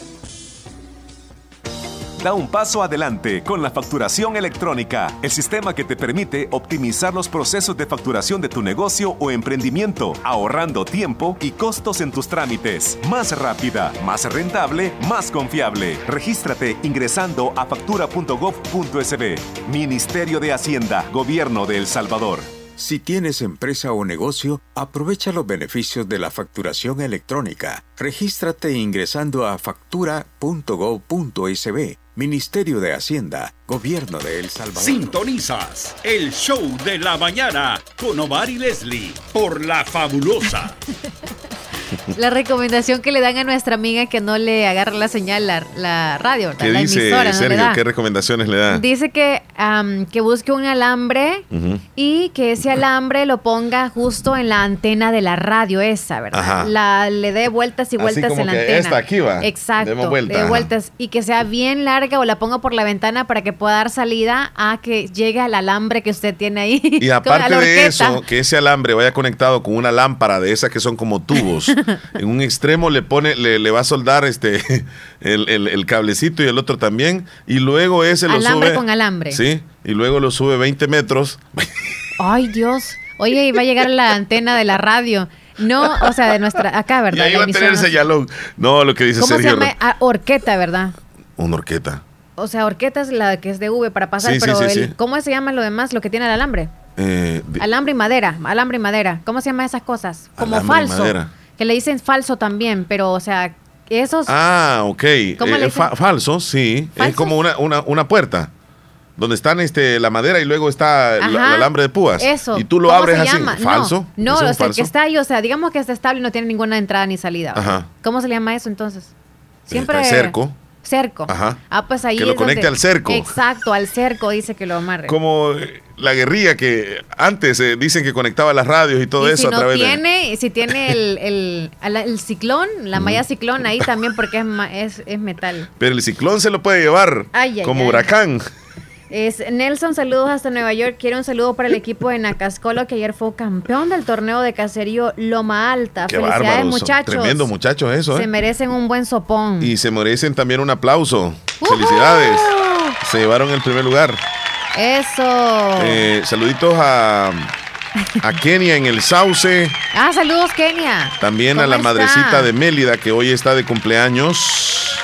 Da un paso adelante con la facturación electrónica, el sistema que te permite optimizar los procesos de facturación de tu negocio o emprendimiento, ahorrando tiempo y costos en tus trámites. Más rápida, más rentable, más confiable. Regístrate ingresando a factura.gov.sb. Ministerio de Hacienda, Gobierno de El Salvador. Si tienes empresa o negocio, aprovecha los beneficios de la facturación electrónica. Regístrate ingresando a factura.gov.sb Ministerio de Hacienda, Gobierno de El Salvador. Sintonizas el show de la mañana con Omar y Leslie por La Fabulosa. <laughs> la recomendación que le dan a nuestra amiga que no le agarra la señal la, la radio, ¿Qué dice Sergio? ¿Qué recomendaciones le da? Dice que, que busque un alambre y que ese alambre lo ponga justo en la antena de la radio esa, ¿verdad? La, le dé vueltas y vueltas en la antena. Esta aquí va. Exacto. de vueltas y que sea bien larga o la ponga por la ventana para que pueda dar salida a que llegue al alambre que usted tiene ahí. Y <laughs> aparte de eso, que ese alambre vaya conectado con una lámpara de esas que son como tubos. <laughs> en un extremo le pone, le, va a soldar este el, cablecito y el otro también. Y luego ese lo sube. Alambre con alambre. Sí. Y luego lo sube 20 metros. Ay, Dios. Oye, y va a llegar la antena de la radio. No, o sea, de nuestra, acá, ¿verdad? Y ahí va a tener el señalón. No, lo que dice ¿Cómo se llama? Ah, orqueta, ¿verdad? Una orqueta. O sea, orqueta es la que es de V para pasar, pero ¿cómo se llama lo demás, lo que tiene el alambre? Eh, alambre y madera, alambre y madera. ¿Cómo se llaman esas cosas? Como falso. Que le dicen falso también, pero o sea, esos... Ah, ok. ¿Cómo le eh, falso, sí. Es como una, una, una puerta donde están este la madera y luego está el, alambre de púas. Eso. Y tú lo abres así. Falso. No, o sea, que está ahí, o sea, digamos que está estable y no tiene ninguna entrada ni salida. Ajá. ¿Cómo se le llama eso entonces? Siempre. cerco. Cerco. Ajá. Ah, pues ahí. Que lo conecte al cerco. Exacto, al cerco dice que lo amarre. Como la guerrilla que antes eh, dicen que conectaba las radios y todo eso si a través tiene, Si tiene <laughs> el, el, el, ciclón, la malla ciclón ahí también porque es, es, es, metal. Pero el ciclón se lo puede llevar como huracán. Es Nelson, saludos hasta Nueva York. Quiero un saludo para el equipo de Nacascolo que ayer fue campeón del torneo de caserío Loma Alta. Felicidades, muchachos. Tremendo muchachos eso. Se ¿eh? merecen un buen sopón. Y se merecen también un aplauso. Felicidades. Se llevaron el primer lugar. Eso. Eh, saluditos a a Kenia en el Sauce. Ah, saludos Kenia. También a la madrecita de Mélida que hoy está de cumpleaños.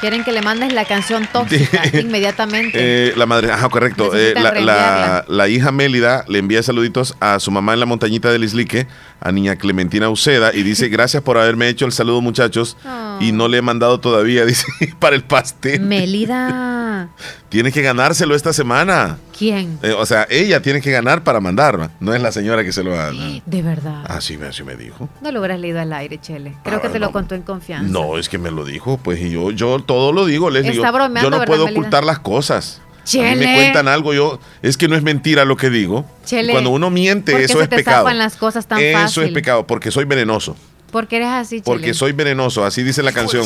Quieren que le mandes la canción tóxica <laughs> inmediatamente. Eh, la madre, ajá, correcto. Eh, la, hija Mélida le envía saluditos a su mamá en la montañita del Islique, a niña Clementina Uceda, y dice, gracias por haberme hecho el saludo, muchachos. Y no le he mandado todavía, <laughs> dice, para el pastel. Mélida. <laughs> Tiene que ganárselo esta semana. ¿Quién? Eh, o sea, ella tiene que ganar para mandar, no es la señora que se lo va a dar. De verdad. Así me, así me dijo. No lo hubieras leído al aire, Chele. Creo que te lo contó en confianza. No, es que me lo dijo, pues, y yo, yo todo lo digo, les digo. Yo no puedo ocultar las cosas. Chele. A mí me cuentan algo, yo, es que no es mentira lo que digo. Chele. Cuando uno miente, eso es pecado. las cosas tan eso es pecado, porque soy venenoso. Porque eres así, Chele. Porque soy venenoso, así dice la canción.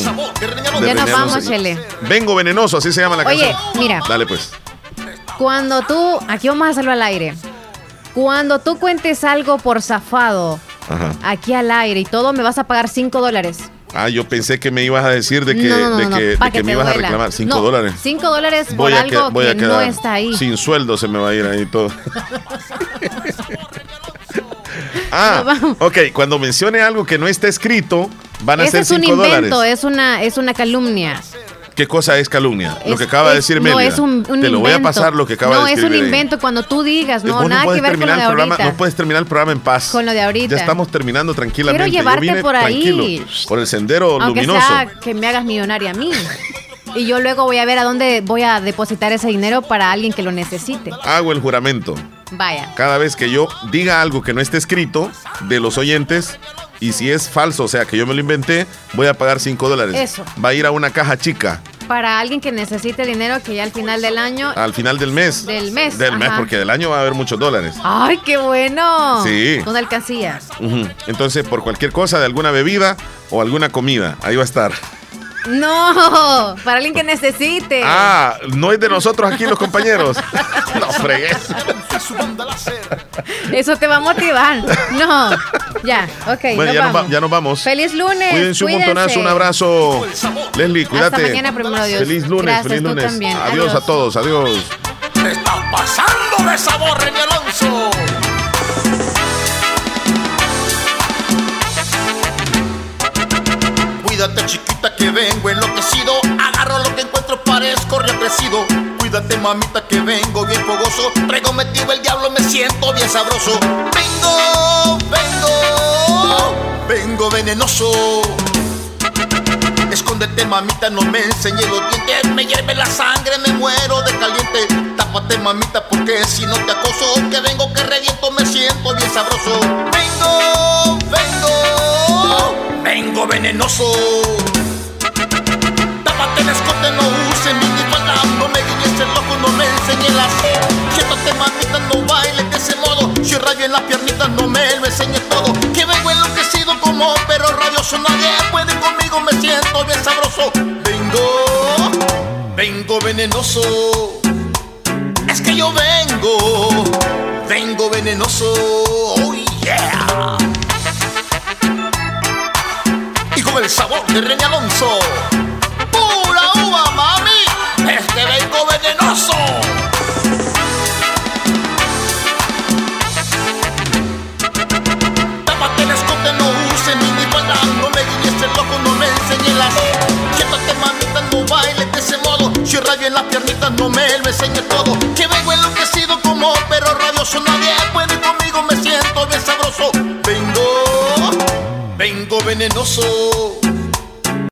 Ya nos vamos, Chele. Vengo venenoso, así se llama la canción. Oye, mira. Dale pues. Cuando tú, aquí vamos a hacerlo al aire. Cuando tú cuentes algo por zafado, aquí al aire y todo, me vas a pagar 5 dólares. Ah, yo pensé que me ibas a decir de que, de que, me ibas a reclamar 5 dólares. 5 dólares por algo que, no está ahí. Sin sueldo se me va a ir ahí todo. <laughs> ah, ok, cuando mencione algo que no está escrito, van a ser 5 dólares. es un invento, es una, es una calumnia. ¿Qué cosa es calumnia? lo que acaba de decir Mélida. No, es un, Te lo voy a pasar lo que acaba de decir. No, es un invento cuando tú digas, no, nada que ver con lo de ahorita. No puedes terminar el programa en paz. Con lo de ahorita. Ya estamos terminando tranquilamente. Quiero llevarte por ahí. por el sendero Aunque luminoso. Sea que me hagas millonaria a mí. y yo luego voy a ver a dónde voy a depositar ese dinero para alguien que lo necesite. Hago el juramento. Vaya. Cada vez que yo diga algo que no esté escrito de los oyentes, y si es falso, o sea, que yo me lo inventé, voy a pagar 5 dólares. Eso. Va a ir a una caja chica. Para alguien que necesite dinero que ya al final del año. Al final del mes. Del mes. Del mes, porque del año va a haber muchos dólares. ¡Ay, qué bueno! Sí. Con alcancías. Entonces, por cualquier cosa, de alguna bebida o alguna comida, ahí va a estar. No, para alguien que necesite. Ah, no es de nosotros aquí los compañeros. <laughs> No fregues. Eso te va a motivar. No, ya, ok. Bueno, ya, Nos ya, nos vamos. Feliz lunes. Cuídense, un montonazo, un abrazo. Leslie, cuídate. Hasta mañana, primero Dios. Feliz lunes, feliz lunes. Adiós, a todos, adiós. está pasando de sabor, René Alonso. Cuídate, chiquita, encuentro, parezco represido. Cuídate, mamita, que vengo bien fogoso. Traigo metido el diablo, me siento bien sabroso. Vengo, vengo, vengo venenoso. Escóndete, mamita, no me enseñé los dientes. Me hierve la sangre, me muero de caliente. Tápate, mamita, porque si no te acoso, que vengo, que reviento, me siento bien sabroso. Vengo, vengo vengo venenoso. Tápate escote, no use minifalda, no me guíes el ojo, no me enseñes las. Siéntate mamita, no bailes de ese modo. Si rayo en las piernitas, no me lo enseñes todo. Que vengo enloquecido como perro rabioso, nadie puede conmigo, me siento bien sabroso. Vengo, vengo venenoso. Es que yo vengo, vengo venenoso. Oh yeah con el sabor de René Alonso. Mami. Este vengo venenoso. Tápate el escote, no uses ni falda. No me guiñes este el loco, no me enseñes las. Siéntate, mamita, no bailes de ese modo. Si rayo en las piernitas, no me lo enseñes todo. Que vengo enloquecido como perro rabioso. Nadie puede conmigo, me siento bien sabroso. Vengo, vengo venenoso.